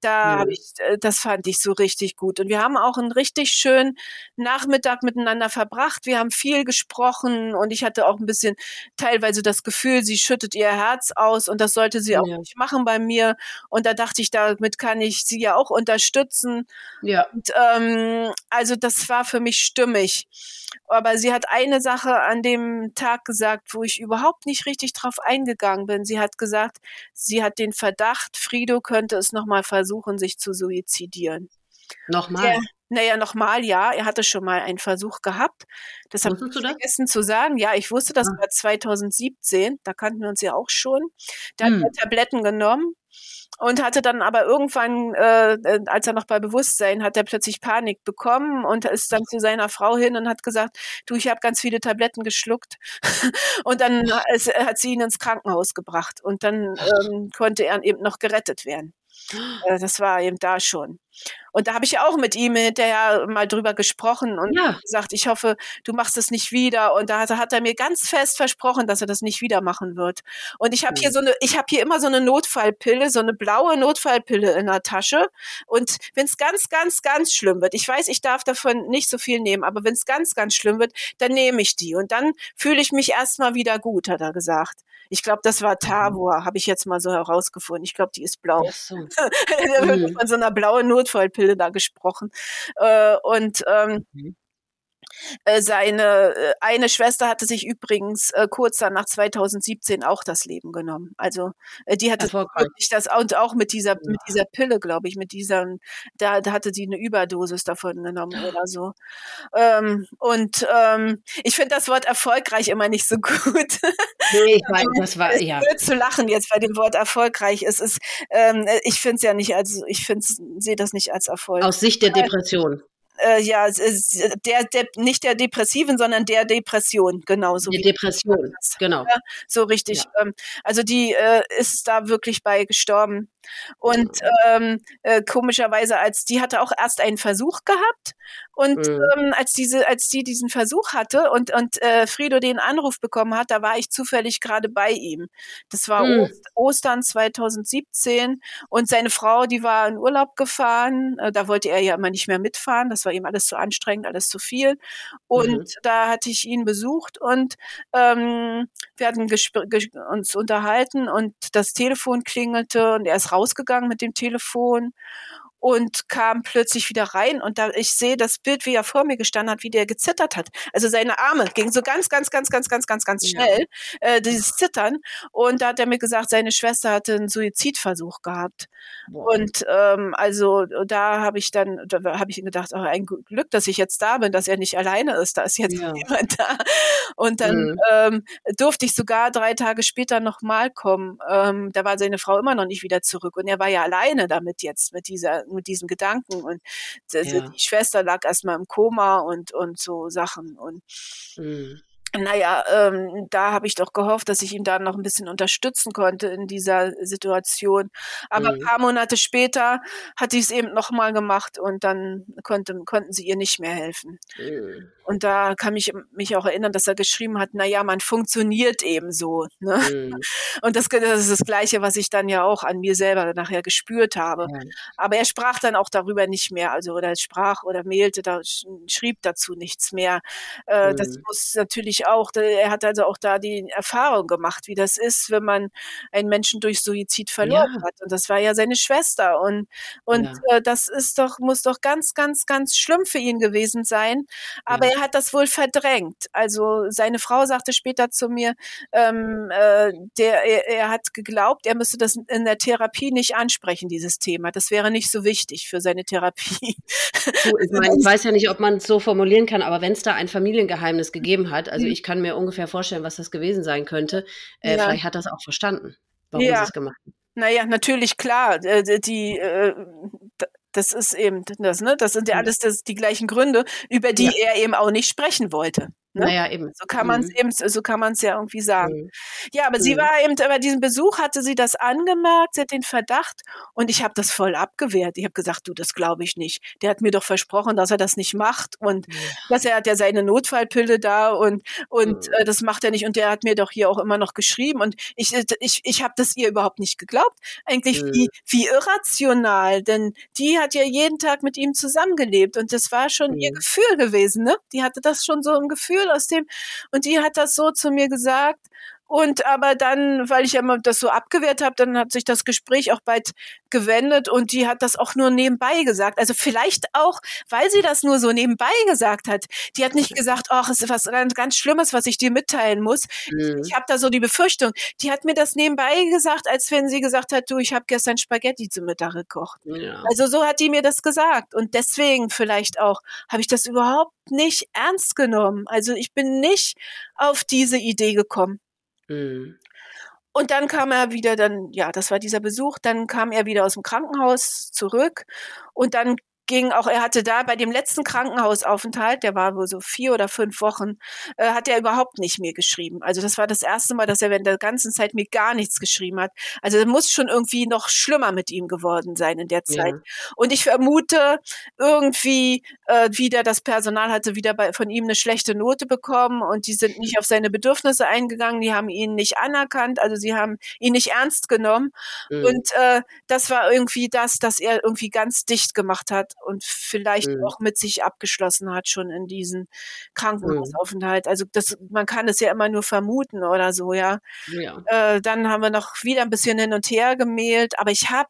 da ja. habe ich, äh, das fand ich so richtig gut. Und wir haben auch einen richtig schönen Nachmittag miteinander verbracht. Wir haben viel gesprochen und ich hatte auch ein bisschen teilweise das Gefühl, sie schüttet ihr Herz aus und das sollte sie auch ja. nicht machen bei mir. Und da dachte ich, damit kann ich sie ja auch unterstützen. Ja. Und, ähm, also das war für mich stimmig. Aber sie hat eine Sache an dem Tag gesagt, wo ich überhaupt nicht richtig drauf eingegangen bin. Sie hat gesagt, sie hat den Verdacht, Frido könnte es nochmal versuchen, sich zu suizidieren. Nochmal? Ja, naja, nochmal, ja. Er hatte schon mal einen Versuch gehabt. Das habe ich vergessen zu sagen. Ja, ich wusste, das ah. war 2017. Da kannten wir uns ja auch schon. Da hm. hat er Tabletten genommen und hatte dann aber irgendwann, äh, als er noch bei Bewusstsein, hat er plötzlich Panik bekommen und ist dann zu seiner Frau hin und hat gesagt, du, ich habe ganz viele Tabletten geschluckt. und dann ist, hat sie ihn ins Krankenhaus gebracht und dann ähm, konnte er eben noch gerettet werden. Äh, das war eben da schon. Und da habe ich ja auch mit ihm hinterher mal drüber gesprochen und ja. gesagt, ich hoffe, du machst es nicht wieder. Und da hat, hat, er mir ganz fest versprochen, dass er das nicht wieder machen wird. Und ich habe mhm. hier so eine, ich habe hier immer so eine Notfallpille, so eine blaue Notfallpille in der Tasche. Und wenn es ganz, ganz, ganz schlimm wird, ich weiß, ich darf davon nicht so viel nehmen, aber wenn es ganz, ganz schlimm wird, dann nehme ich die. Und dann fühle ich mich erstmal wieder gut, hat er gesagt. Ich glaube, das war Tavor, habe ich jetzt mal so herausgefunden. Ich glaube, die ist blau. Ach so. mhm. von so einer blauen Notfallpille da gesprochen. Äh, und ähm, mhm. Äh, seine äh, eine Schwester hatte sich übrigens äh, kurz danach 2017 auch das Leben genommen. Also die hatte wirklich das und auch mit dieser ja. mit dieser Pille, glaube ich, mit dieser da, da hatte sie eine Überdosis davon genommen oder so. Ähm, und ähm, ich finde das Wort erfolgreich immer nicht so gut. Nee, ich meine, das war ja. Es zu lachen jetzt bei dem Wort erfolgreich. Es ist, ähm, ich finde es ja nicht als, ich finde sehe das nicht als Erfolg. Aus Sicht der Depression äh, ja, der, der, nicht der Depressiven, sondern der Depression, genauso. Die Depression, genau. Ja, so richtig. Ja. Ähm, also die äh, ist da wirklich bei gestorben. Und ähm, äh, komischerweise, als die hatte auch erst einen Versuch gehabt und mhm. ähm, als diese, als die diesen Versuch hatte und und äh, Frido den Anruf bekommen hat, da war ich zufällig gerade bei ihm. Das war mhm. Ostern 2017 und seine Frau, die war in Urlaub gefahren. Äh, da wollte er ja immer nicht mehr mitfahren. Das war ihm alles zu anstrengend, alles zu viel. Und mhm. da hatte ich ihn besucht und ähm, wir hatten uns unterhalten und das Telefon klingelte und er ist rausgegangen mit dem Telefon und kam plötzlich wieder rein und da ich sehe das Bild, wie er vor mir gestanden hat, wie der gezittert hat. Also seine Arme gingen so ganz, ganz, ganz, ganz, ganz, ganz, ganz schnell, ja. äh, dieses Zittern. Und da hat er mir gesagt, seine Schwester hatte einen Suizidversuch gehabt. Wow. Und ähm, also da habe ich dann, da habe ich gedacht, oh, ein Glück, dass ich jetzt da bin, dass er nicht alleine ist. Da ist jetzt ja. jemand da. Und dann mhm. ähm, durfte ich sogar drei Tage später nochmal kommen. Ähm, da war seine Frau immer noch nicht wieder zurück und er war ja alleine damit jetzt mit dieser mit diesen Gedanken und ja. die Schwester lag erstmal im Koma und und so Sachen und mhm naja, ähm, da habe ich doch gehofft, dass ich ihn da noch ein bisschen unterstützen konnte in dieser Situation. Aber mhm. ein paar Monate später hat sie es eben nochmal gemacht und dann konnte, konnten sie ihr nicht mehr helfen. Mhm. Und da kann ich mich auch erinnern, dass er geschrieben hat, na ja, man funktioniert eben so. Ne? Mhm. Und das, das, ist das Gleiche, was ich dann ja auch an mir selber nachher gespürt habe. Aber er sprach dann auch darüber nicht mehr, also oder sprach oder mailte, da schrieb dazu nichts mehr. Äh, das mhm. muss natürlich natürlich auch, er hat also auch da die Erfahrung gemacht, wie das ist, wenn man einen Menschen durch Suizid verloren ja. hat. Und das war ja seine Schwester. Und, und ja. äh, das ist doch, muss doch ganz, ganz, ganz schlimm für ihn gewesen sein. Aber ja. er hat das wohl verdrängt. Also seine Frau sagte später zu mir, ähm, äh, der, er, er hat geglaubt, er müsste das in der Therapie nicht ansprechen, dieses Thema. Das wäre nicht so wichtig für seine Therapie. Du, ich, meine, ich weiß ja nicht, ob man es so formulieren kann, aber wenn es da ein Familiengeheimnis gegeben hat, also ich kann mir ungefähr vorstellen, was das gewesen sein könnte. Äh, ja. Vielleicht hat das auch verstanden, warum ja. sie es gemacht hat. Naja, natürlich, klar. Äh, die, äh, das ist eben das, ne? Das sind ja alles das, die gleichen Gründe, über die ja. er eben auch nicht sprechen wollte. Ne? Naja, eben. So kann man es mhm. eben, so kann man es ja irgendwie sagen. Mhm. Ja, aber mhm. sie war eben, bei diesem Besuch hatte sie das angemerkt, sie hat den Verdacht und ich habe das voll abgewehrt. Ich habe gesagt, du, das glaube ich nicht. Der hat mir doch versprochen, dass er das nicht macht und dass er hat ja seine Notfallpille da und und mhm. äh, das macht er nicht und der hat mir doch hier auch immer noch geschrieben und ich äh, ich ich habe das ihr überhaupt nicht geglaubt. Eigentlich wie wie irrational, denn die hat ja jeden Tag mit ihm zusammengelebt und das war schon ihr Gefühl gewesen, ne? Die hatte das schon so im Gefühl aus dem, und die hat das so zu mir gesagt. Und aber dann, weil ich ja immer das so abgewehrt habe, dann hat sich das Gespräch auch bald gewendet und die hat das auch nur nebenbei gesagt. Also vielleicht auch, weil sie das nur so nebenbei gesagt hat. Die hat nicht gesagt, ach, es ist was ganz, Schlimmes, was ich dir mitteilen muss. Mhm. Ich habe da so die Befürchtung. Die hat mir das nebenbei gesagt, als wenn sie gesagt hat, du, ich habe gestern Spaghetti zum Mittag gekocht. Ja. Also so hat die mir das gesagt. Und deswegen vielleicht auch habe ich das überhaupt nicht ernst genommen. Also ich bin nicht auf diese Idee gekommen. Mhm. Und dann kam er wieder, dann, ja, das war dieser Besuch, dann kam er wieder aus dem Krankenhaus zurück und dann ging auch, er hatte da bei dem letzten Krankenhausaufenthalt, der war wohl so vier oder fünf Wochen, äh, hat er überhaupt nicht mehr geschrieben. Also das war das erste Mal, dass er während der ganzen Zeit mir gar nichts geschrieben hat. Also es muss schon irgendwie noch schlimmer mit ihm geworden sein in der Zeit. Ja. Und ich vermute, irgendwie äh, wieder das Personal hatte wieder bei, von ihm eine schlechte Note bekommen und die sind nicht auf seine Bedürfnisse eingegangen, die haben ihn nicht anerkannt, also sie haben ihn nicht ernst genommen. Mhm. Und äh, das war irgendwie das, dass er irgendwie ganz dicht gemacht hat und vielleicht mhm. auch mit sich abgeschlossen hat schon in diesen mhm. Krankenhausaufenthalt. Also das, man kann es ja immer nur vermuten oder so, ja. ja. Äh, dann haben wir noch wieder ein bisschen hin und her gemailt, aber ich habe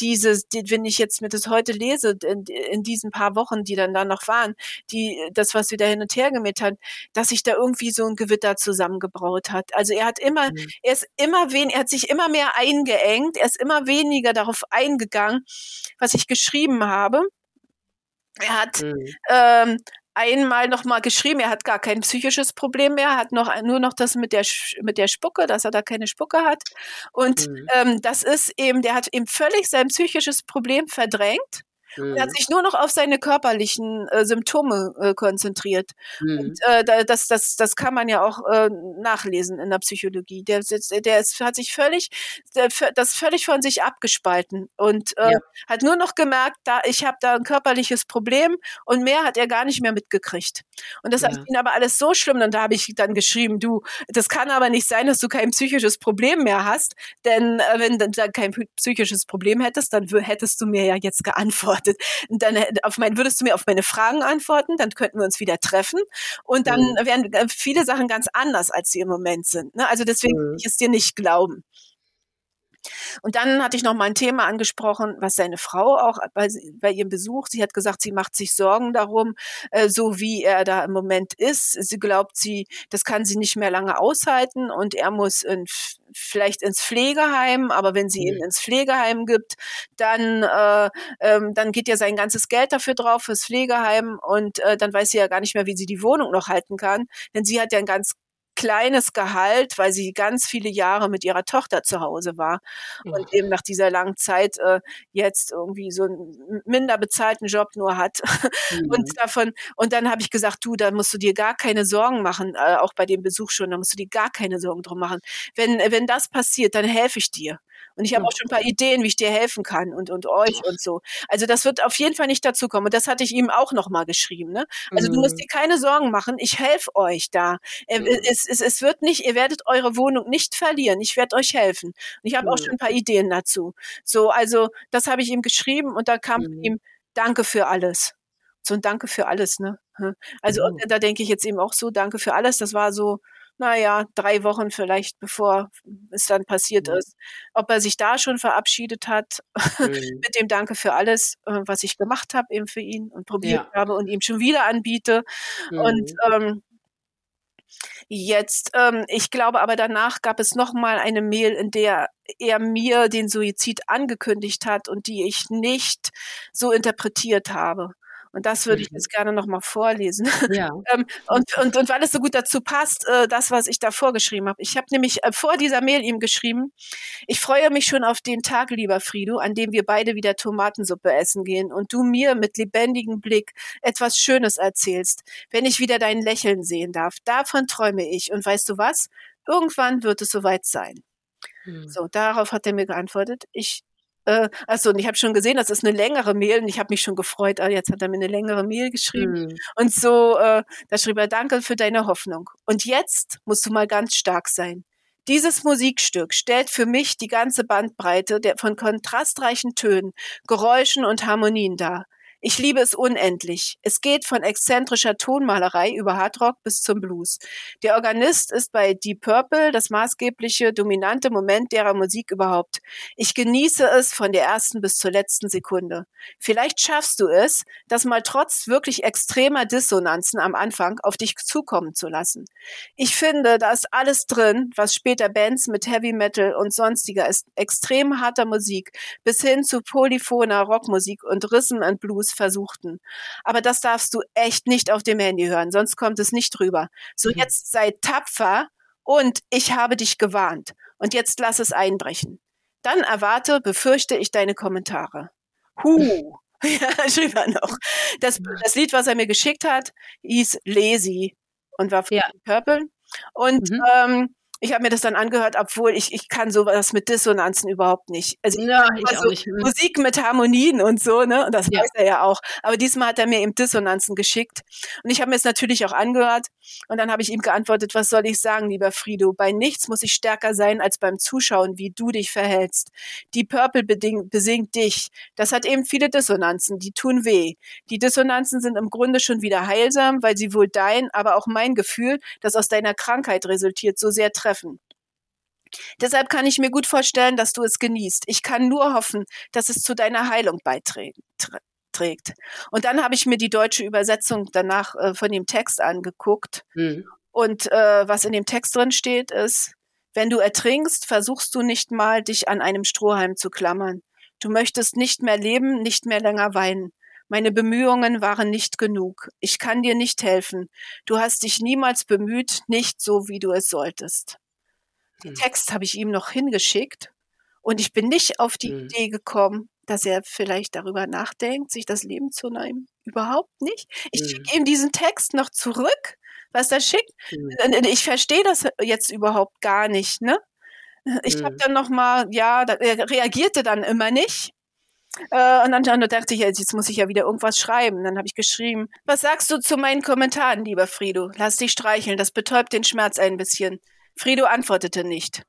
dieses, die, wenn ich jetzt mir das heute lese, in, in, diesen paar Wochen, die dann da noch waren, die, das, was wir da hin und her gemäht hat, dass sich da irgendwie so ein Gewitter zusammengebraut hat. Also er hat immer, mhm. er ist immer wen, er hat sich immer mehr eingeengt, er ist immer weniger darauf eingegangen, was ich geschrieben habe. Er hat mhm. ähm, einmal noch mal geschrieben, er hat gar kein psychisches Problem mehr, hat noch nur noch das mit der mit der Spucke, dass er da keine Spucke hat. Und mhm. ähm, das ist eben, der hat eben völlig sein psychisches Problem verdrängt Mhm. Er hat sich nur noch auf seine körperlichen äh, Symptome äh, konzentriert. Mhm. Und äh, das, das, das kann man ja auch äh, nachlesen in der Psychologie. Der, der ist, hat sich völlig, der, das völlig von sich abgespalten und äh, ja. hat nur noch gemerkt, da ich habe da ein körperliches Problem und mehr hat er gar nicht mehr mitgekriegt. Und das ja. hat ihn aber alles so schlimm. Und da habe ich dann geschrieben, du, das kann aber nicht sein, dass du kein psychisches Problem mehr hast, denn äh, wenn du dann kein psychisches Problem hättest, dann hättest du mir ja jetzt geantwortet. Dann äh, auf mein, würdest du mir auf meine Fragen antworten, dann könnten wir uns wieder treffen und dann mhm. wären äh, viele Sachen ganz anders, als sie im Moment sind. Ne? Also deswegen mhm. ich es dir nicht glauben. Und dann hatte ich noch mal ein Thema angesprochen, was seine Frau auch bei, bei ihrem Besuch, sie hat gesagt, sie macht sich Sorgen darum, äh, so wie er da im Moment ist. Sie glaubt, sie, das kann sie nicht mehr lange aushalten und er muss in, vielleicht ins Pflegeheim, aber wenn sie ihn mhm. ins Pflegeheim gibt, dann, äh, ähm, dann geht ja sein ganzes Geld dafür drauf fürs Pflegeheim und äh, dann weiß sie ja gar nicht mehr, wie sie die Wohnung noch halten kann, denn sie hat ja ein ganz kleines Gehalt, weil sie ganz viele Jahre mit ihrer Tochter zu Hause war und eben nach dieser langen Zeit äh, jetzt irgendwie so einen minder bezahlten Job nur hat. Mhm. Und davon, und dann habe ich gesagt, du, da musst du dir gar keine Sorgen machen, äh, auch bei dem Besuch schon, da musst du dir gar keine Sorgen drum machen. Wenn, wenn das passiert, dann helfe ich dir. Und ich habe auch schon ein paar Ideen, wie ich dir helfen kann und, und euch und so. Also das wird auf jeden Fall nicht dazu kommen. Und das hatte ich ihm auch nochmal geschrieben. Ne? Also mhm. du musst mhm. dir keine Sorgen machen. Ich helfe euch da. Mhm. Es, es, es wird nicht, ihr werdet eure Wohnung nicht verlieren. Ich werde euch helfen. Und ich habe mhm. auch schon ein paar Ideen dazu. So, also das habe ich ihm geschrieben und da kam mhm. ihm Danke für alles. So ein Danke für alles, ne? Also mhm. da denke ich jetzt eben auch so, danke für alles. Das war so, naja, drei Wochen vielleicht, bevor es dann passiert mhm. ist. Ob er sich da schon verabschiedet hat mhm. mit dem Danke für alles, äh, was ich gemacht habe eben für ihn und probiert ja. habe und ihm schon wieder anbiete. Mhm. Und ähm, jetzt, ähm, ich glaube aber danach gab es noch mal eine Mail, in der er mir den Suizid angekündigt hat und die ich nicht so interpretiert habe. Und das würde ich mhm. jetzt gerne nochmal vorlesen. Ja. Ähm, und, und, und weil es so gut dazu passt, äh, das, was ich da vorgeschrieben habe. Ich habe nämlich äh, vor dieser Mail ihm geschrieben, ich freue mich schon auf den Tag, lieber Frido, an dem wir beide wieder Tomatensuppe essen gehen und du mir mit lebendigem Blick etwas Schönes erzählst, wenn ich wieder dein Lächeln sehen darf. Davon träume ich. Und weißt du was? Irgendwann wird es soweit sein. Hm. So, darauf hat er mir geantwortet. Ich äh, also, und ich habe schon gesehen, das ist eine längere Mail und ich habe mich schon gefreut, ah, jetzt hat er mir eine längere Mail geschrieben. Mhm. Und so, äh, da schrieb er, danke für deine Hoffnung. Und jetzt musst du mal ganz stark sein. Dieses Musikstück stellt für mich die ganze Bandbreite der, von kontrastreichen Tönen, Geräuschen und Harmonien dar. Ich liebe es unendlich. Es geht von exzentrischer Tonmalerei über Hardrock bis zum Blues. Der Organist ist bei Deep Purple das maßgebliche, dominante Moment derer Musik überhaupt. Ich genieße es von der ersten bis zur letzten Sekunde. Vielleicht schaffst du es, das mal trotz wirklich extremer Dissonanzen am Anfang auf dich zukommen zu lassen. Ich finde, da ist alles drin, was später Bands mit Heavy Metal und sonstiger extrem harter Musik bis hin zu polyphoner Rockmusik und Rhythm and Blues es versuchten. Aber das darfst du echt nicht auf dem Handy hören, sonst kommt es nicht rüber. So, mhm. jetzt sei tapfer und ich habe dich gewarnt. Und jetzt lass es einbrechen. Dann erwarte, befürchte ich deine Kommentare. Huh. Ja, schrieb er noch. Das, das Lied, was er mir geschickt hat, hieß Lazy und war von ja. Purple. Und mhm. ähm, ich habe mir das dann angehört, obwohl ich, ich kann sowas mit Dissonanzen überhaupt nicht. Also ja, ich also nicht. Hm. Musik mit Harmonien und so, ne? Und das ja. weiß er ja auch. Aber diesmal hat er mir eben Dissonanzen geschickt. Und ich habe mir es natürlich auch angehört. Und dann habe ich ihm geantwortet, was soll ich sagen, lieber Frido? Bei nichts muss ich stärker sein als beim Zuschauen, wie du dich verhältst. Die Purple besingt dich. Das hat eben viele Dissonanzen, die tun weh. Die Dissonanzen sind im Grunde schon wieder heilsam, weil sie wohl dein, aber auch mein Gefühl, das aus deiner Krankheit resultiert, so sehr treffen treffen. Deshalb kann ich mir gut vorstellen, dass du es genießt. Ich kann nur hoffen, dass es zu deiner Heilung beiträgt. Und dann habe ich mir die deutsche Übersetzung danach äh, von dem Text angeguckt. Mhm. Und äh, was in dem Text drin steht, ist, wenn du ertrinkst, versuchst du nicht mal, dich an einem Strohhalm zu klammern. Du möchtest nicht mehr leben, nicht mehr länger weinen. Meine Bemühungen waren nicht genug. Ich kann dir nicht helfen. Du hast dich niemals bemüht, nicht so, wie du es solltest. Den hm. Text habe ich ihm noch hingeschickt und ich bin nicht auf die hm. Idee gekommen, dass er vielleicht darüber nachdenkt, sich das Leben zu nehmen. Überhaupt nicht. Ich hm. schicke ihm diesen Text noch zurück, was er schickt. Hm. Ich verstehe das jetzt überhaupt gar nicht, ne? Ich habe hm. dann noch mal, ja, er reagierte dann immer nicht. Äh, und dann, dann dachte ich, jetzt muss ich ja wieder irgendwas schreiben. Dann habe ich geschrieben, was sagst du zu meinen Kommentaren, lieber Frido? Lass dich streicheln, das betäubt den Schmerz ein bisschen. Frido antwortete nicht.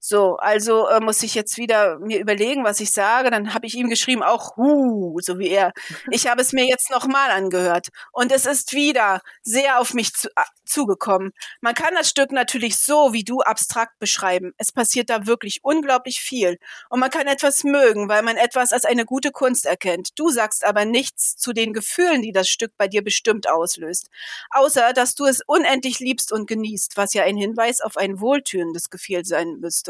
So, also äh, muss ich jetzt wieder mir überlegen, was ich sage. Dann habe ich ihm geschrieben, auch hu, so wie er. Ich habe es mir jetzt nochmal angehört und es ist wieder sehr auf mich zu, äh, zugekommen. Man kann das Stück natürlich so wie du abstrakt beschreiben. Es passiert da wirklich unglaublich viel und man kann etwas mögen, weil man etwas als eine gute Kunst erkennt. Du sagst aber nichts zu den Gefühlen, die das Stück bei dir bestimmt auslöst, außer dass du es unendlich liebst und genießt, was ja ein Hinweis auf ein wohltönendes Gefühl sein müsste.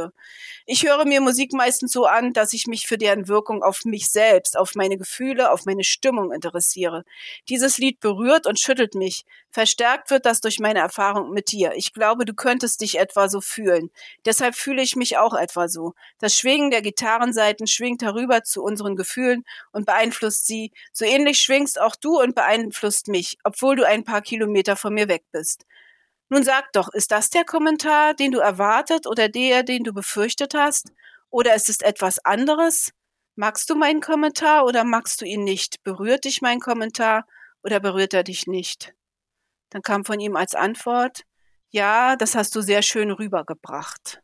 Ich höre mir Musik meistens so an, dass ich mich für deren Wirkung auf mich selbst, auf meine Gefühle, auf meine Stimmung interessiere. Dieses Lied berührt und schüttelt mich. Verstärkt wird das durch meine Erfahrung mit dir. Ich glaube, du könntest dich etwa so fühlen. Deshalb fühle ich mich auch etwa so. Das Schwingen der Gitarrenseiten schwingt herüber zu unseren Gefühlen und beeinflusst sie. So ähnlich schwingst auch du und beeinflusst mich, obwohl du ein paar Kilometer von mir weg bist. Nun sag doch, ist das der Kommentar, den du erwartet oder der, den du befürchtet hast? Oder ist es etwas anderes? Magst du meinen Kommentar oder magst du ihn nicht? Berührt dich mein Kommentar oder berührt er dich nicht? Dann kam von ihm als Antwort, ja, das hast du sehr schön rübergebracht.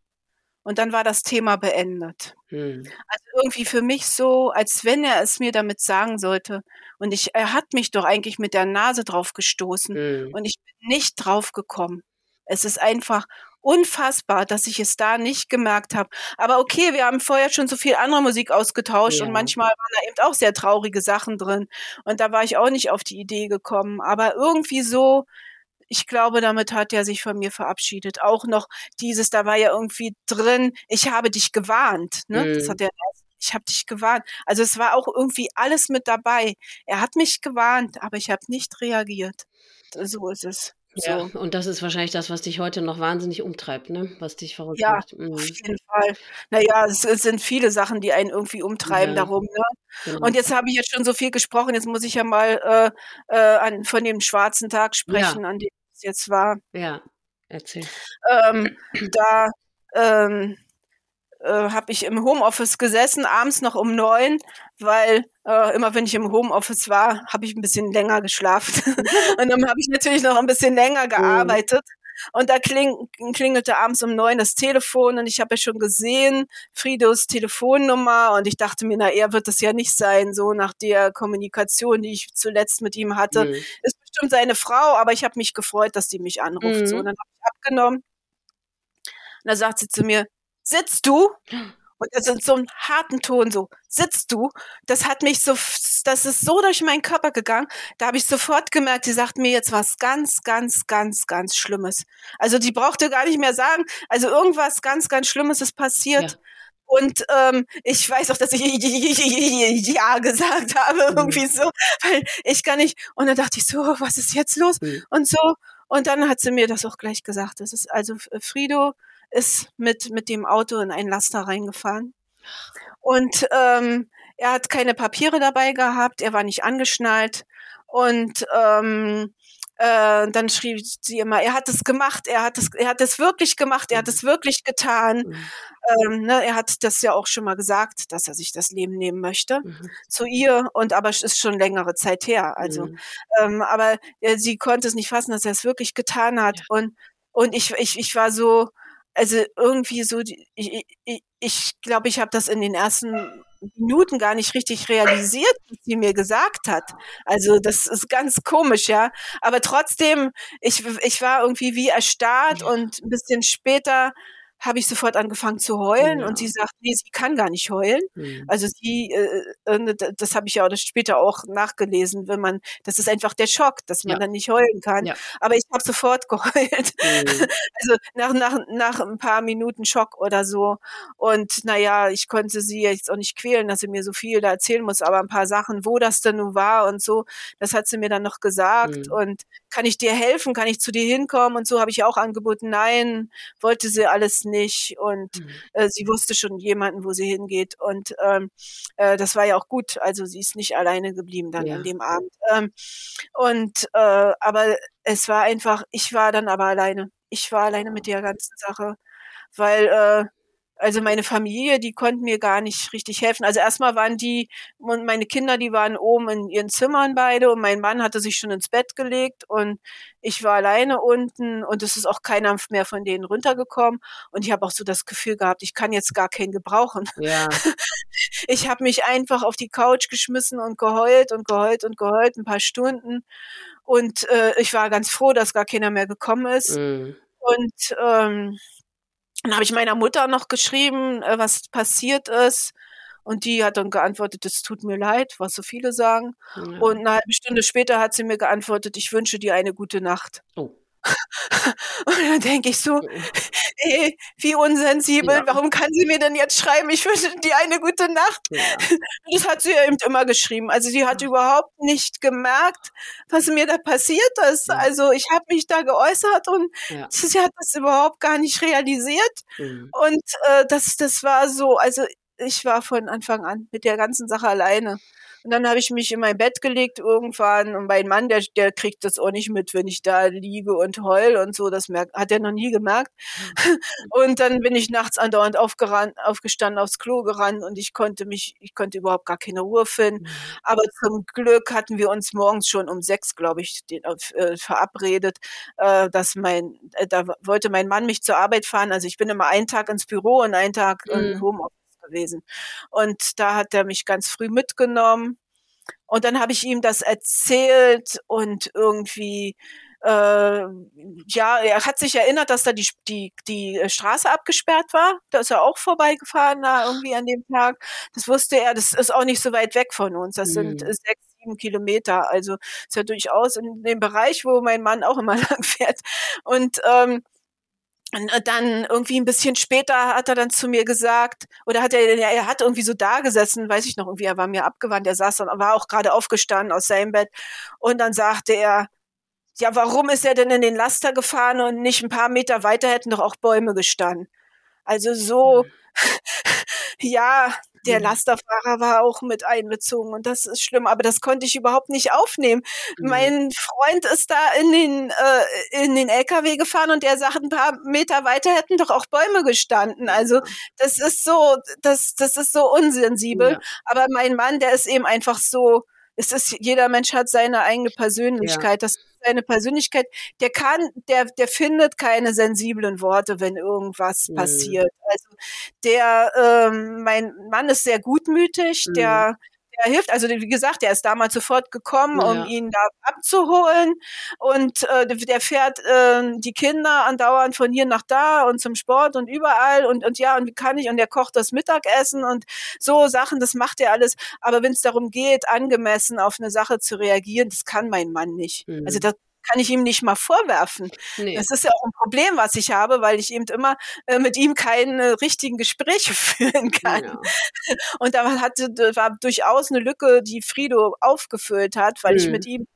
Und dann war das Thema beendet. Hm. Also irgendwie für mich so, als wenn er es mir damit sagen sollte. Und ich, er hat mich doch eigentlich mit der Nase drauf gestoßen. Hm. Und ich bin nicht drauf gekommen. Es ist einfach unfassbar, dass ich es da nicht gemerkt habe. Aber okay, wir haben vorher schon so viel andere Musik ausgetauscht ja. und manchmal waren da eben auch sehr traurige Sachen drin. Und da war ich auch nicht auf die Idee gekommen. Aber irgendwie so, ich glaube, damit hat er sich von mir verabschiedet. Auch noch dieses, da war ja irgendwie drin, ich habe dich gewarnt. Ne? Mhm. Das hat er ich habe dich gewarnt. Also es war auch irgendwie alles mit dabei. Er hat mich gewarnt, aber ich habe nicht reagiert. So ist es. Ja, und das ist wahrscheinlich das, was dich heute noch wahnsinnig umtreibt, ne? Was dich verrückt ja, macht. Mhm. auf jeden Fall. Naja, es, es, sind viele Sachen, die einen irgendwie umtreiben ja. darum, ne? Genau. Und jetzt habe ich jetzt schon so viel gesprochen, jetzt muss ich ja mal äh, äh, an, von dem schwarzen Tag sprechen, ja. an dem es jetzt war. Ja, erzähl. Ähm, da ähm, äh, habe ich im Homeoffice gesessen, abends noch um neun, weil äh, immer wenn ich im Homeoffice war, habe ich ein bisschen länger geschlafen. und dann habe ich natürlich noch ein bisschen länger gearbeitet. Und da kling, klingelte abends um neun das Telefon und ich habe ja schon gesehen, Friedos Telefonnummer und ich dachte mir, na, er wird das ja nicht sein, so nach der Kommunikation, die ich zuletzt mit ihm hatte. Mhm. Ist bestimmt seine Frau, aber ich habe mich gefreut, dass die mich anruft. Mhm. So, und dann habe ich abgenommen. Und da sagt sie zu mir, sitzt du? Und das in so einem harten Ton so, sitzt du? Das hat mich so, das ist so durch meinen Körper gegangen. Da habe ich sofort gemerkt, sie sagt mir jetzt was ganz, ganz, ganz, ganz Schlimmes. Also die brauchte gar nicht mehr sagen, also irgendwas ganz, ganz Schlimmes ist passiert. Ja. Und ähm, ich weiß auch, dass ich ja gesagt habe, mhm. irgendwie so, weil ich gar nicht. Und dann dachte ich so, was ist jetzt los? Mhm. Und so. Und dann hat sie mir das auch gleich gesagt. Das ist also Frido ist mit, mit dem Auto in einen Laster reingefahren. Und ähm, er hat keine Papiere dabei gehabt, er war nicht angeschnallt. Und ähm, äh, dann schrieb sie immer, er hat es gemacht, er hat es, er hat es wirklich gemacht, er hat es wirklich getan. Mhm. Ähm, ne, er hat das ja auch schon mal gesagt, dass er sich das Leben nehmen möchte mhm. zu ihr und aber es ist schon längere Zeit her. Also, mhm. ähm, aber äh, sie konnte es nicht fassen, dass er es wirklich getan hat ja. und und ich ich ich war so also irgendwie so, ich ich, ich, glaube, ich habe das in den ersten Minuten gar nicht richtig realisiert, was sie mir gesagt hat. Also das ist ganz komisch, ja. Aber trotzdem, ich, ich war irgendwie wie erstarrt und ein bisschen später habe ich sofort angefangen zu heulen ja. und sie sagt, nee, sie kann gar nicht heulen. Mhm. Also sie, äh, äh ne, das habe ich ja auch später auch nachgelesen, wenn man, das ist einfach der Schock, dass man ja. dann nicht heulen kann. Ja. Aber ich habe sofort geheult. Mhm. Also nach, nach, nach ein paar Minuten Schock oder so. Und naja, ich konnte sie jetzt auch nicht quälen, dass sie mir so viel da erzählen muss, aber ein paar Sachen, wo das denn nun war und so, das hat sie mir dann noch gesagt. Mhm. Und kann ich dir helfen? Kann ich zu dir hinkommen? Und so habe ich auch angeboten, nein, wollte sie alles nicht. Und mhm. äh, sie wusste schon jemanden, wo sie hingeht. Und ähm, äh, das war ja auch gut. Also sie ist nicht alleine geblieben dann ja. an dem Abend. Ähm, und äh, aber es war einfach, ich war dann aber alleine. Ich war alleine mit der ganzen Sache. Weil äh, also meine Familie, die konnten mir gar nicht richtig helfen. Also erstmal waren die und meine Kinder, die waren oben in ihren Zimmern beide und mein Mann hatte sich schon ins Bett gelegt und ich war alleine unten und es ist auch keiner mehr von denen runtergekommen und ich habe auch so das Gefühl gehabt, ich kann jetzt gar keinen gebrauchen. Ja. Ich habe mich einfach auf die Couch geschmissen und geheult und geheult und geheult ein paar Stunden und äh, ich war ganz froh, dass gar keiner mehr gekommen ist. Mhm. Und ähm, dann habe ich meiner Mutter noch geschrieben, äh, was passiert ist. Und die hat dann geantwortet, es tut mir leid, was so viele sagen. Ja. Und eine halbe Stunde später hat sie mir geantwortet, ich wünsche dir eine gute Nacht. Oh. Und dann denke ich so, ey, wie unsensibel, ja. warum kann sie mir denn jetzt schreiben, ich wünsche dir eine gute Nacht? Ja. Das hat sie ja eben immer geschrieben. Also sie hat ja. überhaupt nicht gemerkt, was mir da passiert ist. Also ich habe mich da geäußert und sie hat das überhaupt gar nicht realisiert. Mhm. Und äh, das, das war so, also ich war von Anfang an mit der ganzen Sache alleine. Und dann habe ich mich in mein Bett gelegt irgendwann und mein Mann, der, der kriegt das auch nicht mit, wenn ich da liege und heul und so. Das merkt, hat er noch nie gemerkt. Mhm. Und dann bin ich nachts andauernd aufgerannt, aufgestanden, aufs Klo gerannt und ich konnte mich, ich konnte überhaupt gar keine Ruhe finden. Mhm. Aber zum Glück hatten wir uns morgens schon um sechs, glaube ich, den, äh, verabredet, äh, dass mein, äh, da wollte mein Mann mich zur Arbeit fahren. Also ich bin immer einen Tag ins Büro und einen Tag mhm. im Homeoffice gewesen. Und da hat er mich ganz früh mitgenommen. Und dann habe ich ihm das erzählt und irgendwie äh, ja, er hat sich erinnert, dass da die, die, die Straße abgesperrt war. Da ist er auch vorbeigefahren da irgendwie an dem Tag. Das wusste er, das ist auch nicht so weit weg von uns. Das mhm. sind sechs, sieben Kilometer. Also ist ja durchaus in dem Bereich, wo mein Mann auch immer lang fährt. Und ähm, und dann irgendwie ein bisschen später hat er dann zu mir gesagt, oder hat er, er hat irgendwie so da gesessen, weiß ich noch, irgendwie, er war mir abgewandt, er saß dann, war auch gerade aufgestanden aus seinem Bett. Und dann sagte er, ja, warum ist er denn in den Laster gefahren und nicht ein paar Meter weiter hätten doch auch Bäume gestanden? Also so, ja, der mhm. Lasterfahrer war auch mit einbezogen und das ist schlimm, aber das konnte ich überhaupt nicht aufnehmen. Mhm. Mein Freund ist da in den, äh, in den LKW gefahren und der sagt, ein paar Meter weiter hätten doch auch Bäume gestanden. Also das ist so, das, das ist so unsensibel. Ja. Aber mein Mann, der ist eben einfach so, es ist, jeder Mensch hat seine eigene Persönlichkeit. Ja. Das seine Persönlichkeit. Der kann, der, der findet keine sensiblen Worte, wenn irgendwas mhm. passiert. Also der, ähm, mein Mann ist sehr gutmütig, mhm. der er hilft. Also wie gesagt, der ist damals sofort gekommen, um ja. ihn da abzuholen. Und äh, der fährt äh, die Kinder andauernd von hier nach da und zum Sport und überall und, und ja, und wie kann ich, und der kocht das Mittagessen und so Sachen, das macht er alles. Aber wenn es darum geht, angemessen auf eine Sache zu reagieren, das kann mein Mann nicht. Mhm. Also das kann ich ihm nicht mal vorwerfen. Nee. Das ist ja auch ein Problem, was ich habe, weil ich eben immer äh, mit ihm keine richtigen Gespräche führen kann. Ja. Und da hatte, war durchaus eine Lücke, die Frido aufgefüllt hat, weil mhm. ich mit ihm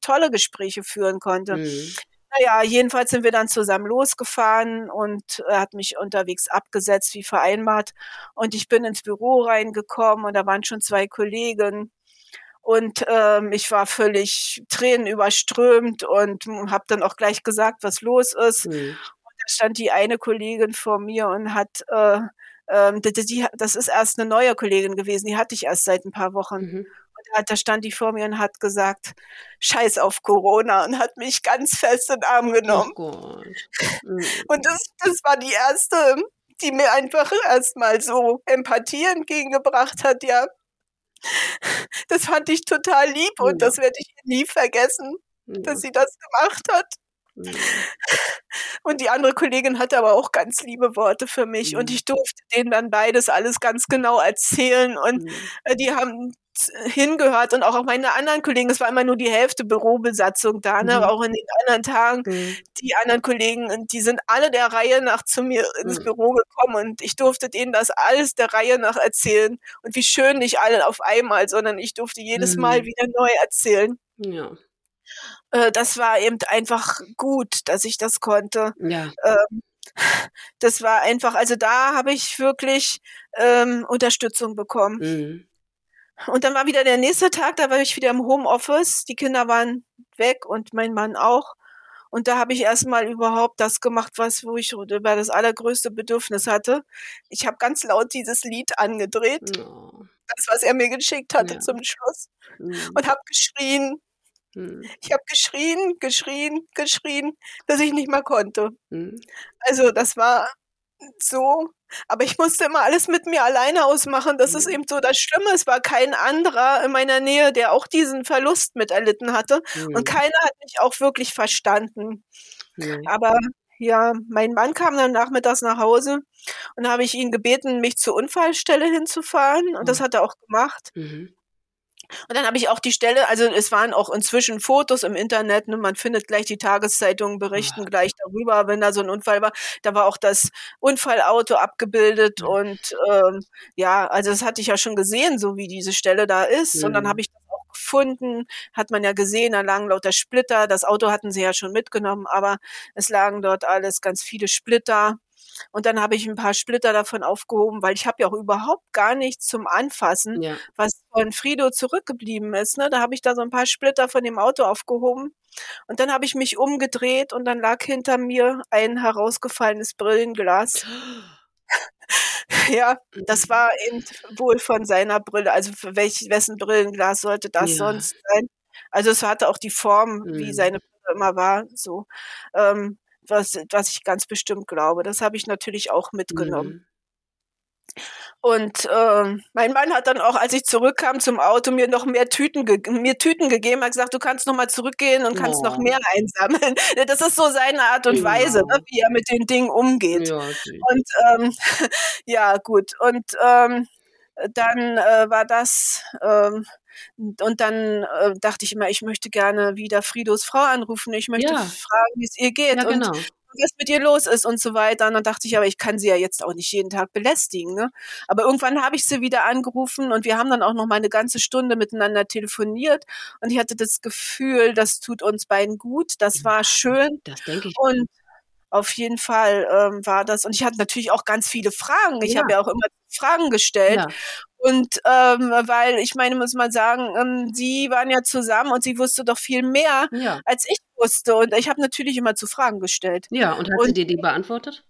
tolle Gespräche führen konnte. Mhm. Naja, jedenfalls sind wir dann zusammen losgefahren und er hat mich unterwegs abgesetzt, wie vereinbart. Und ich bin ins Büro reingekommen und da waren schon zwei Kollegen und ähm, ich war völlig tränenüberströmt und habe dann auch gleich gesagt, was los ist. Mhm. Und da stand die eine Kollegin vor mir und hat, äh, äh, die, die, das ist erst eine neue Kollegin gewesen, die hatte ich erst seit ein paar Wochen. Mhm. Und da, da stand die vor mir und hat gesagt, Scheiß auf Corona und hat mich ganz fest in den Arm genommen. Oh. Mhm. Und das, das war die erste, die mir einfach erstmal so Empathie entgegengebracht hat, ja, das fand ich total lieb und ja. das werde ich nie vergessen, ja. dass sie das gemacht hat. Und die andere Kollegin hatte aber auch ganz liebe Worte für mich und ich durfte denen dann beides alles ganz genau erzählen und äh, die haben hingehört und auch meine anderen Kollegen, es war immer nur die Hälfte Bürobesatzung da, ne? Mhm. auch in den anderen Tagen, mhm. die anderen Kollegen, die sind alle der Reihe nach zu mir ins mhm. Büro gekommen und ich durfte denen das alles der Reihe nach erzählen und wie schön nicht alle auf einmal, sondern ich durfte jedes Mal mhm. wieder neu erzählen. Ja. Äh, das war eben einfach gut, dass ich das konnte. Ja. Ähm, das war einfach, also da habe ich wirklich ähm, Unterstützung bekommen. Mhm. Und dann war wieder der nächste Tag, da war ich wieder im Homeoffice. Die Kinder waren weg und mein Mann auch. Und da habe ich erstmal überhaupt das gemacht, was wo ich über das allergrößte Bedürfnis hatte. Ich habe ganz laut dieses Lied angedreht. Oh. Das, was er mir geschickt hatte ja. zum Schluss. Mhm. Und habe geschrien. Mhm. Ich habe geschrien, geschrien, geschrien, dass ich nicht mehr konnte. Mhm. Also das war so aber ich musste immer alles mit mir alleine ausmachen. Das ist mhm. eben so das Schlimme. Es war kein anderer in meiner Nähe, der auch diesen Verlust miterlitten hatte. Mhm. Und keiner hat mich auch wirklich verstanden. Mhm. Aber ja, mein Mann kam dann nachmittags nach Hause und habe ich ihn gebeten, mich zur Unfallstelle hinzufahren. Und das mhm. hat er auch gemacht. Und dann habe ich auch die Stelle, also es waren auch inzwischen Fotos im Internet, ne, man findet gleich die Tageszeitungen berichten ja. gleich darüber, wenn da so ein Unfall war. Da war auch das Unfallauto abgebildet und ähm, ja, also das hatte ich ja schon gesehen, so wie diese Stelle da ist. Mhm. Und dann mhm. habe ich das gefunden, hat man ja gesehen, da lagen lauter Splitter. Das Auto hatten sie ja schon mitgenommen, aber es lagen dort alles ganz viele Splitter. Und dann habe ich ein paar Splitter davon aufgehoben, weil ich habe ja auch überhaupt gar nichts zum Anfassen, ja. was von Frido zurückgeblieben ist. Ne? Da habe ich da so ein paar Splitter von dem Auto aufgehoben. Und dann habe ich mich umgedreht und dann lag hinter mir ein herausgefallenes Brillenglas. ja, das war eben wohl von seiner Brille. Also für welch, wessen Brillenglas sollte das ja. sonst sein? Also es hatte auch die Form, mhm. wie seine Brille immer war. So. Ähm, was, was ich ganz bestimmt glaube. Das habe ich natürlich auch mitgenommen. Mhm. Und äh, mein Mann hat dann auch, als ich zurückkam zum Auto, mir noch mehr Tüten, mir Tüten gegeben. Hat gesagt, du kannst noch mal zurückgehen und kannst oh. noch mehr einsammeln. Das ist so seine Art und ja. Weise, ne, wie er mit den Dingen umgeht. Ja, und ähm, ja, gut. Und ähm, dann äh, war das ähm, und dann äh, dachte ich immer, ich möchte gerne wieder Fridos Frau anrufen. Ich möchte ja. fragen, wie es ihr geht. Ja, genau. Und was mit ihr los ist und so weiter. Und dann dachte ich, aber ich kann sie ja jetzt auch nicht jeden Tag belästigen. Ne? Aber irgendwann habe ich sie wieder angerufen und wir haben dann auch noch mal eine ganze Stunde miteinander telefoniert. Und ich hatte das Gefühl, das tut uns beiden gut. Das war schön. Das denke ich. Und auf jeden Fall ähm, war das. Und ich hatte natürlich auch ganz viele Fragen. Ich ja. habe ja auch immer Fragen gestellt. Ja. Und ähm, weil ich meine, muss man sagen, ähm, sie waren ja zusammen und sie wusste doch viel mehr, ja. als ich wusste. Und ich habe natürlich immer zu Fragen gestellt. Ja, und hat und, sie dir die beantwortet?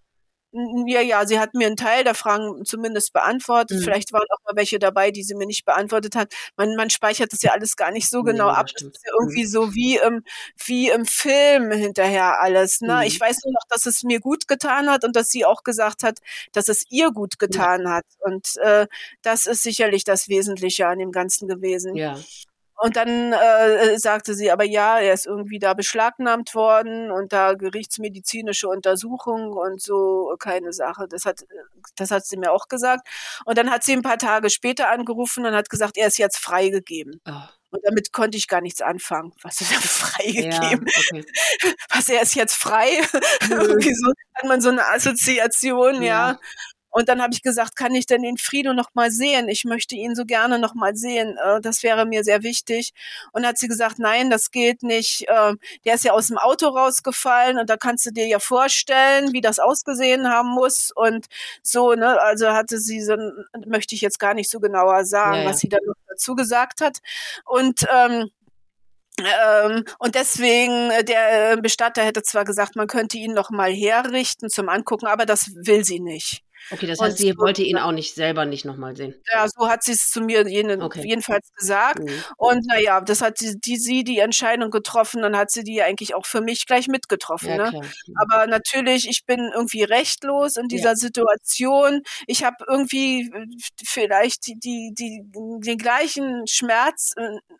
Ja, ja, sie hat mir einen Teil der Fragen zumindest beantwortet. Mhm. Vielleicht waren auch mal welche dabei, die sie mir nicht beantwortet hat. Man, man speichert das ja alles gar nicht so nee, genau ab. Das ist ja irgendwie mhm. so wie im, wie im Film hinterher alles. Ne? Mhm. Ich weiß nur noch, dass es mir gut getan hat und dass sie auch gesagt hat, dass es ihr gut getan ja. hat. Und äh, das ist sicherlich das Wesentliche an dem Ganzen gewesen. Ja. Und dann äh, sagte sie aber ja, er ist irgendwie da beschlagnahmt worden und da gerichtsmedizinische Untersuchung und so keine Sache. Das hat, das hat sie mir auch gesagt. Und dann hat sie ein paar Tage später angerufen und hat gesagt, er ist jetzt freigegeben. Oh. Und damit konnte ich gar nichts anfangen. Was ist denn freigegeben? Ja, okay. Was, er ist jetzt frei? Irgendwie so hat man so eine Assoziation, ja. ja. Und dann habe ich gesagt, kann ich denn den Frido noch mal sehen? Ich möchte ihn so gerne noch mal sehen. Äh, das wäre mir sehr wichtig. Und hat sie gesagt, nein, das geht nicht. Äh, der ist ja aus dem Auto rausgefallen und da kannst du dir ja vorstellen, wie das ausgesehen haben muss. Und so, ne, also hatte sie so, möchte ich jetzt gar nicht so genauer sagen, ja, ja. was sie dann noch dazu gesagt hat. Und ähm, ähm, und deswegen, äh, der Bestatter hätte zwar gesagt, man könnte ihn noch mal herrichten zum Angucken, aber das will sie nicht. Okay, das heißt, sie so, wollte ihn auch nicht selber nicht nochmal sehen. Ja, so hat sie es zu mir jene, okay. jedenfalls gesagt. Mhm. Und naja, das hat die, die, sie die Entscheidung getroffen, dann hat sie die eigentlich auch für mich gleich mitgetroffen. Ja, ne? Aber natürlich, ich bin irgendwie rechtlos in dieser ja. Situation. Ich habe irgendwie äh, vielleicht die, die, die, den gleichen Schmerz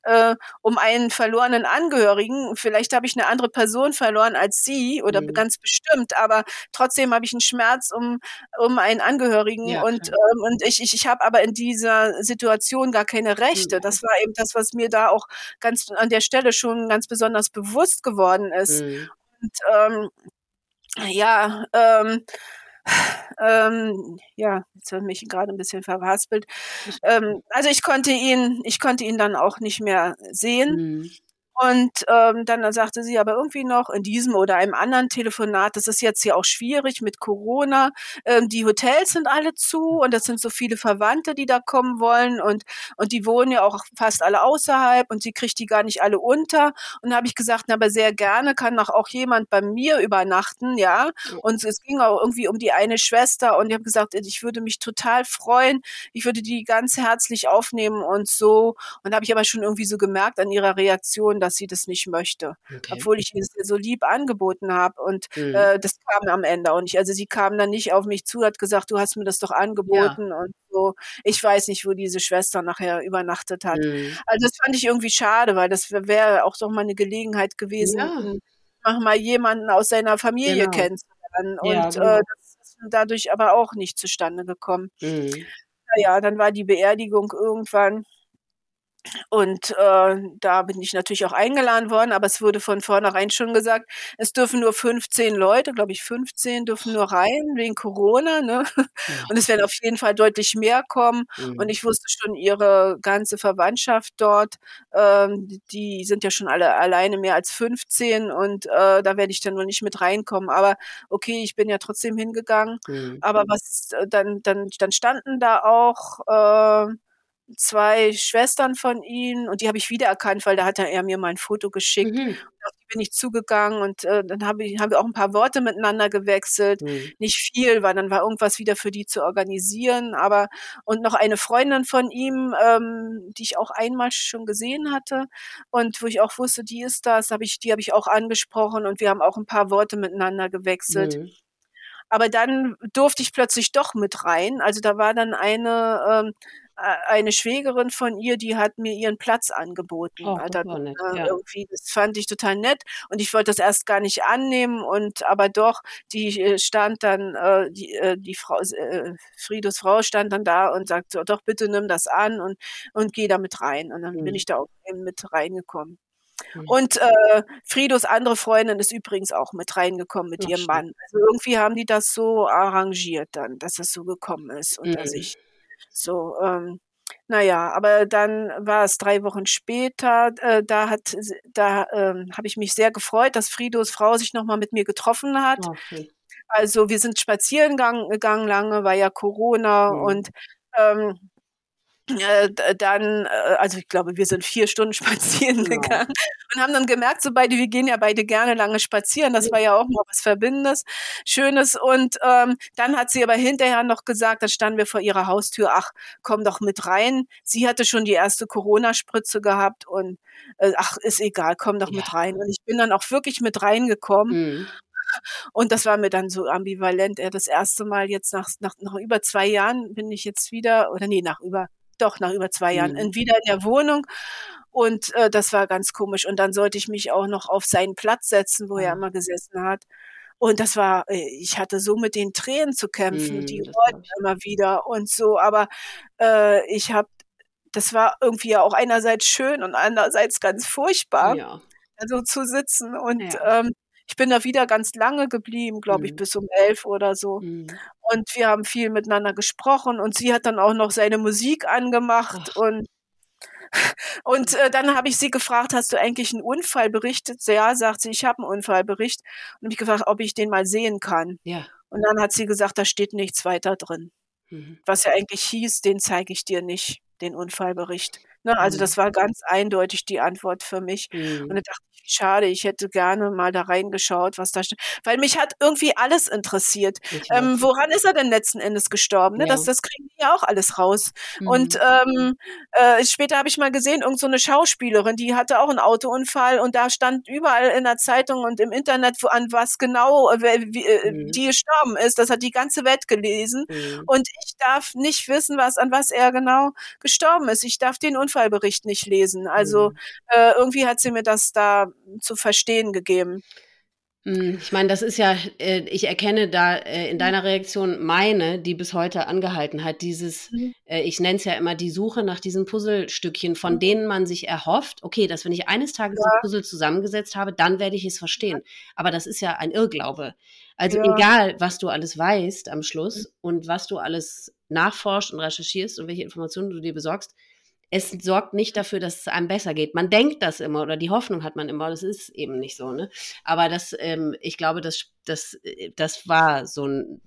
äh, um einen verlorenen Angehörigen. Vielleicht habe ich eine andere Person verloren als sie oder mhm. ganz bestimmt, aber trotzdem habe ich einen Schmerz um, um einen Angehörigen ja, und, ähm, und ich, ich, ich habe aber in dieser Situation gar keine Rechte. Mhm. Das war eben das, was mir da auch ganz an der Stelle schon ganz besonders bewusst geworden ist. Mhm. Und ähm, ja, ähm, ähm, ja, jetzt hat mich gerade ein bisschen verhaspelt. Ähm, also ich konnte ihn, ich konnte ihn dann auch nicht mehr sehen. Mhm. Und ähm, dann sagte sie aber irgendwie noch in diesem oder einem anderen Telefonat, das ist jetzt hier auch schwierig mit Corona. Ähm, die Hotels sind alle zu und das sind so viele Verwandte, die da kommen wollen und und die wohnen ja auch fast alle außerhalb und sie kriegt die gar nicht alle unter. Und da habe ich gesagt, na, aber sehr gerne kann doch auch jemand bei mir übernachten, ja. Und es ging auch irgendwie um die eine Schwester und ich habe gesagt, ich würde mich total freuen, ich würde die ganz herzlich aufnehmen und so. Und da habe ich aber schon irgendwie so gemerkt an ihrer Reaktion, dass sie das nicht möchte. Okay. Obwohl ich ihr so lieb angeboten habe. Und mhm. äh, das kam am Ende auch nicht. Also sie kam dann nicht auf mich zu, hat gesagt, du hast mir das doch angeboten ja. und so. Ich weiß nicht, wo diese Schwester nachher übernachtet hat. Mhm. Also das fand ich irgendwie schade, weil das wäre auch doch mal eine Gelegenheit gewesen, ja. mach mal jemanden aus seiner Familie genau. kennenzulernen. Und ja, genau. äh, das ist dadurch aber auch nicht zustande gekommen. Mhm. Naja, dann war die Beerdigung irgendwann und äh, da bin ich natürlich auch eingeladen worden, aber es wurde von vornherein schon gesagt, es dürfen nur 15 Leute, glaube ich 15 dürfen nur rein wegen Corona. Ne? Und es werden auf jeden Fall deutlich mehr kommen. Mhm. Und ich wusste schon, ihre ganze Verwandtschaft dort, ähm, die sind ja schon alle alleine mehr als 15 und äh, da werde ich dann nur nicht mit reinkommen. Aber okay, ich bin ja trotzdem hingegangen. Mhm. Aber was äh, dann, dann, dann standen da auch äh, zwei Schwestern von ihm und die habe ich wiedererkannt, weil da hat er mir mal ein Foto geschickt. Mhm. auf die bin ich zugegangen und äh, dann habe ich, haben wir auch ein paar Worte miteinander gewechselt. Mhm. Nicht viel, weil dann war irgendwas wieder für die zu organisieren. Aber und noch eine Freundin von ihm, ähm, die ich auch einmal schon gesehen hatte und wo ich auch wusste, die ist das, habe ich, die habe ich auch angesprochen und wir haben auch ein paar Worte miteinander gewechselt. Mhm. Aber dann durfte ich plötzlich doch mit rein. Also da war dann eine ähm, eine Schwägerin von ihr, die hat mir ihren Platz angeboten. Oh, das, nett, äh, ja. irgendwie, das fand ich total nett und ich wollte das erst gar nicht annehmen und aber doch, die äh, stand dann, äh, die, äh, die Frau, äh, Friedos Frau stand dann da und sagte, doch bitte nimm das an und, und geh da mit rein. Und dann mhm. bin ich da auch mit reingekommen. Mhm. Und äh, Fridos andere Freundin ist übrigens auch mit reingekommen mit Ach, ihrem Mann. Also irgendwie haben die das so arrangiert dann, dass es so gekommen ist und mhm. dass ich so ähm, naja, aber dann war es drei Wochen später, äh, da hat, da ähm, habe ich mich sehr gefreut, dass Fridos Frau sich nochmal mit mir getroffen hat. Okay. Also wir sind spazieren gegangen lange, war ja Corona mhm. und ähm, äh, dann, äh, also ich glaube, wir sind vier Stunden spazieren ja. gegangen und haben dann gemerkt, so beide, wir gehen ja beide gerne lange spazieren. Das war ja auch mal was Verbindendes, Schönes. Und ähm, dann hat sie aber hinterher noch gesagt, dann standen wir vor ihrer Haustür, ach, komm doch mit rein. Sie hatte schon die erste Corona-Spritze gehabt und äh, ach, ist egal, komm doch ja. mit rein. Und ich bin dann auch wirklich mit reingekommen. Mhm. Und das war mir dann so ambivalent. Das erste Mal jetzt nach, nach, nach über zwei Jahren bin ich jetzt wieder, oder nee, nach über doch nach über zwei Jahren, mhm. wieder in der Wohnung. Und äh, das war ganz komisch. Und dann sollte ich mich auch noch auf seinen Platz setzen, wo er immer gesessen hat. Und das war, äh, ich hatte so mit den Tränen zu kämpfen, mm, die wollten immer wieder und so. Aber äh, ich habe, das war irgendwie ja auch einerseits schön und andererseits ganz furchtbar, ja. also zu sitzen. Und ja. ähm, ich bin da wieder ganz lange geblieben, glaube mhm. ich, bis um elf oder so. Mhm. Und wir haben viel miteinander gesprochen und sie hat dann auch noch seine Musik angemacht Ach. und und äh, dann habe ich sie gefragt, hast du eigentlich einen Unfall berichtet? Ja, sagt sie, ich habe einen Unfallbericht. Und ich gefragt, ob ich den mal sehen kann. Ja. Und dann hat sie gesagt, da steht nichts weiter drin. Mhm. Was ja eigentlich hieß, den zeige ich dir nicht, den Unfallbericht. Ne? Also mhm. das war ganz eindeutig die Antwort für mich. Mhm. Und da dachte ich, schade, ich hätte gerne mal da reingeschaut, was da steht. Weil mich hat irgendwie alles interessiert. Ähm, woran ist er denn letzten Endes gestorben? Ne? Ja. Das, das kriegen die ja auch alles raus. Mhm. Und ähm, äh, später habe ich mal gesehen, irgend so eine Schauspielerin, die hatte auch einen Autounfall und da stand überall in der Zeitung und im Internet, wo, an was genau äh, wie, äh, mhm. die gestorben ist. Das hat die ganze Welt gelesen. Mhm. Und ich darf nicht wissen, was an was er genau gestorben ist. Ich darf den Unfallbericht nicht lesen. Also mhm. äh, irgendwie hat sie mir das da zu verstehen gegeben. Hm, ich meine, das ist ja, äh, ich erkenne da äh, in mhm. deiner Reaktion meine, die bis heute angehalten hat, dieses, mhm. äh, ich nenne es ja immer die Suche nach diesen Puzzlestückchen, von mhm. denen man sich erhofft, okay, dass wenn ich eines Tages ja. das Puzzle zusammengesetzt habe, dann werde ich es verstehen. Aber das ist ja ein Irrglaube. Also ja. egal, was du alles weißt am Schluss mhm. und was du alles nachforscht und recherchierst und welche Informationen du dir besorgst, es sorgt nicht dafür, dass es einem besser geht. Man denkt das immer oder die Hoffnung hat man immer, das ist eben nicht so. Ne? Aber das, ähm, ich glaube, das, das, äh, das war so ein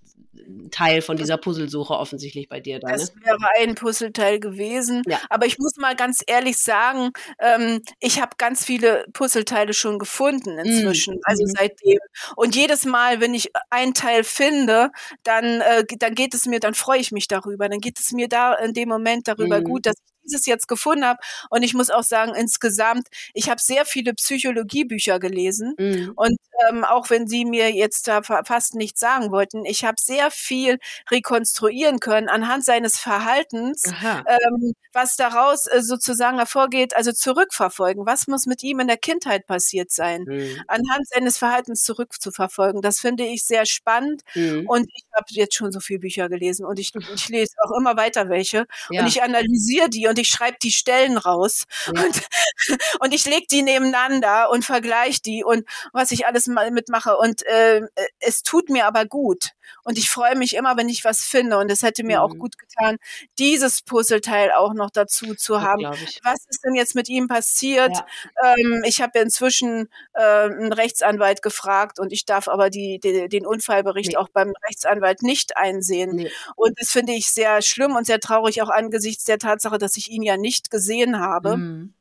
Teil von dieser Puzzlesuche offensichtlich bei dir. Da, das ne? wäre ein Puzzleteil gewesen. Ja. Aber ich muss mal ganz ehrlich sagen, ähm, ich habe ganz viele Puzzleteile schon gefunden inzwischen, mm. also mhm. seitdem. Und jedes Mal, wenn ich ein Teil finde, dann, äh, dann geht es mir, dann freue ich mich darüber. Dann geht es mir da in dem Moment darüber mm. gut, dass ich dieses jetzt gefunden habe. Und ich muss auch sagen, insgesamt, ich habe sehr viele Psychologiebücher gelesen. Mhm. Und ähm, auch wenn Sie mir jetzt da fast nichts sagen wollten, ich habe sehr viel rekonstruieren können anhand seines Verhaltens, ähm, was daraus äh, sozusagen hervorgeht, also zurückverfolgen. Was muss mit ihm in der Kindheit passiert sein? Mhm. Anhand seines Verhaltens zurückzuverfolgen. Das finde ich sehr spannend. Mhm. Und ich habe jetzt schon so viele Bücher gelesen und ich, ich lese auch immer weiter welche. Ja. Und ich analysiere die und ich schreibe die Stellen raus ja. und, und ich lege die nebeneinander und vergleiche die und was ich alles mal mitmache. Und äh, es tut mir aber gut. Und ich freue mich immer, wenn ich was finde. Und es hätte mir mhm. auch gut getan, dieses Puzzleteil auch noch dazu zu das haben. Was ist denn jetzt mit ihm passiert? Ja. Ähm, ich habe ja inzwischen äh, einen Rechtsanwalt gefragt und ich darf aber die, die den Unfallbericht nee. auch beim Rechtsanwalt nicht einsehen. Nee. Und das finde ich sehr schlimm und sehr traurig, auch angesichts der Tatsache, dass ich ihn ja nicht gesehen habe. Mhm.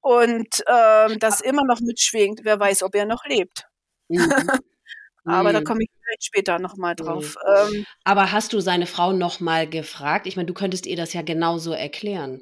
Und ähm, das immer noch mitschwingt. Wer weiß, ob er noch lebt. Mhm. Aber da komme ich vielleicht später nochmal drauf. Mhm. Ähm, Aber hast du seine Frau nochmal gefragt? Ich meine, du könntest ihr das ja genauso erklären.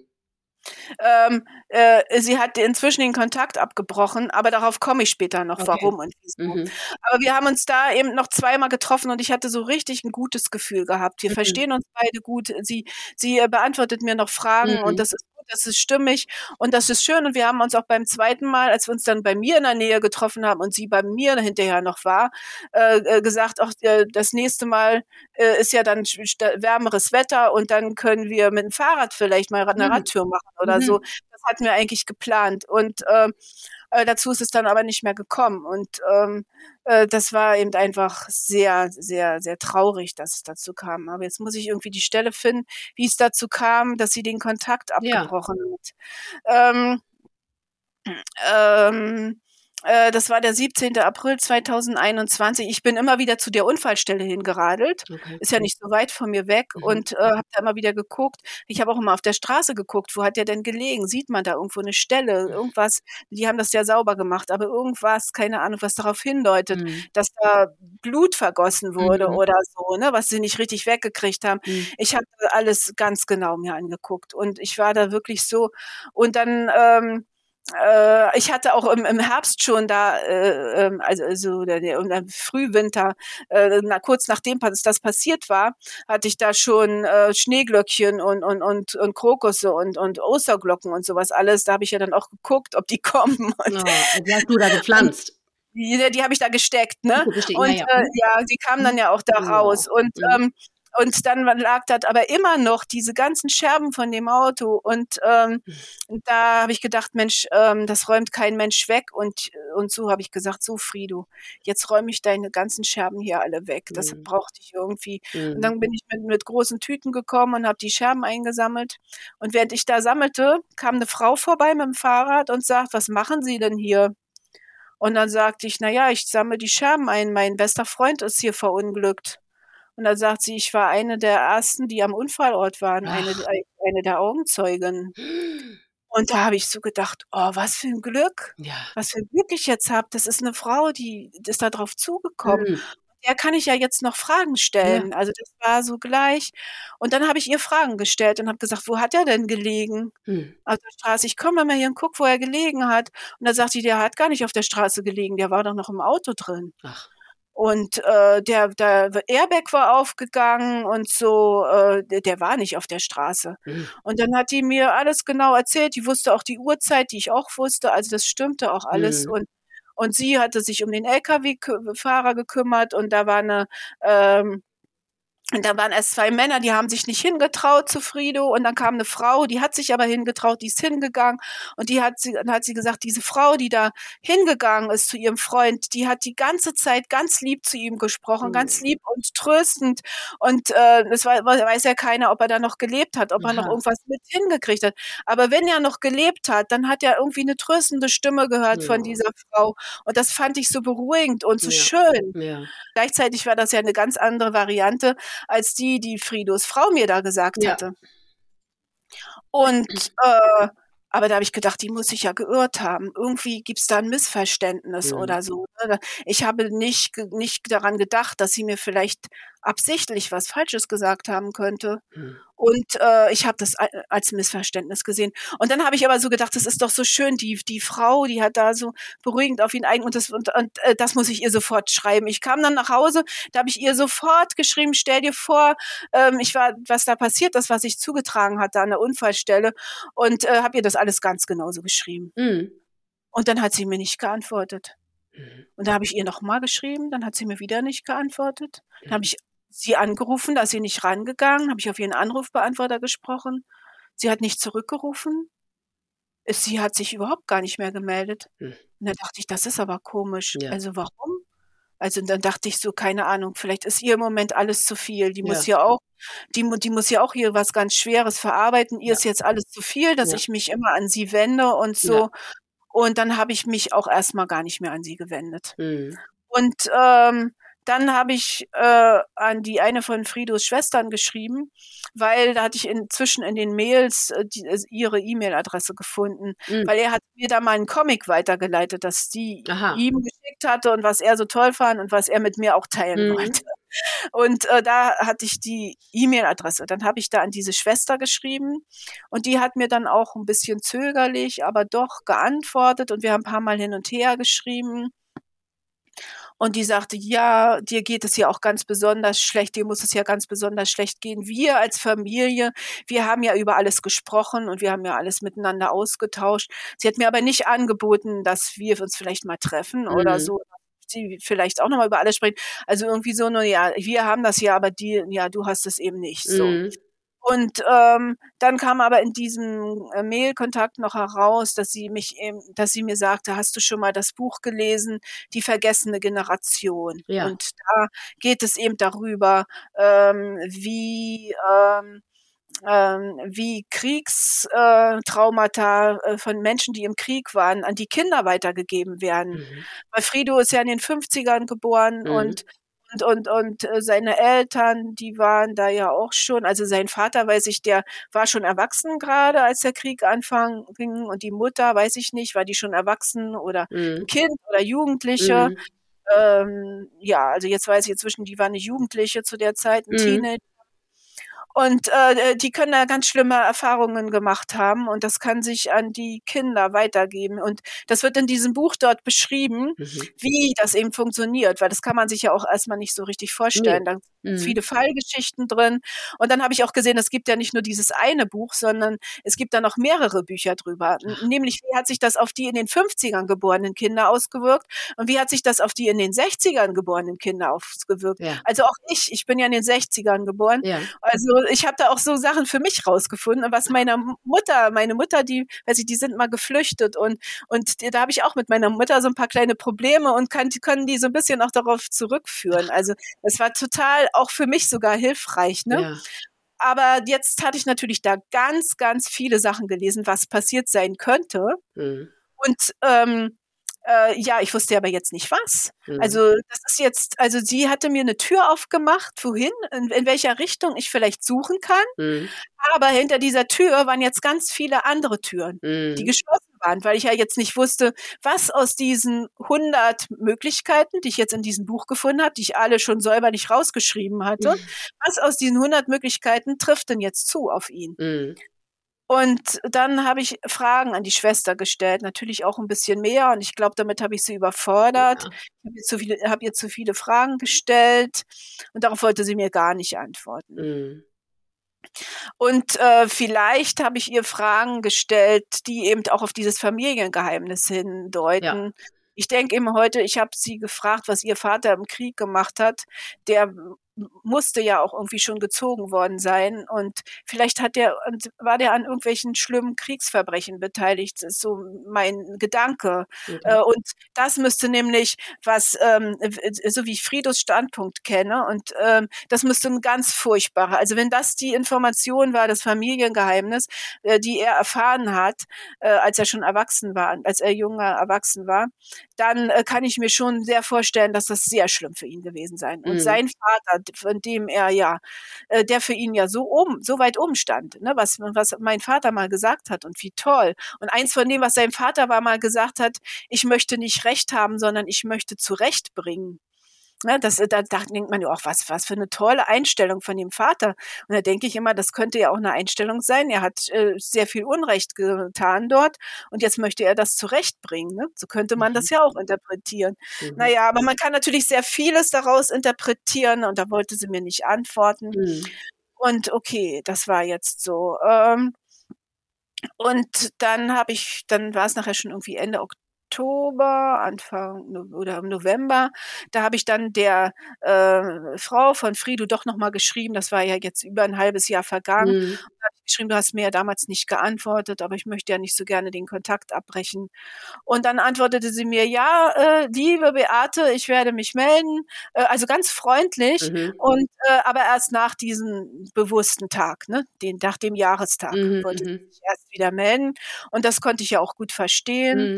Ähm, äh, sie hat inzwischen den Kontakt abgebrochen, aber darauf komme ich später noch, okay. warum und wieso. Mhm. Aber wir haben uns da eben noch zweimal getroffen und ich hatte so richtig ein gutes Gefühl gehabt. Wir mhm. verstehen uns beide gut. Sie, sie äh, beantwortet mir noch Fragen mhm. und das ist das ist stimmig und das ist schön. Und wir haben uns auch beim zweiten Mal, als wir uns dann bei mir in der Nähe getroffen haben und sie bei mir hinterher noch war, äh, äh gesagt, auch äh, das nächste Mal äh, ist ja dann wärmeres Wetter und dann können wir mit dem Fahrrad vielleicht mal eine mhm. Radtour machen oder mhm. so. Das hatten wir eigentlich geplant. Und äh, Äh, dazu ist es dann aber nicht mehr gekommen. Und ähm, äh, das war eben einfach sehr, sehr, sehr traurig, dass es dazu kam. Aber jetzt muss ich irgendwie die Stelle finden, wie es dazu kam, dass sie den Kontakt abgebrochen ja. hat. Ähm, ähm, äh, das war der 17. April 2021. Ich bin immer wieder zu der Unfallstelle hingeradelt. Okay. Ist ja nicht so weit von mir weg mhm. und äh, habe da immer wieder geguckt. Ich habe auch immer auf der Straße geguckt, wo hat der denn gelegen? Sieht man da irgendwo eine Stelle, irgendwas? Die haben das ja sauber gemacht, aber irgendwas, keine Ahnung, was darauf hindeutet, mhm. dass da Blut vergossen wurde mhm. oder so, ne, was sie nicht richtig weggekriegt haben. Mhm. Ich habe alles ganz genau mir angeguckt und ich war da wirklich so und dann ähm, äh, ich hatte auch im, im Herbst schon da, äh, ähm, also, also der, der, der Frühwinter, äh, na, kurz nachdem das passiert war, hatte ich da schon äh, Schneeglöckchen und, und, und, und Krokusse und, und Osterglocken und sowas alles. Da habe ich ja dann auch geguckt, ob die kommen. Und, oh, die hast du da gepflanzt? Die, die habe ich da gesteckt, ne? Und ja, ja. Äh, ja, die kamen dann ja auch da raus. Und mhm. ähm, und dann lag das aber immer noch diese ganzen Scherben von dem Auto. Und ähm, hm. da habe ich gedacht, Mensch, ähm, das räumt kein Mensch weg. Und, und so habe ich gesagt, so Friedo, jetzt räume ich deine ganzen Scherben hier alle weg. Das mhm. brauchte ich irgendwie. Mhm. Und dann hm. bin ich mit, mit großen Tüten gekommen und habe die Scherben eingesammelt. Und während ich da sammelte, kam eine Frau vorbei mit dem Fahrrad und sagt, was machen Sie denn hier? Und dann sagte ich, na ja, ich sammle die Scherben ein. Mein bester Freund ist hier verunglückt. Und da sagt sie, ich war eine der ersten, die am Unfallort waren, eine, eine der Augenzeugen. Und da habe ich so gedacht, oh, was für ein Glück, ja. was für ein Glück ich jetzt habe. Das ist eine Frau, die ist da drauf zugekommen. Mhm. Der kann ich ja jetzt noch Fragen stellen. Ja. Also das war so gleich. Und dann habe ich ihr Fragen gestellt und habe gesagt, wo hat er denn gelegen? Mhm. Auf der Straße. Ich komme mal hier und guck, wo er gelegen hat. Und da sagt sie, der hat gar nicht auf der Straße gelegen, der war doch noch im Auto drin. Ach. Und äh, der, der Airbag war aufgegangen und so, äh, der, war nicht auf der Straße. Mhm. Und dann hat die mir alles genau erzählt. Die wusste auch die Uhrzeit, die ich auch wusste. Also das stimmte auch alles. Mhm. Und und sie hatte sich um den LKW-Fahrer gekümmert und da war eine ähm, und da waren erst zwei Männer, die haben sich nicht hingetraut zu Frido. Und dann kam eine Frau, die hat sich aber hingetraut, die ist hingegangen. Und die hat sie, dann hat sie gesagt, diese Frau, die da hingegangen ist zu ihrem Freund, die hat die ganze Zeit ganz lieb zu ihm gesprochen, mhm. ganz lieb und tröstend. Und äh, es war, weiß ja keiner, ob er da noch gelebt hat, ob er noch irgendwas mit hingekriegt hat. Aber wenn er noch gelebt hat, dann hat er irgendwie eine tröstende Stimme gehört ja. von dieser Frau. Und das fand ich so beruhigend und so ja. schön. Ja. Gleichzeitig war das ja eine ganz andere Variante als die, die Friedos Frau mir da gesagt ja. hatte. Und äh, aber da habe ich gedacht, die muss sich ja geirrt haben. Irgendwie gibt es da ein Missverständnis ja. oder so. Ne? Ich habe nicht, nicht daran gedacht, dass sie mir vielleicht absichtlich was Falsches gesagt haben könnte. Hm. Und äh, ich habe das als Missverständnis gesehen. Und dann habe ich aber so gedacht, das ist doch so schön, die, die Frau, die hat da so beruhigend auf ihn eigen und das, und, und äh, das muss ich ihr sofort schreiben. Ich kam dann nach Hause, da habe ich ihr sofort geschrieben, stell dir vor, ähm, ich war, was da passiert ist, was ich zugetragen hatte an der Unfallstelle und äh, habe ihr das alles ganz genauso geschrieben. Mhm. Und dann hat sie mir nicht geantwortet. Mhm. Und da habe ich ihr nochmal geschrieben, dann hat sie mir wieder nicht geantwortet. Dann habe ich sie angerufen, da ist sie nicht rangegangen, habe ich auf ihren Anrufbeantworter gesprochen. Sie hat nicht zurückgerufen. Sie hat sich überhaupt gar nicht mehr gemeldet. Hm. Und da dachte ich, das ist aber komisch. Ja. Also warum? Also dann dachte ich so, keine Ahnung, vielleicht ist ihr im Moment alles zu viel. Die ja. muss ja auch, die, die muss ja auch hier was ganz Schweres verarbeiten. Ihr ja. ist jetzt alles zu viel, dass ich mich immer an sie wende und so. Und dann habe ich mich auch erstmal gar nicht mehr an sie gewendet. Mhm. Und ähm, dann habe ich äh, an die eine von Fridos Schwestern geschrieben, weil da hatte ich inzwischen in den Mails äh, die, äh, ihre E-Mail-Adresse gefunden, mhm. weil er hat mir da mal einen Comic weitergeleitet, das die Aha. ihm geschickt hatte und was er so toll fand und was er mit mir auch teilen mhm. wollte. Und äh, da hatte ich die E-Mail-Adresse. Dann habe ich da an diese Schwester geschrieben und die hat mir dann auch ein bisschen zögerlich, aber doch geantwortet und wir haben ein paar Mal hin und her geschrieben. Und die sagte, ja, dir geht es ja auch ganz besonders schlecht, dir muss es ja ganz besonders schlecht gehen. Wir als Familie, wir haben ja über alles gesprochen und wir haben ja alles miteinander ausgetauscht. Sie hat mir aber nicht angeboten, dass wir uns vielleicht mal treffen mhm. oder so sie vielleicht auch nochmal über alles sprechen. Also irgendwie so, nur ja, wir haben das ja, aber die, ja, du hast es eben nicht. So. Mhm. Und ähm, dann kam aber in diesem äh, Mailkontakt noch heraus, dass sie mich eben, dass sie mir sagte, hast du schon mal das Buch gelesen, Die vergessene Generation? Ja. Und da geht es eben darüber, ähm, wie ähm, ähm, wie Kriegstraumata äh, von Menschen, die im Krieg waren, an die Kinder weitergegeben werden. Mhm. Weil Frido ist ja in den 50ern geboren Mhm. und und, und, und äh, seine Eltern, die waren da ja auch schon, also sein Vater, weiß ich, der war schon erwachsen gerade, als der Krieg anfing und die Mutter, weiß ich nicht, war die schon erwachsen oder Mhm. Kind oder Jugendliche. Mhm. Ähm, ja, also jetzt weiß ich inzwischen, die war eine Jugendliche zu der Zeit, ein Mhm. Teenager. Und äh, die können da ganz schlimme Erfahrungen gemacht haben und das kann sich an die Kinder weitergeben. Und das wird in diesem Buch dort beschrieben, Mhm. wie das eben funktioniert, weil das kann man sich ja auch erstmal nicht so richtig vorstellen. Nee. Da sind Mhm. viele Fallgeschichten drin. Und dann habe ich auch gesehen, es gibt ja nicht nur dieses eine Buch, sondern es gibt da noch mehrere Bücher drüber. N- Nämlich, wie hat sich das auf die in den 50ern geborenen Kinder ausgewirkt und wie hat sich das auf die in den 60ern geborenen Kinder ausgewirkt. Ja. Also auch ich, ich bin ja in den 60ern geboren. Ja. Also ich habe da auch so Sachen für mich rausgefunden, und was meiner Mutter, meine Mutter, die, weiß ich, die sind mal geflüchtet und und da habe ich auch mit meiner Mutter so ein paar kleine Probleme und kann, die können die so ein bisschen auch darauf zurückführen. Also es war total auch für mich sogar hilfreich, ne? Ja. Aber jetzt hatte ich natürlich da ganz, ganz viele Sachen gelesen, was passiert sein könnte. Mhm. Und ähm, äh, ja, ich wusste aber jetzt nicht was. Mhm. Also das ist jetzt, also sie hatte mir eine Tür aufgemacht, wohin, in, in welcher Richtung ich vielleicht suchen kann. Mhm. Aber hinter dieser Tür waren jetzt ganz viele andere Türen, die Mhm. geschlossen waren, weil ich ja jetzt nicht wusste, was aus diesen 100 Möglichkeiten, die ich jetzt in diesem Buch gefunden habe, die ich alle schon säuberlich rausgeschrieben hatte, Mhm. was aus diesen 100 Möglichkeiten trifft denn jetzt zu auf ihn? Und dann habe ich Fragen an die Schwester gestellt, natürlich auch ein bisschen mehr. Und ich glaube, damit habe ich sie überfordert. Ja. Ich habe ihr, zu viele, habe ihr zu viele Fragen gestellt und darauf wollte sie mir gar nicht antworten. Mhm. Und äh, vielleicht habe ich ihr Fragen gestellt, die eben auch auf dieses Familiengeheimnis hindeuten. Ich denke eben heute, ich habe sie gefragt, was ihr Vater im Krieg gemacht hat. Der musste ja auch irgendwie schon gezogen worden sein und vielleicht hat der und war der an irgendwelchen schlimmen Kriegsverbrechen beteiligt. Das ist so mein Gedanke. Mhm. Äh, und das müsste nämlich was, ähm, so wie ich Fridos Standpunkt kenne, und ähm, das müsste ein ganz furchtbarer. Also wenn das die Information war, das Familiengeheimnis, äh, die er erfahren hat, äh, als er schon erwachsen war, als er junger erwachsen war, dann kann ich mir schon sehr vorstellen, dass das sehr schlimm für ihn gewesen sein. Und Mhm. sein Vater, von dem er ja, äh, der für ihn ja so um, so weit oben stand, ne, was, was mein Vater mal gesagt hat und wie toll. Und eins von dem, was sein Vater war, mal gesagt hat, ich möchte nicht Recht haben, sondern ich möchte zurechtbringen. Ne, das, da, da denkt man ja auch, was, was für eine tolle Einstellung von dem Vater. Und da denke ich immer, das könnte ja auch eine Einstellung sein. Er hat äh, sehr viel Unrecht getan dort und jetzt möchte er das zurechtbringen. Ne? So könnte man Mhm. das ja auch interpretieren. Mhm. Naja, aber man kann natürlich sehr vieles daraus interpretieren und da wollte sie mir nicht antworten. Mhm. Und okay, das war jetzt so. Ähm, und dann habe ich, dann war es nachher schon irgendwie Ende Oktober, Anfang No- oder im November. Da habe ich dann der äh, Frau von Frido doch nochmal geschrieben. Das war ja jetzt über ein halbes Jahr vergangen. Mhm. Da habe ich geschrieben, du hast mir ja damals nicht geantwortet, aber ich möchte ja nicht so gerne den Kontakt abbrechen. Und dann antwortete sie mir, ja, äh, liebe Beate, ich werde mich melden. Äh, also ganz freundlich. Mhm. Und äh, aber erst nach diesem bewussten Tag, ne, den nach dem Jahrestag Mhm, wollte mhm. sie sich erst wieder melden und das konnte ich ja auch gut verstehen.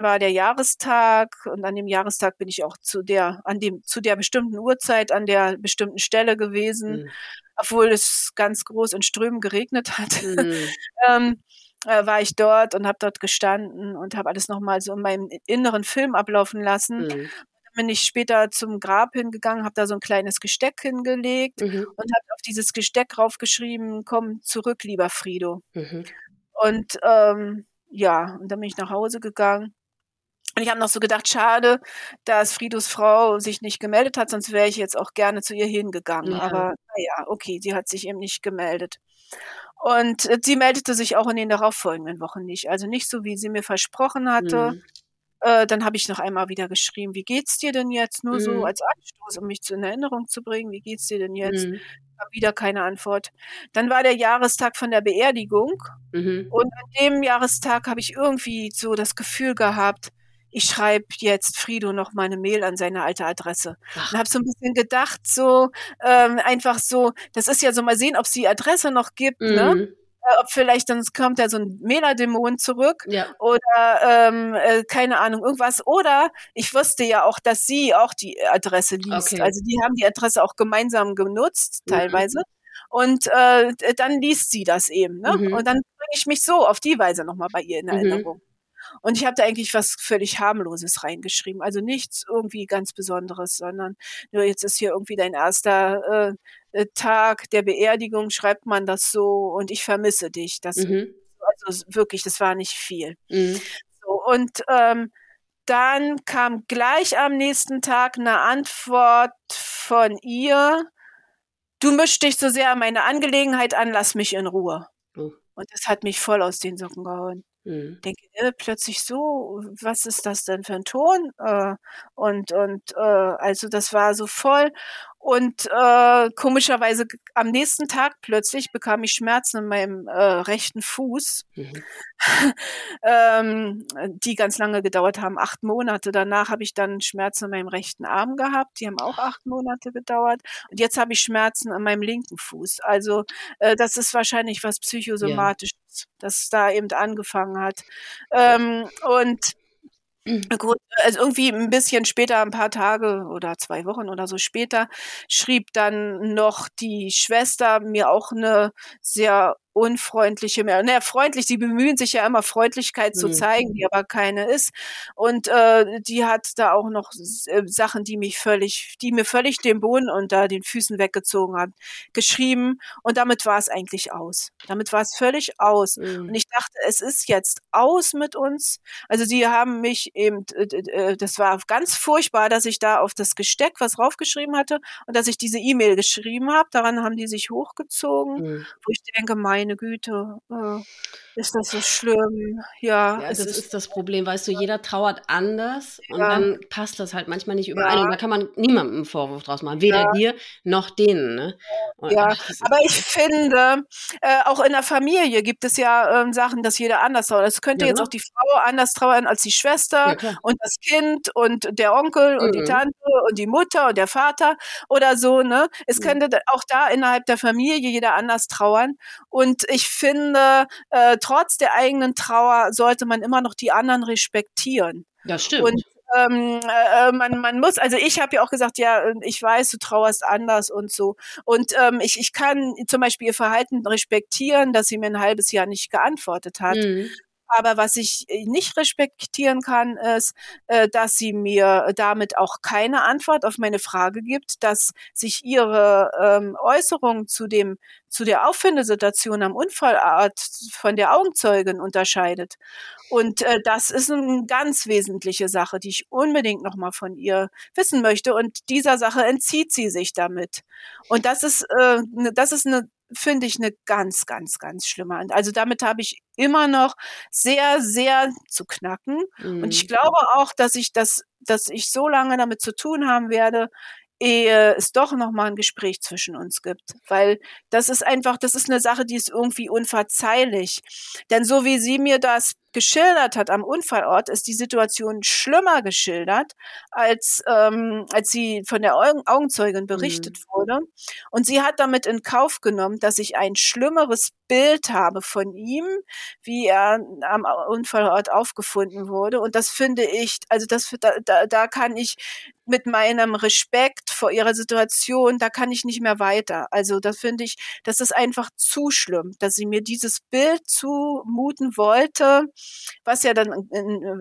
War der Jahrestag und an dem Jahrestag bin ich auch zu der an dem zu der bestimmten Uhrzeit an der bestimmten Stelle gewesen, Mhm. obwohl es ganz groß in Strömen geregnet hat. Mhm. ähm, äh, war ich dort und habe dort gestanden und habe alles nochmal so in meinem inneren Film ablaufen lassen Mhm. dann bin ich später zum Grab hingegangen, habe da so ein kleines Gesteck hingelegt Mhm. und habe auf dieses Gesteck raufgeschrieben, komm zurück, lieber Frido. Mhm. Und ähm, ja, und dann bin ich nach Hause gegangen. Und ich habe noch so gedacht, schade, dass Fridos Frau sich nicht gemeldet hat, sonst wäre ich jetzt auch gerne zu ihr hingegangen. Ja. Aber naja, okay, sie hat sich eben nicht gemeldet. Und äh, sie meldete sich auch in den darauffolgenden Wochen nicht. Also nicht so, wie sie mir versprochen hatte. Mhm. Äh, dann habe ich noch einmal wieder geschrieben, wie geht's dir denn jetzt? Nur so Mhm. als Anstoß, um mich zu in Erinnerung zu bringen, wie geht's dir denn jetzt? Mhm. wieder keine Antwort. Dann war der Jahrestag von der Beerdigung mhm. und an dem Jahrestag habe ich irgendwie so das Gefühl gehabt, ich schreibe jetzt Frido noch mal eine Mail an seine alte Adresse. Ach. Und habe so ein bisschen gedacht, so ähm, einfach so, das ist ja so mal sehen, ob es die Adresse noch gibt, ne? mhm. ne? ob vielleicht dann kommt da so ein Mela-Dämon zurück ja. oder ähm, äh, keine Ahnung, irgendwas. Oder ich wusste ja auch, dass sie auch die Adresse liest. Okay. Also die haben die Adresse auch gemeinsam genutzt, mhm. teilweise. Und äh, dann liest sie das eben. Ne? Mhm. Und dann bringe ich mich so auf die Weise nochmal bei ihr in mhm. Erinnerung. Und ich habe da eigentlich was völlig harmloses reingeschrieben. Also nichts irgendwie ganz Besonderes, sondern nur jetzt ist hier irgendwie dein erster äh, äh, Tag der Beerdigung, schreibt man das so und ich vermisse dich. Das, mhm. Also wirklich, das war nicht viel. Mhm. So, und ähm, dann kam gleich am nächsten Tag eine Antwort von ihr. Du mischst dich so sehr an meine Angelegenheit an, lass mich in Ruhe. Oh. Und das hat mich voll aus den Socken gehauen. Mhm. Denke, äh, plötzlich so, was ist das denn für ein Ton? Äh, und und äh, also das war so voll. Und äh, komischerweise am nächsten Tag plötzlich bekam ich Schmerzen in meinem äh, rechten Fuß, mhm. ähm, die ganz lange gedauert haben, acht Monate. Danach habe ich dann Schmerzen in meinem rechten Arm gehabt, die haben auch acht Monate gedauert. Und jetzt habe ich Schmerzen an meinem linken Fuß. Also äh, das ist wahrscheinlich was psychosomatisches, ja. das da eben angefangen hat. Ähm, und Gut, also irgendwie ein bisschen später, ein paar Tage oder zwei Wochen oder so später, schrieb dann noch die Schwester mir auch eine sehr unfreundliche mehr. Naja, freundlich, sie bemühen sich ja immer, Freundlichkeit mhm. zu zeigen, die aber keine ist. Und äh, die hat da auch noch äh, Sachen, die mich völlig, die mir völlig den Boden unter den Füßen weggezogen haben, geschrieben. Und damit war es eigentlich aus. Damit war es völlig aus. Mhm. Und ich dachte, es ist jetzt aus mit uns. Also sie haben mich eben, äh, äh, das war ganz furchtbar, dass ich da auf das Gesteck was raufgeschrieben hatte und dass ich diese E-Mail geschrieben habe. Daran haben die sich hochgezogen, mhm. wo ich denke, mein meine Güte, äh, ist das so schlimm. Ja, ja das ist, ist, das Problem, weißt du, jeder trauert anders ja. und dann passt das halt manchmal nicht überein. Ja. Und da kann man niemandem einen Vorwurf draus machen, weder dir noch denen. Ne? Und, ja, ach, aber ich finde, äh, auch in der Familie gibt es ja äh, Sachen, dass jeder anders trauert. Es könnte jetzt genau. auch die Frau anders trauern als die Schwester und das Kind und der Onkel und mhm. die Tante und die Mutter und der Vater oder so. Ne? Es mhm. könnte auch da innerhalb der Familie jeder anders trauern. Und ich finde, äh, trotz der eigenen Trauer sollte man immer noch die anderen respektieren. Das stimmt. Und ähm, äh, man, man muss, also ich habe ja auch gesagt, ja, ich weiß, du trauerst anders und so. Und ähm, ich, ich kann zum Beispiel ihr Verhalten respektieren, dass sie mir ein halbes Jahr nicht geantwortet hat. Mhm. Aber was ich äh, nicht respektieren kann, ist, äh, dass sie mir damit auch keine Antwort auf meine Frage gibt, dass sich ihre ähm, Äußerung zu dem zu der Auffindesituation am Unfallort von der Augenzeugin unterscheidet. Und äh, das ist eine ganz wesentliche Sache, die ich unbedingt nochmal von ihr wissen möchte. Und dieser Sache entzieht sie sich damit. Und das ist, ne, das ist eine finde ich eine ganz, ganz, ganz schlimme. Also damit habe ich immer noch sehr, sehr zu knacken. Mhm. Und ich mhm. glaube auch, dass ich das, dass ich so lange damit zu tun haben werde, ehe es doch noch mal ein Gespräch zwischen uns gibt, weil das ist einfach, das ist eine Sache, die ist irgendwie unverzeihlich. Denn so wie sie mir das geschildert hat am Unfallort, ist die Situation schlimmer geschildert, als, ähm, als sie von der Augenzeugin berichtet mhm. wurde. Und sie hat damit in Kauf genommen, dass ich ein schlimmeres Bild habe von ihm, wie er am Unfallort aufgefunden wurde. Und das finde ich, also das, da, da kann ich mit meinem Respekt vor ihrer Situation, da kann ich nicht mehr weiter. Also das finde ich, das ist einfach zu schlimm, dass sie mir dieses Bild zumuten wollte, was ja dann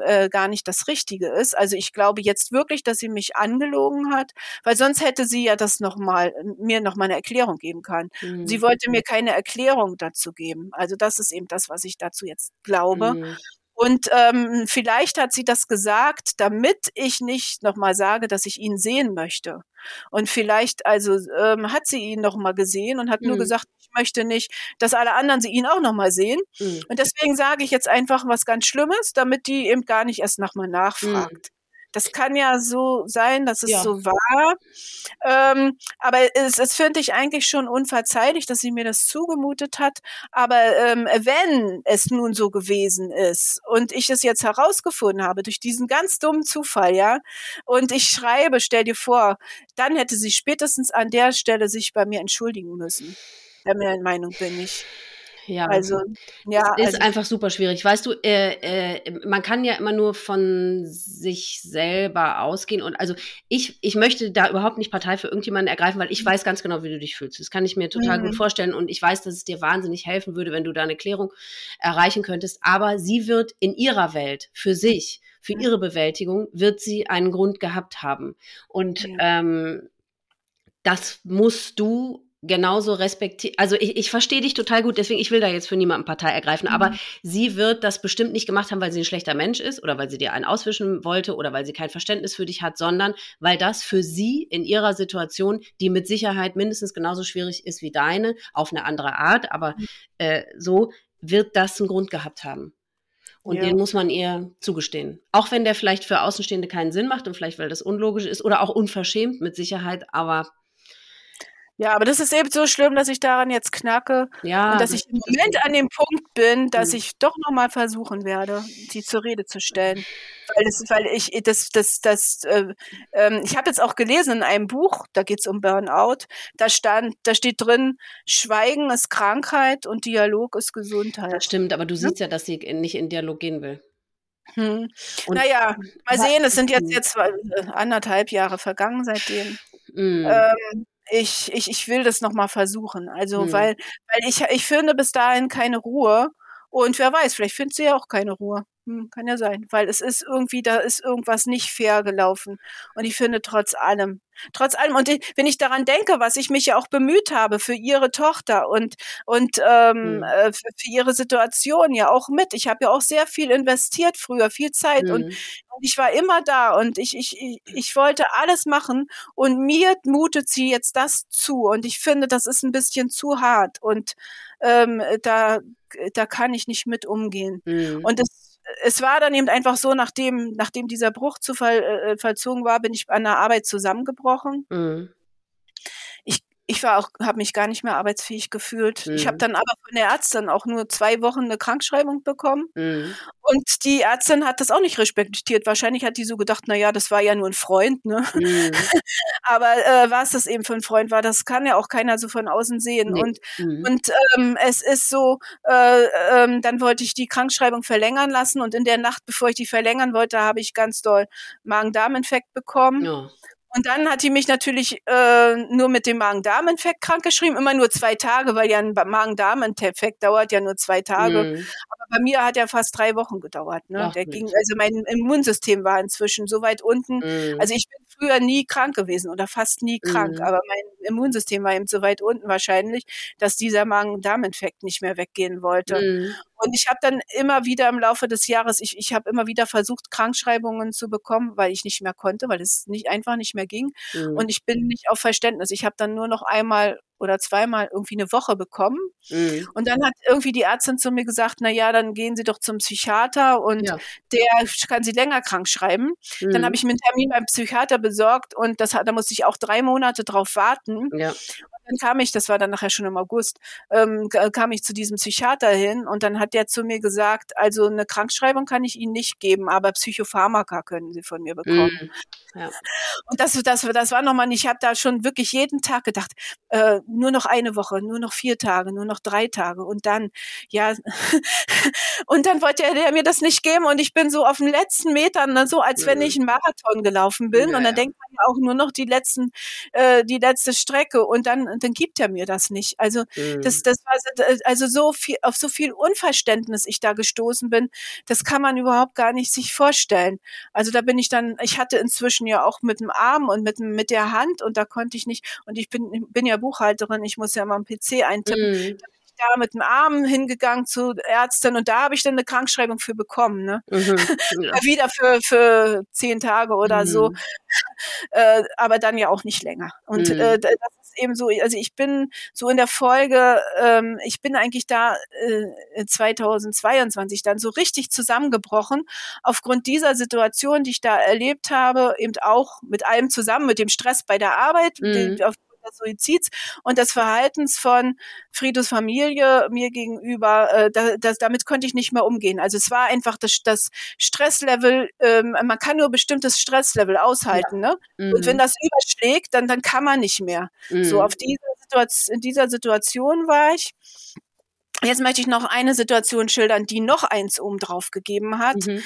äh, gar nicht das Richtige ist. Also ich glaube jetzt wirklich, dass sie mich angelogen hat, weil sonst hätte sie ja das noch mal mir noch mal eine Erklärung geben können. Mhm. Sie wollte mir keine Erklärung dazu geben. Also das ist eben das, was ich dazu jetzt glaube. Mhm. Und ähm, vielleicht hat sie das gesagt, damit ich nicht nochmal sage, dass ich ihn sehen möchte. Und vielleicht also ähm, hat sie ihn nochmal gesehen und hat mhm. nur gesagt, ich möchte nicht, dass alle anderen sie ihn auch nochmal sehen. Mhm. Und deswegen sage ich jetzt einfach was ganz Schlimmes, damit die eben gar nicht erst nochmal nachfragt. Mhm. Das kann ja so sein, dass es ja. so war. Ähm, aber es, es finde ich eigentlich schon unverzeihlich, dass sie mir das zugemutet hat. Aber ähm, wenn es nun so gewesen ist und ich es jetzt herausgefunden habe durch diesen ganz dummen Zufall, ja, und ich schreibe, stell dir vor, dann hätte sie spätestens an der Stelle sich bei mir entschuldigen müssen. Der Meinung bin ich. Ja, also ja, es ist also, einfach super schwierig. Weißt du, äh, äh, man kann ja immer nur von sich selber ausgehen und also ich, ich möchte da überhaupt nicht Partei für irgendjemanden ergreifen, weil ich mhm. weiß ganz genau, wie du dich fühlst. Das kann ich mir total mhm. gut vorstellen und ich weiß, dass es dir wahnsinnig helfen würde, wenn du da eine Klärung erreichen könntest. Aber sie wird in ihrer Welt für sich, für mhm. ihre Bewältigung, wird sie einen Grund gehabt haben und ja. ähm, das musst du genauso respektiert. Also ich, ich verstehe dich total gut, deswegen ich will da jetzt für niemanden Partei ergreifen, mhm. aber sie wird das bestimmt nicht gemacht haben, weil sie ein schlechter Mensch ist oder weil sie dir einen auswischen wollte oder weil sie kein Verständnis für dich hat, sondern weil das für sie in ihrer Situation, die mit Sicherheit mindestens genauso schwierig ist wie deine, auf eine andere Art, aber mhm. äh, so wird das einen Grund gehabt haben. Und ja. den muss man ihr zugestehen. Auch wenn der vielleicht für Außenstehende keinen Sinn macht und vielleicht, weil das unlogisch ist oder auch unverschämt mit Sicherheit, aber ja, aber das ist eben so schlimm, dass ich daran jetzt knacke ja, und dass ich im Moment an dem Punkt bin, dass mhm. ich doch nochmal versuchen werde, sie zur Rede zu stellen. Weil, das, weil ich das, das, das, äh, äh, ich habe jetzt auch gelesen in einem Buch, da geht's um Burnout, da stand, da steht drin, Schweigen ist Krankheit und Dialog ist Gesundheit. Das stimmt, aber du siehst ja, dass sie nicht in Dialog gehen will. Hm. Naja, mal sehen, es sind jetzt jetzt äh, anderthalb Jahre vergangen seitdem. Mhm. Ähm, ich, ich, ich will das nochmal versuchen. Also, mhm. weil, weil ich, ich finde bis dahin keine Ruhe. Und wer weiß, vielleicht findet sie ja auch keine Ruhe. Hm, kann ja sein, weil es ist irgendwie, da ist irgendwas nicht fair gelaufen. Und ich finde trotz allem, trotz allem, und wenn ich daran denke, was ich mich ja auch bemüht habe für ihre Tochter und, und ähm, mhm. äh, für, für, ihre Situation ja auch mit. Ich habe ja auch sehr viel investiert früher, viel Zeit mhm. und, und, ich war immer da und ich, ich, ich, ich wollte alles machen und mir mutet sie jetzt das zu und ich finde, das ist ein bisschen zu hart und ähm, da, da kann ich nicht mit umgehen. Mhm. Und es es war dann eben einfach so, nachdem, nachdem dieser Bruch zu voll, äh, vollzogen war, bin ich an der Arbeit zusammengebrochen. Mhm ich war auch, habe mich gar nicht mehr arbeitsfähig gefühlt. Mhm. Ich habe dann aber von der Ärztin auch nur zwei Wochen eine Krankschreibung bekommen. Mhm. Und die Ärztin hat das auch nicht respektiert. Wahrscheinlich hat die so gedacht, na ja, das war ja nur ein Freund, ne? Mhm. aber äh, was das eben für ein Freund war, das kann ja auch keiner so von außen sehen. Nee. Und mhm. und ähm, es ist so, äh, ähm, dann wollte ich die Krankschreibung verlängern lassen und in der Nacht, bevor ich die verlängern wollte, habe ich ganz doll Magen-Darm-Infekt bekommen. Ja. Und dann hat die mich natürlich äh, nur mit dem Magen-Darm-Infekt krankgeschrieben, immer nur zwei Tage, weil ja ein Magen-Darm-Infekt dauert ja nur zwei Tage. Mhm. Aber bei mir hat er fast drei Wochen gedauert. Ne? Ach, Der ging, also mein Immunsystem war inzwischen so weit unten. Mhm. Also ich bin früher nie krank gewesen oder fast nie krank, mhm. aber mein Immunsystem war eben so weit unten wahrscheinlich, dass dieser Magen-Darm-Infekt nicht mehr weggehen wollte. Mhm. Und ich habe dann immer wieder im Laufe des Jahres, ich, ich habe immer wieder versucht, Krankschreibungen zu bekommen, weil ich nicht mehr konnte, weil es nicht einfach nicht mehr ging. Mhm. Und ich bin nicht auf Verständnis. Ich habe dann nur noch einmal oder zweimal irgendwie eine Woche bekommen. Mhm. Und dann hat irgendwie die Ärztin zu mir gesagt, na ja, dann gehen Sie doch zum Psychiater und ja. der kann Sie länger krank schreiben. Mhm. Dann habe ich mir einen Termin beim Psychiater besorgt und das hat, da musste ich auch drei Monate drauf warten. Ja dann kam ich, das war dann nachher schon im August, ähm, kam ich zu diesem Psychiater hin und dann hat der zu mir gesagt, also eine Krankschreibung kann ich Ihnen nicht geben, aber Psychopharmaka können Sie von mir bekommen. Mm, ja. Und das, das, das war nochmal, ich habe da schon wirklich jeden Tag gedacht, äh, nur noch eine Woche, nur noch vier Tage, nur noch drei Tage und dann, ja, und dann wollte er mir das nicht geben und ich bin so auf den letzten Metern, ne, so als wenn ich einen Marathon gelaufen bin ja, und dann ja. denkt man ja auch nur noch die letzten, äh, die letzte Strecke und dann dann gibt er mir das nicht. Also mhm. das, das war also so viel, auf so viel Unverständnis ich da gestoßen bin, das kann man überhaupt gar nicht sich vorstellen. Also da bin ich dann, ich hatte inzwischen ja auch mit dem Arm und mit, mit der Hand und da konnte ich nicht, und ich bin, bin ja Buchhalterin, ich muss ja mal am PC eintippen. Mhm da mit dem Arm hingegangen zu Ärzten und da habe ich dann eine Krankschreibung für bekommen. Ne? Mhm, ja. Wieder für, für zehn Tage oder mhm. so. Äh, aber dann ja auch nicht länger. Und mhm. äh, das ist eben so, also ich bin so in der Folge, ähm, ich bin eigentlich da äh, 2022 dann so richtig zusammengebrochen aufgrund dieser Situation, die ich da erlebt habe, eben auch mit allem zusammen, mit dem Stress bei der Arbeit, mhm. den, auf des Suizids und des Verhaltens von Friedos Familie mir gegenüber, äh, da, das, damit konnte ich nicht mehr umgehen. Also es war einfach das, das Stresslevel, ähm, man kann nur bestimmtes Stresslevel aushalten, ja. ne? Mhm. Und wenn mhm. das überschlägt, dann, dann kann man nicht mehr. Mhm. So auf diese Situation, in dieser Situation war ich. Jetzt möchte ich noch eine Situation schildern, die noch eins oben drauf gegeben hat. Mhm.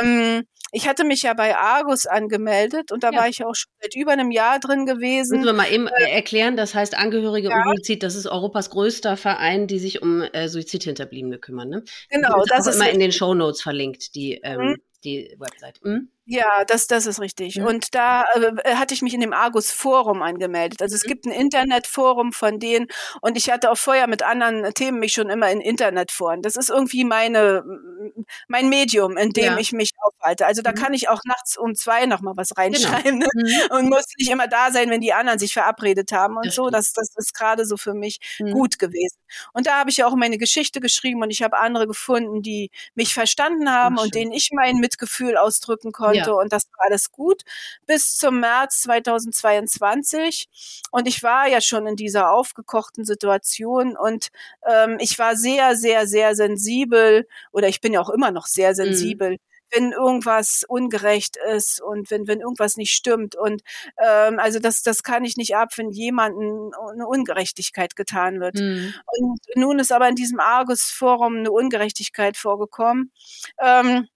Ähm, ich hatte mich ja bei Argus angemeldet und da ja. war ich auch schon seit über einem Jahr drin gewesen. Müssen wir mal eben äh, erklären, das heißt Angehörige ja. um Suizid, das ist Europas größter Verein, die sich um äh, Suizidhinterbliebene kümmern. Ne? Genau, das ist immer in den Show Notes verlinkt, die, ähm, mhm. die Website. Mhm. Ja, das, das ist richtig. Mhm. Und da äh, hatte ich mich in dem Argus Forum angemeldet. Also es mhm. gibt ein Internetforum von denen und ich hatte auch vorher mit anderen Themen mich schon immer in Internetforen. Das ist irgendwie meine, mein Medium, in dem ja. ich mich aufhalte. Also da mhm. kann ich auch nachts um zwei nochmal was genau. reinschreiben genau. ne? und muss nicht immer da sein, wenn die anderen sich verabredet haben und das so. Das, das ist gerade so für mich mhm. gut gewesen. Und da habe ich auch meine Geschichte geschrieben und ich habe andere gefunden, die mich verstanden haben und denen ich mein Mitgefühl ausdrücken konnte konnte ja. und das war alles gut bis zum März 2022 und ich war ja schon in dieser aufgekochten Situation und ähm, ich war sehr, sehr, sehr sensibel oder ich bin ja auch immer noch sehr mhm. sensibel. Mhm wenn irgendwas ungerecht ist und wenn, wenn irgendwas nicht stimmt. Und ähm, also das, das kann ich nicht ab, wenn jemandem eine Ungerechtigkeit getan wird. Mhm. Und nun ist aber in diesem Argus-Forum eine Ungerechtigkeit vorgekommen. Ähm,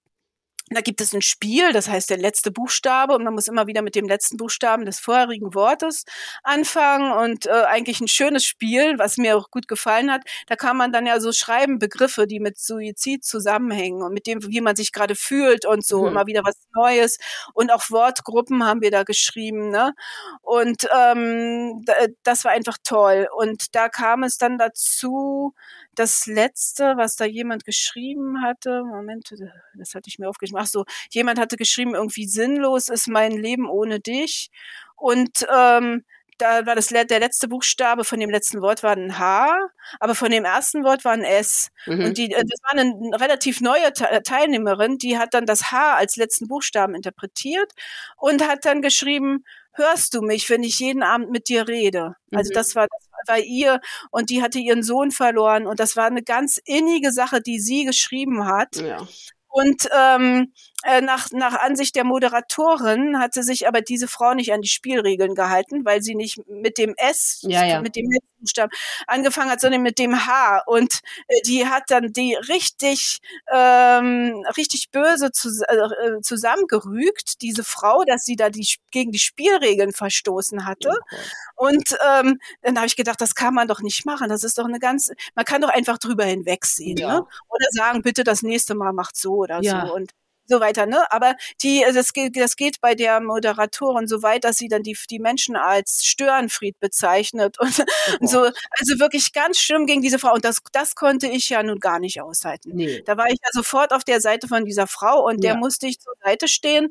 da gibt es ein Spiel, das heißt der letzte Buchstabe und man muss immer wieder mit dem letzten Buchstaben des vorherigen Wortes anfangen und äh, eigentlich ein schönes Spiel, was mir auch gut gefallen hat. Da kann man dann ja so schreiben Begriffe, die mit Suizid zusammenhängen und mit dem, wie man sich gerade fühlt und so mhm. immer wieder was Neues und auch Wortgruppen haben wir da geschrieben, ne? Und ähm, das war einfach toll und da kam es dann dazu, das letzte, was da jemand geschrieben hatte, Moment, das hatte ich mir aufgeschrieben. Ach so, jemand hatte geschrieben, irgendwie sinnlos ist mein Leben ohne dich. Und ähm, da war das der letzte Buchstabe von dem letzten Wort war ein H, aber von dem ersten Wort war ein S. Mhm. Und die, äh, das war eine relativ neue Teilnehmerin, die hat dann das H als letzten Buchstaben interpretiert und hat dann geschrieben, hörst du mich, wenn ich jeden Abend mit dir rede? Also mhm. das war das war ihr und die hatte ihren Sohn verloren und das war eine ganz innige Sache, die sie geschrieben hat. Ja. Und ähm, äh, nach, nach Ansicht der Moderatorin hatte sich aber diese Frau nicht an die Spielregeln gehalten, weil sie nicht mit dem S, ja, ja. mit dem Buchstaben angefangen hat, sondern mit dem H. Und äh, die hat dann die richtig, ähm, richtig böse zu, äh, zusammengerügt, diese Frau, dass sie da die, gegen die Spielregeln verstoßen hatte. Okay. Und ähm, dann habe ich gedacht, das kann man doch nicht machen. Das ist doch eine ganz, man kann doch einfach drüber hinwegsehen. Ja. Ne? Oder sagen, bitte das nächste Mal macht so oder ja. so. Und so weiter, ne? Aber die, also das geht, das geht bei der Moderatorin so weit, dass sie dann die, die Menschen als Störenfried bezeichnet und, oh und so. Also wirklich ganz schlimm gegen diese Frau. Und das, das konnte ich ja nun gar nicht aushalten. Nee. Da war ich ja sofort auf der Seite von dieser Frau und der musste ich zur Seite stehen.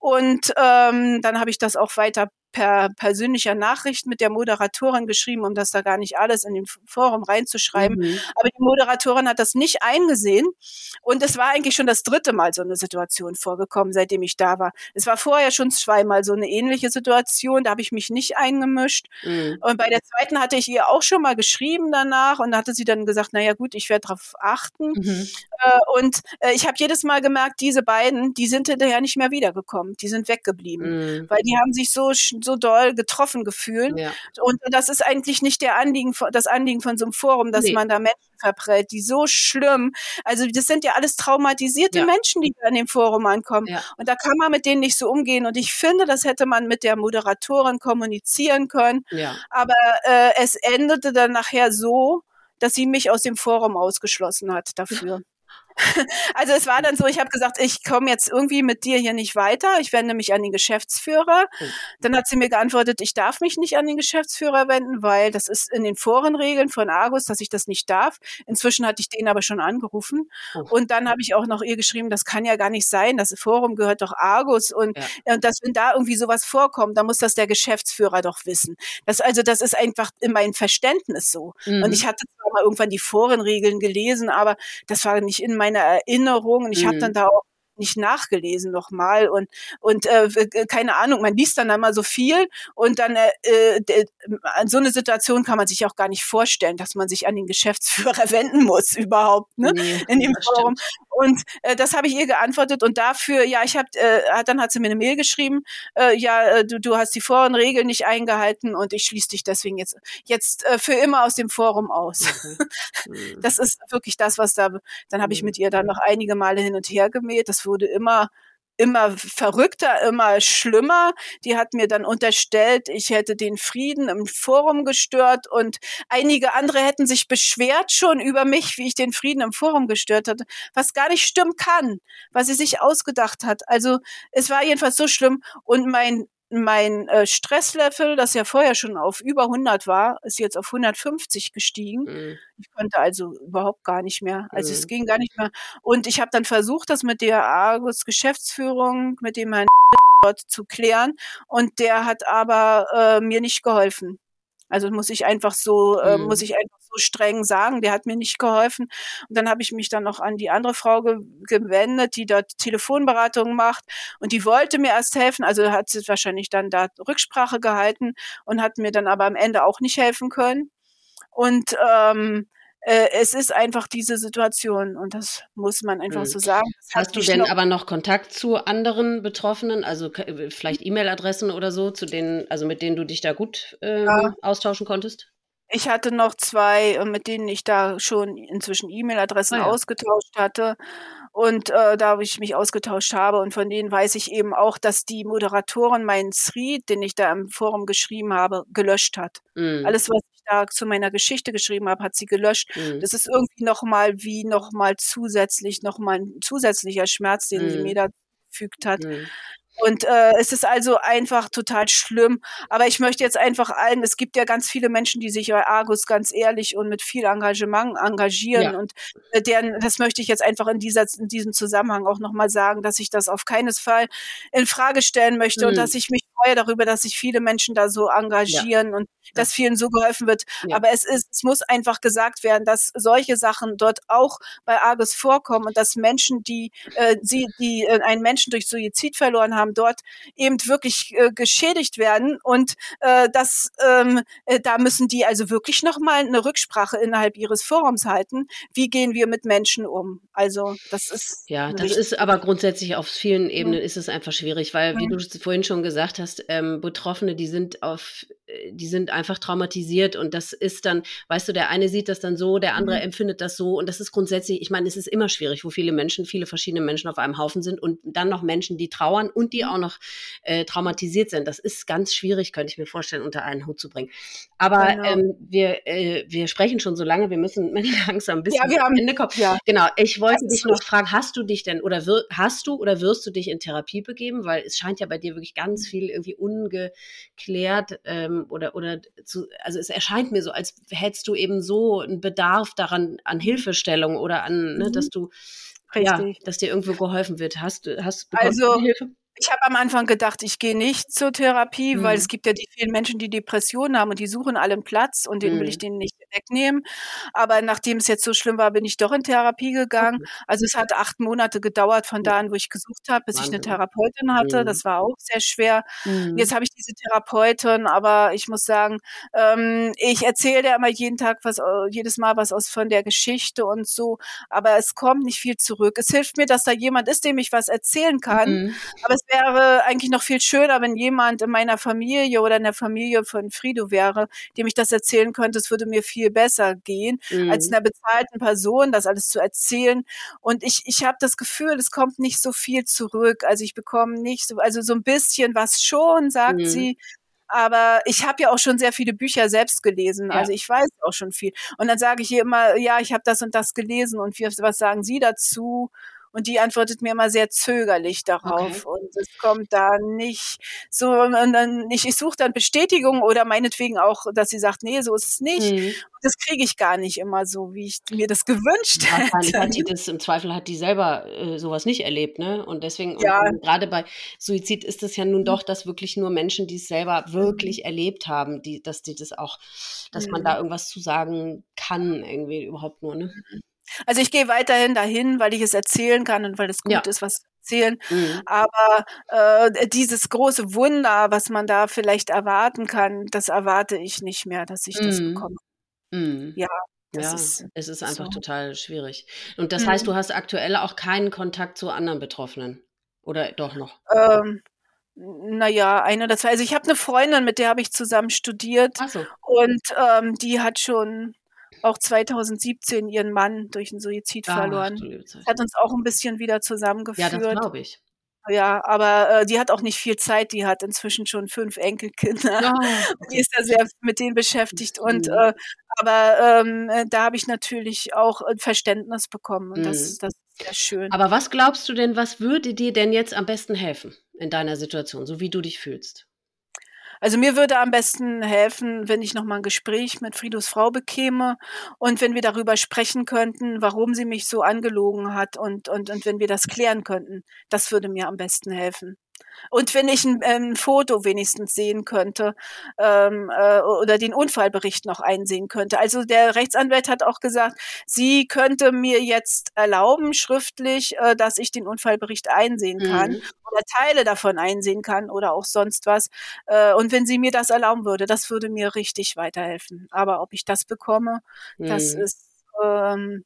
Und ähm, dann habe ich das auch weiter per persönlicher Nachricht mit der Moderatorin geschrieben, um das da gar nicht alles in den Forum reinzuschreiben. Mhm. Aber die Moderatorin hat das nicht eingesehen. Und es war eigentlich schon das dritte Mal so eine Situation vorgekommen, seitdem ich da war. Es war vorher schon zweimal so eine ähnliche Situation. Da habe ich mich nicht eingemischt. Mhm. Und bei der zweiten hatte ich ihr auch schon mal geschrieben danach und da hatte sie dann gesagt, naja gut, ich werde darauf achten. Mhm. Äh, und äh, ich habe jedes Mal gemerkt, diese beiden, die sind hinterher nicht mehr wiedergekommen. Die sind weggeblieben. Mhm. Weil die haben sich so so doll getroffen gefühlt. Ja. Und das ist eigentlich nicht der Anliegen, das Anliegen von so einem Forum, dass nee. man da Menschen verprellt, die so schlimm, also das sind ja alles traumatisierte ja. Menschen, die an dem Forum ankommen. Ja. Und da kann man mit denen nicht so umgehen. Und ich finde, das hätte man mit der Moderatorin kommunizieren können. Ja. Aber äh, es endete dann nachher so, dass sie mich aus dem Forum ausgeschlossen hat dafür. Also es war dann so, ich habe gesagt, ich komme jetzt irgendwie mit dir hier nicht weiter. Ich wende mich an den Geschäftsführer. Oh. Dann hat sie mir geantwortet, ich darf mich nicht an den Geschäftsführer wenden, weil das ist in den Forenregeln von Argus, dass ich das nicht darf. Inzwischen hatte ich den aber schon angerufen. Oh. Und dann habe ich auch noch ihr geschrieben, das kann ja gar nicht sein. Das Forum gehört doch Argus. Und, ja. und dass, wenn da irgendwie sowas vorkommt, dann muss das der Geschäftsführer doch wissen. Das, also das ist einfach in meinem Verständnis so. Mhm. Und ich hatte zwar mal irgendwann die Forenregeln gelesen, aber das war nicht in meiner Erinnerung. Und ich mhm. habe dann da auch nicht nachgelesen nochmal und und äh, keine Ahnung, man liest dann einmal so viel und dann äh, äh, an so eine Situation kann man sich auch gar nicht vorstellen, dass man sich an den Geschäftsführer wenden muss überhaupt, ne? Nee, in dem Forum. Und äh, das habe ich ihr geantwortet und dafür, ja, ich habe, äh, dann hat sie mir eine Mail geschrieben, äh, ja, äh, du, du hast die Forenregeln nicht eingehalten und ich schließe dich deswegen jetzt jetzt äh, für immer aus dem Forum aus. Mhm. Das ist wirklich das, was da. Dann habe ich mhm. mit ihr dann noch einige Male hin und her gemäht. Das wurde immer immer verrückter, immer schlimmer. Die hat mir dann unterstellt, ich hätte den Frieden im Forum gestört und einige andere hätten sich beschwert schon über mich, wie ich den Frieden im Forum gestört hatte, was gar nicht stimmen kann, was sie sich ausgedacht hat. Also es war jedenfalls so schlimm und mein mein äh, Stresslevel, das ja vorher schon auf über 100 war, ist jetzt auf 150 gestiegen. Mhm. Ich konnte also überhaupt gar nicht mehr. Also mhm. es ging gar nicht mehr. Und ich habe dann versucht, das mit der Argus Geschäftsführung, mit dem Herrn dort zu klären. Und der hat aber äh, mir nicht geholfen. Also muss ich einfach so, äh, mhm. muss ich einfach so streng sagen, der hat mir nicht geholfen. Und dann habe ich mich dann noch an die andere Frau ge gewendet, die dort Telefonberatung macht. Und die wollte mir erst helfen, also hat sie wahrscheinlich dann da Rücksprache gehalten und hat mir dann aber am Ende auch nicht helfen können. Und ähm, äh, es ist einfach diese Situation und das muss man einfach mhm. so sagen. Hast du denn aber noch Kontakt zu anderen Betroffenen, also äh, vielleicht E-Mail-Adressen oder so, zu denen, also mit denen du dich da gut äh, ja. austauschen konntest? Ich hatte noch zwei, äh, mit denen ich da schon inzwischen E-Mail-Adressen ah, ja. ausgetauscht hatte und äh, da ich mich ausgetauscht habe und von denen weiß ich eben auch, dass die Moderatorin meinen Thread, den ich da im Forum geschrieben habe, gelöscht hat. Mhm. Alles, was da zu meiner Geschichte geschrieben habe, hat sie gelöscht. Mhm. Das ist irgendwie nochmal wie nochmal zusätzlich, nochmal ein zusätzlicher Schmerz, den mhm. sie mir da gefügt hat. Mhm. Und äh, es ist also einfach total schlimm. Aber ich möchte jetzt einfach allen, es gibt ja ganz viele Menschen, die sich bei Argus ganz ehrlich und mit viel Engagement engagieren. Ja. Und äh, deren, das möchte ich jetzt einfach in, dieser, in diesem Zusammenhang auch nochmal sagen, dass ich das auf keines Fall in Frage stellen möchte mhm. und dass ich mich freue darüber, dass sich viele Menschen da so engagieren ja. und dass vielen so geholfen wird. Ja. Aber es ist, es muss einfach gesagt werden, dass solche Sachen dort auch bei Argus vorkommen und dass Menschen, die äh, sie, die äh, einen Menschen durch Suizid verloren haben, dort eben wirklich äh, geschädigt werden und äh, das ähm, äh, da müssen die also wirklich noch mal eine Rücksprache innerhalb ihres Forums halten. Wie gehen wir mit Menschen um? Also das ist ja, das ist aber grundsätzlich auf vielen Ebenen mhm. ist es einfach schwierig, weil wie mhm. du vorhin schon gesagt hast, ähm, Betroffene, die sind auf, äh, die sind einfach traumatisiert und das ist dann, weißt du, der eine sieht das dann so, der andere mhm. empfindet das so und das ist grundsätzlich, ich meine, es ist immer schwierig, wo viele Menschen, viele verschiedene Menschen auf einem Haufen sind und dann noch Menschen, die trauern und die mhm. auch noch äh, traumatisiert sind. Das ist ganz schwierig, könnte ich mir vorstellen, unter einen Hut zu bringen. Aber genau. ähm, wir, äh, wir sprechen schon so lange, wir müssen langsam ein bisschen ja, wir haben, Ende kommen. Ja. Genau, ich wollte dich noch fragen, hast du dich denn oder wir, hast du oder wirst du dich in Therapie begeben? Weil es scheint ja bei dir wirklich ganz viel irgendwie ungeklärt ähm, oder, oder zu, also es erscheint mir so, als hättest du eben so einen Bedarf daran an Hilfestellung oder an, ne, mhm. dass du Richtig. ja, dass dir irgendwo geholfen wird. Hast du hast also, Hilfe? Ich habe am Anfang gedacht, ich gehe nicht zur Therapie, mhm. weil es gibt ja die vielen Menschen, die Depressionen haben und die suchen alle einen Platz und den mhm. will ich denen nicht wegnehmen. Aber nachdem es jetzt so schlimm war, bin ich doch in Therapie gegangen. Also es hat acht Monate gedauert von da an, wo ich gesucht habe, bis Wahnsinn. ich eine Therapeutin hatte. Mhm. Das war auch sehr schwer. Mhm. Jetzt habe ich diese Therapeutin, aber ich muss sagen, ähm, ich erzähle ja immer jeden Tag was, äh, jedes Mal was aus von der Geschichte und so, aber es kommt nicht viel zurück. Es hilft mir, dass da jemand ist, dem ich was erzählen kann. Mhm. Aber wäre eigentlich noch viel schöner, wenn jemand in meiner Familie oder in der Familie von Frido wäre, dem ich das erzählen könnte. Es würde mir viel besser gehen, mhm. als einer bezahlten Person das alles zu erzählen. Und ich, ich habe das Gefühl, es kommt nicht so viel zurück. Also ich bekomme nicht so, also so ein bisschen was schon, sagt mhm. sie, aber ich habe ja auch schon sehr viele Bücher selbst gelesen. Ja. Also ich weiß auch schon viel. Und dann sage ich ihr immer, ja, ich habe das und das gelesen und was sagen Sie dazu? Und die antwortet mir immer sehr zögerlich darauf. Okay. Und es kommt da nicht so, und dann, ich, ich suche dann Bestätigung oder meinetwegen auch, dass sie sagt, nee, so ist es nicht. Mhm. Und das kriege ich gar nicht immer so, wie ich mir das gewünscht hätte. Hat die das, Im Zweifel hat die selber äh, sowas nicht erlebt, ne? Und deswegen, ja. gerade bei Suizid ist es ja nun doch, dass wirklich nur Menschen, die es selber wirklich mhm. erlebt haben, die, dass die das auch, dass mhm. man da irgendwas zu sagen kann, irgendwie überhaupt nur, ne? Also ich gehe weiterhin dahin, weil ich es erzählen kann und weil es gut ja. ist, was zu erzählen. Mhm. Aber äh, dieses große Wunder, was man da vielleicht erwarten kann, das erwarte ich nicht mehr, dass ich mhm. das bekomme. Mhm. Ja. ja, ist es ist einfach so. total schwierig. Und das heißt, mhm. du hast aktuell auch keinen Kontakt zu anderen Betroffenen? Oder doch noch? Ähm, naja, ein oder zwei. Also ich habe eine Freundin, mit der habe ich zusammen studiert. Ach so. Und ähm, die hat schon auch 2017 ihren Mann durch einen Suizid Ach, verloren. Hat uns auch ein bisschen wieder zusammengeführt. Ja, das glaube ich. Ja, aber äh, die hat auch nicht viel Zeit. Die hat inzwischen schon fünf Enkelkinder. Ja. Die ist da sehr mit denen beschäftigt. Und mhm. äh, aber ähm, äh, da habe ich natürlich auch Verständnis bekommen. Und mhm. das, das ist sehr schön. Aber was glaubst du denn, was würde dir denn jetzt am besten helfen in deiner Situation, so wie du dich fühlst? Also mir würde am besten helfen, wenn ich nochmal ein Gespräch mit Fridos Frau bekäme und wenn wir darüber sprechen könnten, warum sie mich so angelogen hat und, und, und wenn wir das klären könnten. Das würde mir am besten helfen. Und wenn ich ein, ein Foto wenigstens sehen könnte ähm, äh, oder den Unfallbericht noch einsehen könnte. Also der Rechtsanwalt hat auch gesagt, sie könnte mir jetzt erlauben, schriftlich, äh, dass ich den Unfallbericht einsehen kann mhm. oder Teile davon einsehen kann oder auch sonst was. Äh, und wenn sie mir das erlauben würde, das würde mir richtig weiterhelfen. Aber ob ich das bekomme, mhm. das ist ähm,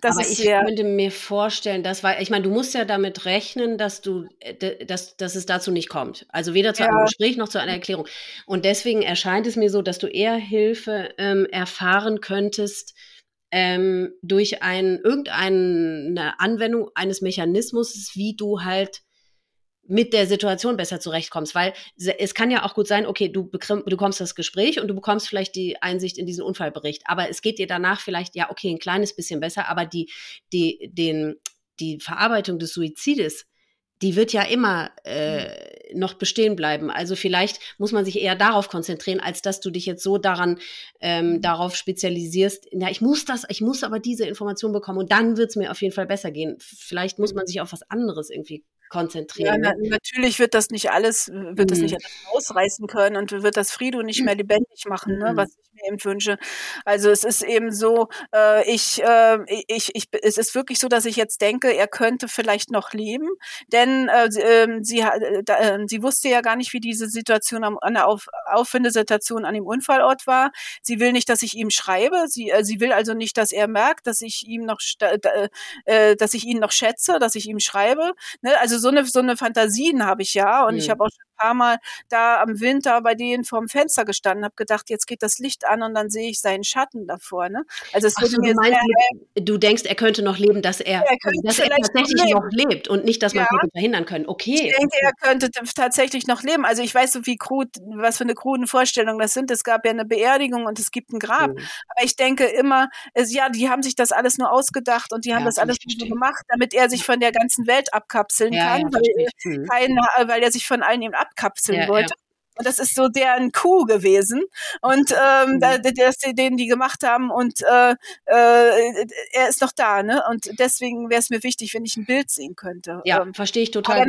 das Aber ich könnte mir vorstellen, dass, weil, ich meine, du musst ja damit rechnen, dass du, äh, dass, dass es dazu nicht kommt. Also weder zu ja. einem Gespräch noch zu einer Erklärung. Und deswegen erscheint es mir so, dass du eher Hilfe ähm, erfahren könntest ähm, durch ein, irgendeine Anwendung eines Mechanismus, wie du halt mit der Situation besser zurechtkommst, weil es kann ja auch gut sein, okay, du, du bekommst das Gespräch und du bekommst vielleicht die Einsicht in diesen Unfallbericht, aber es geht dir danach vielleicht, ja, okay, ein kleines bisschen besser, aber die, die, den, die Verarbeitung des Suizides, die wird ja immer äh, noch bestehen bleiben. Also vielleicht muss man sich eher darauf konzentrieren, als dass du dich jetzt so daran ähm, mhm. darauf spezialisierst. Ja, ich muss das, ich muss aber diese Information bekommen und dann wird es mir auf jeden Fall besser gehen. Vielleicht muss man sich auf was anderes irgendwie konzentrieren. Ja, na, natürlich wird das nicht alles, wird mhm. das nicht alles ausreißen können und wird das Frido nicht mehr lebendig machen, ne, mhm. was ich mir eben wünsche. Also es ist eben so, äh, ich, äh, ich, ich, es ist wirklich so, dass ich jetzt denke, er könnte vielleicht noch leben, denn äh, ähm, sie, äh, da, äh, sie wusste ja gar nicht, wie diese Situation am, an der Auf, Auffindesituation an dem Unfallort war. Sie will nicht, dass ich ihm schreibe. Sie, äh, sie will also nicht, dass er merkt, dass ich ihm noch, äh, dass ich ihn noch schätze, dass ich ihm schreibe. Ne? Also so eine, so eine Fantasien habe ich ja. Und mhm. ich habe auch schon paar Mal da am Winter bei denen vorm Fenster gestanden, habe gedacht, jetzt geht das Licht an und dann sehe ich seinen Schatten davor. Ne? Also es Ach so, mir du, meinst, du denkst, er könnte noch leben, dass er, er dass er tatsächlich noch lebt und nicht, dass man ja. verhindern können. Okay. Ich denke, er könnte tatsächlich noch leben. Also ich weiß so, wie krud, was für eine kruden Vorstellung das sind. Es gab ja eine Beerdigung und es gibt ein Grab. Mhm. Aber ich denke immer, es, ja, die haben sich das alles nur ausgedacht und die haben ja, das alles nur gemacht, damit er sich von der ganzen Welt abkapseln ja, kann, weil, mhm. kein, weil er sich von allen eben abkapseln wollte. Und das ist so deren Coup gewesen. Und ähm, mhm. das, den die gemacht haben. Und äh, äh, er ist noch da, ne? Und deswegen wäre es mir wichtig, wenn ich ein Bild sehen könnte. Ja, ähm, verstehe ich total.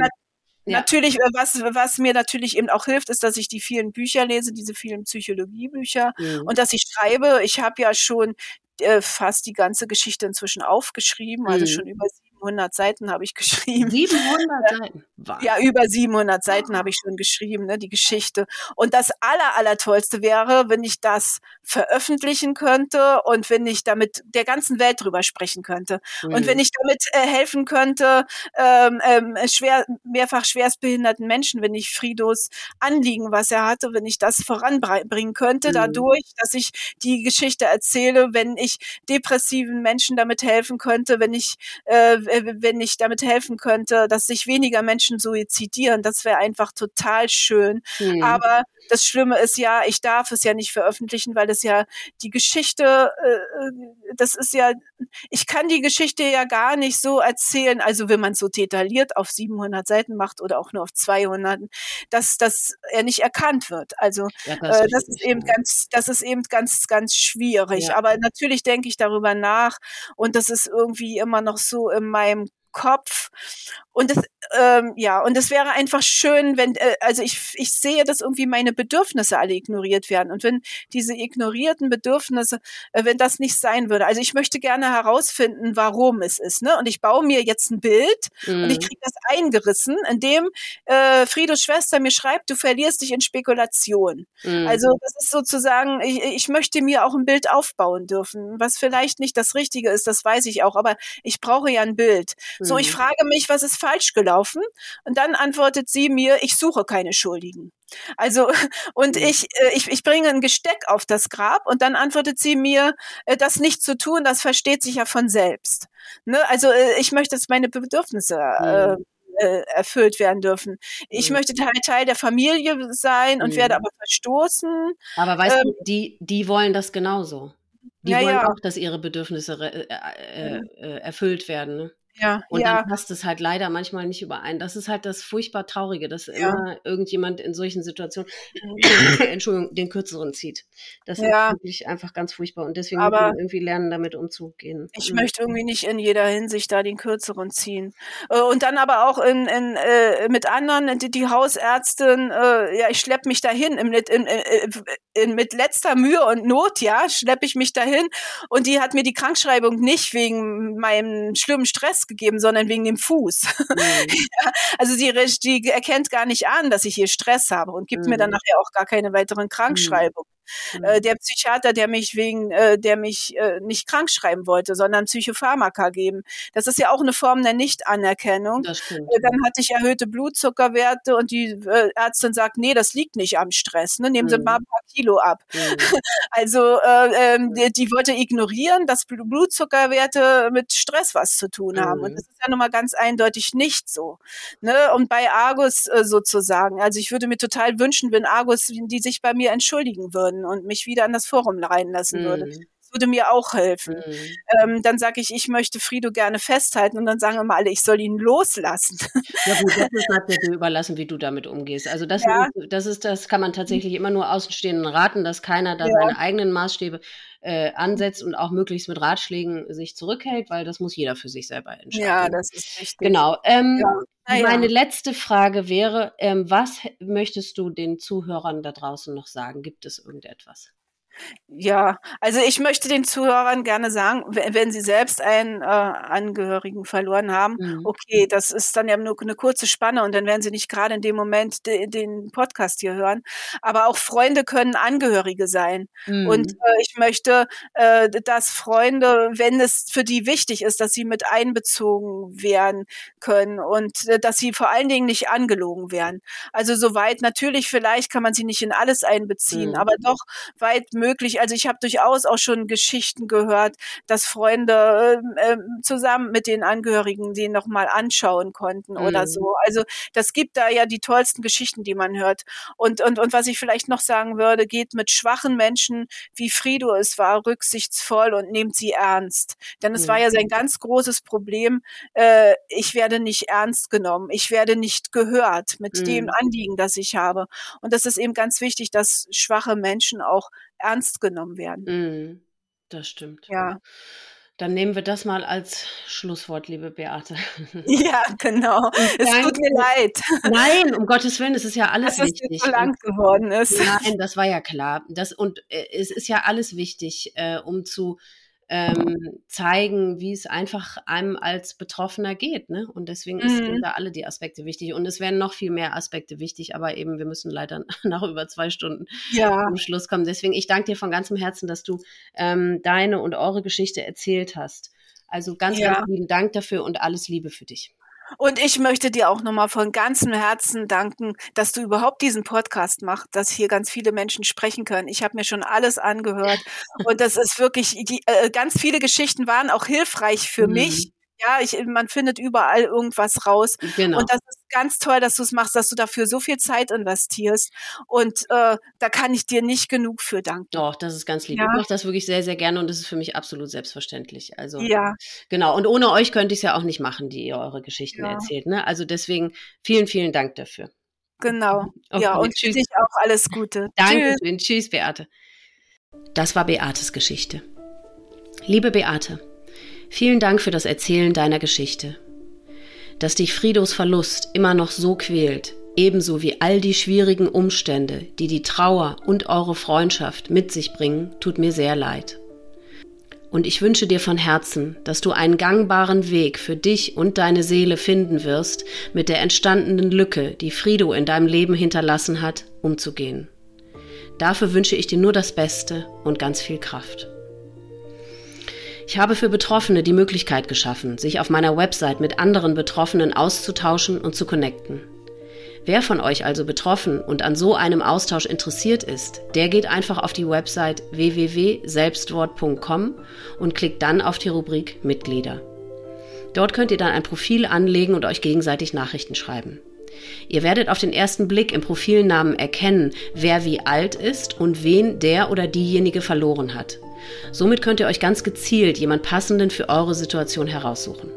Ja. Natürlich, äh, was, was mir natürlich eben auch hilft, ist, dass ich die vielen Bücher lese, diese vielen Psychologiebücher mhm. und dass ich schreibe. Ich habe ja schon äh, fast die ganze Geschichte inzwischen aufgeschrieben, also mhm. schon über 700 Seiten habe ich geschrieben. 700 Seiten? Wow. Ja, über 700 Seiten habe ich schon geschrieben, ne, die Geschichte. Und das aller, aller tollste wäre, wenn ich das veröffentlichen könnte und wenn ich damit der ganzen Welt drüber sprechen könnte. Mhm. Und wenn ich damit äh, helfen könnte, ähm, ähm, schwer, mehrfach schwerstbehinderten Menschen, wenn ich Fridos Anliegen, was er hatte, wenn ich das voranbringen könnte, mhm. dadurch, dass ich die Geschichte erzähle, wenn ich depressiven Menschen damit helfen könnte, wenn ich äh, wenn ich damit helfen könnte, dass sich weniger Menschen suizidieren, das wäre einfach total schön. Mhm. Aber das Schlimme ist ja, ich darf es ja nicht veröffentlichen, weil es ja die Geschichte, äh, das ist ja, ich kann die Geschichte ja gar nicht so erzählen, also wenn man es so detailliert auf 700 Seiten macht oder auch nur auf 200, dass, dass er nicht erkannt wird. Also ja, das, äh, das ist eben ganz, das ist eben ganz, ganz schwierig. Ja. Aber natürlich denke ich darüber nach und das ist irgendwie immer noch so in meinem Kopf. Und das, ähm, ja, und es wäre einfach schön, wenn, äh, also ich, ich sehe, dass irgendwie meine Bedürfnisse alle ignoriert werden. Und wenn diese ignorierten Bedürfnisse, äh, wenn das nicht sein würde, also ich möchte gerne herausfinden, warum es ist. Ne? Und ich baue mir jetzt ein Bild mhm. und ich mhm. kriege das eingerissen, indem äh, Friedos Schwester mir schreibt, du verlierst dich in Spekulation. Mhm. Also das ist sozusagen, ich, ich möchte mir auch ein Bild aufbauen dürfen, was vielleicht nicht das Richtige ist, das weiß ich auch, aber ich brauche ja ein Bild. Mhm. So, ich mhm. frage mich, was ist falsch gelaufen? Und dann antwortet sie mir, ich suche keine Schuldigen. Also, und mhm. ich, äh, ich, ich bringe ein Gesteck auf das Grab und dann antwortet sie mir, äh, das nicht zu tun, das versteht sich ja von selbst. Ne? Also, äh, ich möchte, dass meine Bedürfnisse äh, mhm. erfüllt werden dürfen. Ich mhm. möchte Teil, Teil der Familie sein und mhm. werde aber verstoßen. Aber weißt ähm, du, die, die wollen das genauso. Die ja, wollen ja. auch, dass ihre Bedürfnisse äh, äh, äh, erfüllt werden. Ne? Ja, und ja. dann passt es halt leider manchmal nicht überein. Das ist halt das furchtbar Traurige, dass ja. immer irgendjemand in solchen Situationen, Entschuldigung, den Kürzeren zieht. Das ja. ist wirklich einfach ganz furchtbar und deswegen Aber muss man irgendwie lernen, damit umzugehen. Ich mhm. möchte irgendwie nicht in jeder Hinsicht da den Kürzeren ziehen. Äh, und dann aber auch in, in, äh, mit anderen, die, die Hausärztin, äh, ja, ich schleppe mich dahin in, in, in, mit letzter Mühe und Not, ja, schleppe ich mich dahin und die hat mir die Krankschreibung nicht wegen meinem schlimmen Stress gegeben, sondern wegen dem Fuß. Mhm. also die, die erkennt gar nicht an, dass ich hier Stress habe und gibt mhm. mir dann nachher auch gar keine weiteren mhm. Krankschreibungen. Äh, mhm. der Psychiater, der mich wegen, äh, der mich äh, nicht krank schreiben wollte, sondern Psychopharmaka geben. Das ist ja auch eine Form der Nichtanerkennung. Dann hatte ich erhöhte Blutzuckerwerte und die Ärztin sagt, nee, das liegt nicht am Stress. Ne? Nehmen mhm. Sie mal ein paar Kilo ab. Mhm. Also äh, ähm, die, die, wollte ignorieren, dass Blutzuckerwerte mit Stress was zu tun haben. Und mhm. das ist ja nun mal ganz eindeutig nicht so. Ne? Und bei Argus äh, sozusagen. Also ich würde mir total wünschen, wenn Argus die sich bei mir entschuldigen würden und mich wieder an das Forum reinlassen mhm. würde. Das würde mir auch helfen. Mhm. Ähm, dann sage ich, ich möchte Frido gerne festhalten und dann sagen immer alle, ich soll ihn loslassen. Ja gut, das ist natürlich dir überlassen, wie du damit umgehst. Also das, ja. das ist, das kann man tatsächlich immer nur Außenstehenden raten, dass keiner da ja. seine eigenen Maßstäbe äh, ansetzt und auch möglichst mit Ratschlägen sich zurückhält, weil das muss jeder für sich selber entscheiden. Ja, das ist richtig. Genau. Ähm, ja. Meine letzte Frage wäre, ähm, was möchtest du den Zuhörern da draußen noch sagen? Gibt es irgendetwas? Ja, also ich möchte den Zuhörern gerne sagen, wenn sie selbst einen äh, Angehörigen verloren haben, mhm. okay, das ist dann ja nur eine kurze Spanne und dann werden sie nicht gerade in dem Moment de, den Podcast hier hören. Aber auch Freunde können Angehörige sein. Mhm. Und äh, ich möchte, äh, dass Freunde, wenn es für die wichtig ist, dass sie mit einbezogen werden können und äh, dass sie vor allen Dingen nicht angelogen werden. Also soweit natürlich, vielleicht kann man sie nicht in alles einbeziehen, mhm. aber doch weit möglich möglich. Also ich habe durchaus auch schon Geschichten gehört, dass Freunde äh, zusammen mit den Angehörigen den noch mal anschauen konnten mhm. oder so. Also das gibt da ja die tollsten Geschichten, die man hört. Und und und was ich vielleicht noch sagen würde, geht mit schwachen Menschen, wie Frido es war, rücksichtsvoll und nehmt sie ernst. Denn es mhm. war ja sein ganz großes Problem. Äh, ich werde nicht ernst genommen. Ich werde nicht gehört mit mhm. dem Anliegen, das ich habe. Und das ist eben ganz wichtig, dass schwache Menschen auch ernst genommen werden. Mm, das stimmt. Ja. Dann nehmen wir das mal als Schlusswort, liebe Beate. Ja, genau. Es tut mir leid. Nein, um Gottes Willen, es ist ja alles Dass wichtig. Es so lang geworden ist. Nein, das war ja klar. Das, und äh, es ist ja alles wichtig, äh, um zu ähm, zeigen, wie es einfach einem als Betroffener geht. Ne? Und deswegen mhm. sind da alle die Aspekte wichtig. Und es werden noch viel mehr Aspekte wichtig, aber eben, wir müssen leider nach über zwei Stunden ja. zum Schluss kommen. Deswegen, ich danke dir von ganzem Herzen, dass du ähm, deine und eure Geschichte erzählt hast. Also ganz, ja. ganz lieben Dank dafür und alles Liebe für dich. Und ich möchte dir auch nochmal von ganzem Herzen danken, dass du überhaupt diesen Podcast machst, dass hier ganz viele Menschen sprechen können. Ich habe mir schon alles angehört und das ist wirklich, die, äh, ganz viele Geschichten waren auch hilfreich für mhm. mich Ja, ich, man findet überall irgendwas raus. Genau. Und das ist ganz toll, dass du es machst, dass du dafür so viel Zeit investierst. Und äh, da kann ich dir nicht genug für danken. Doch, das ist ganz lieb. Ja. Ich mache das wirklich sehr, sehr gerne und das ist für mich absolut selbstverständlich. Also ja. genau. Und ohne euch könnte ich es ja auch nicht machen, die ihr eure Geschichten ja. erzählt. Ne? Also deswegen vielen, vielen Dank dafür. Genau. Okay, ja, und tschüss. dich auch alles Gute. Danke. Tschüss. tschüss, Beate. Das war Beates Geschichte. Liebe Beate, vielen Dank für das Erzählen deiner Geschichte. Dass dich Fridos Verlust immer noch so quält, ebenso wie all die schwierigen Umstände, die die Trauer und eure Freundschaft mit sich bringen, tut mir sehr leid. Und ich wünsche dir von Herzen, dass du einen gangbaren Weg für dich und deine Seele finden wirst, mit der entstandenen Lücke, die Frido in deinem Leben hinterlassen hat, umzugehen. Dafür wünsche ich dir nur das Beste und ganz viel Kraft. Ich habe für Betroffene die Möglichkeit geschaffen, sich auf meiner Website mit anderen Betroffenen auszutauschen und zu connecten. Wer von euch also betroffen und an so einem Austausch interessiert ist, der geht einfach auf die Website www.selbstwort.com und klickt dann auf die Rubrik Mitglieder. Dort könnt ihr dann ein Profil anlegen und euch gegenseitig Nachrichten schreiben. Ihr werdet auf den ersten Blick im Profilnamen erkennen, wer wie alt ist und wen der oder diejenige verloren hat. Somit könnt ihr euch ganz gezielt jemand passenden für eure Situation heraussuchen.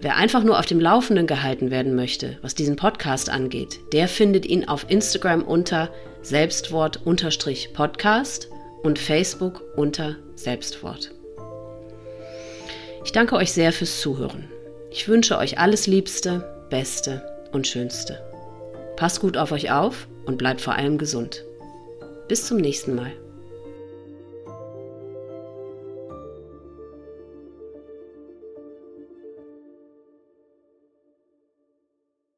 Wer einfach nur auf dem Laufenden gehalten werden möchte, was diesen Podcast angeht, der findet ihn auf Instagram unter Selbstwort-Podcast und Facebook unter Selbstwort. Ich danke euch sehr fürs Zuhören. Ich wünsche euch alles Liebste, Beste und Schönste. Passt gut auf euch auf und bleibt vor allem gesund. Bis zum nächsten Mal.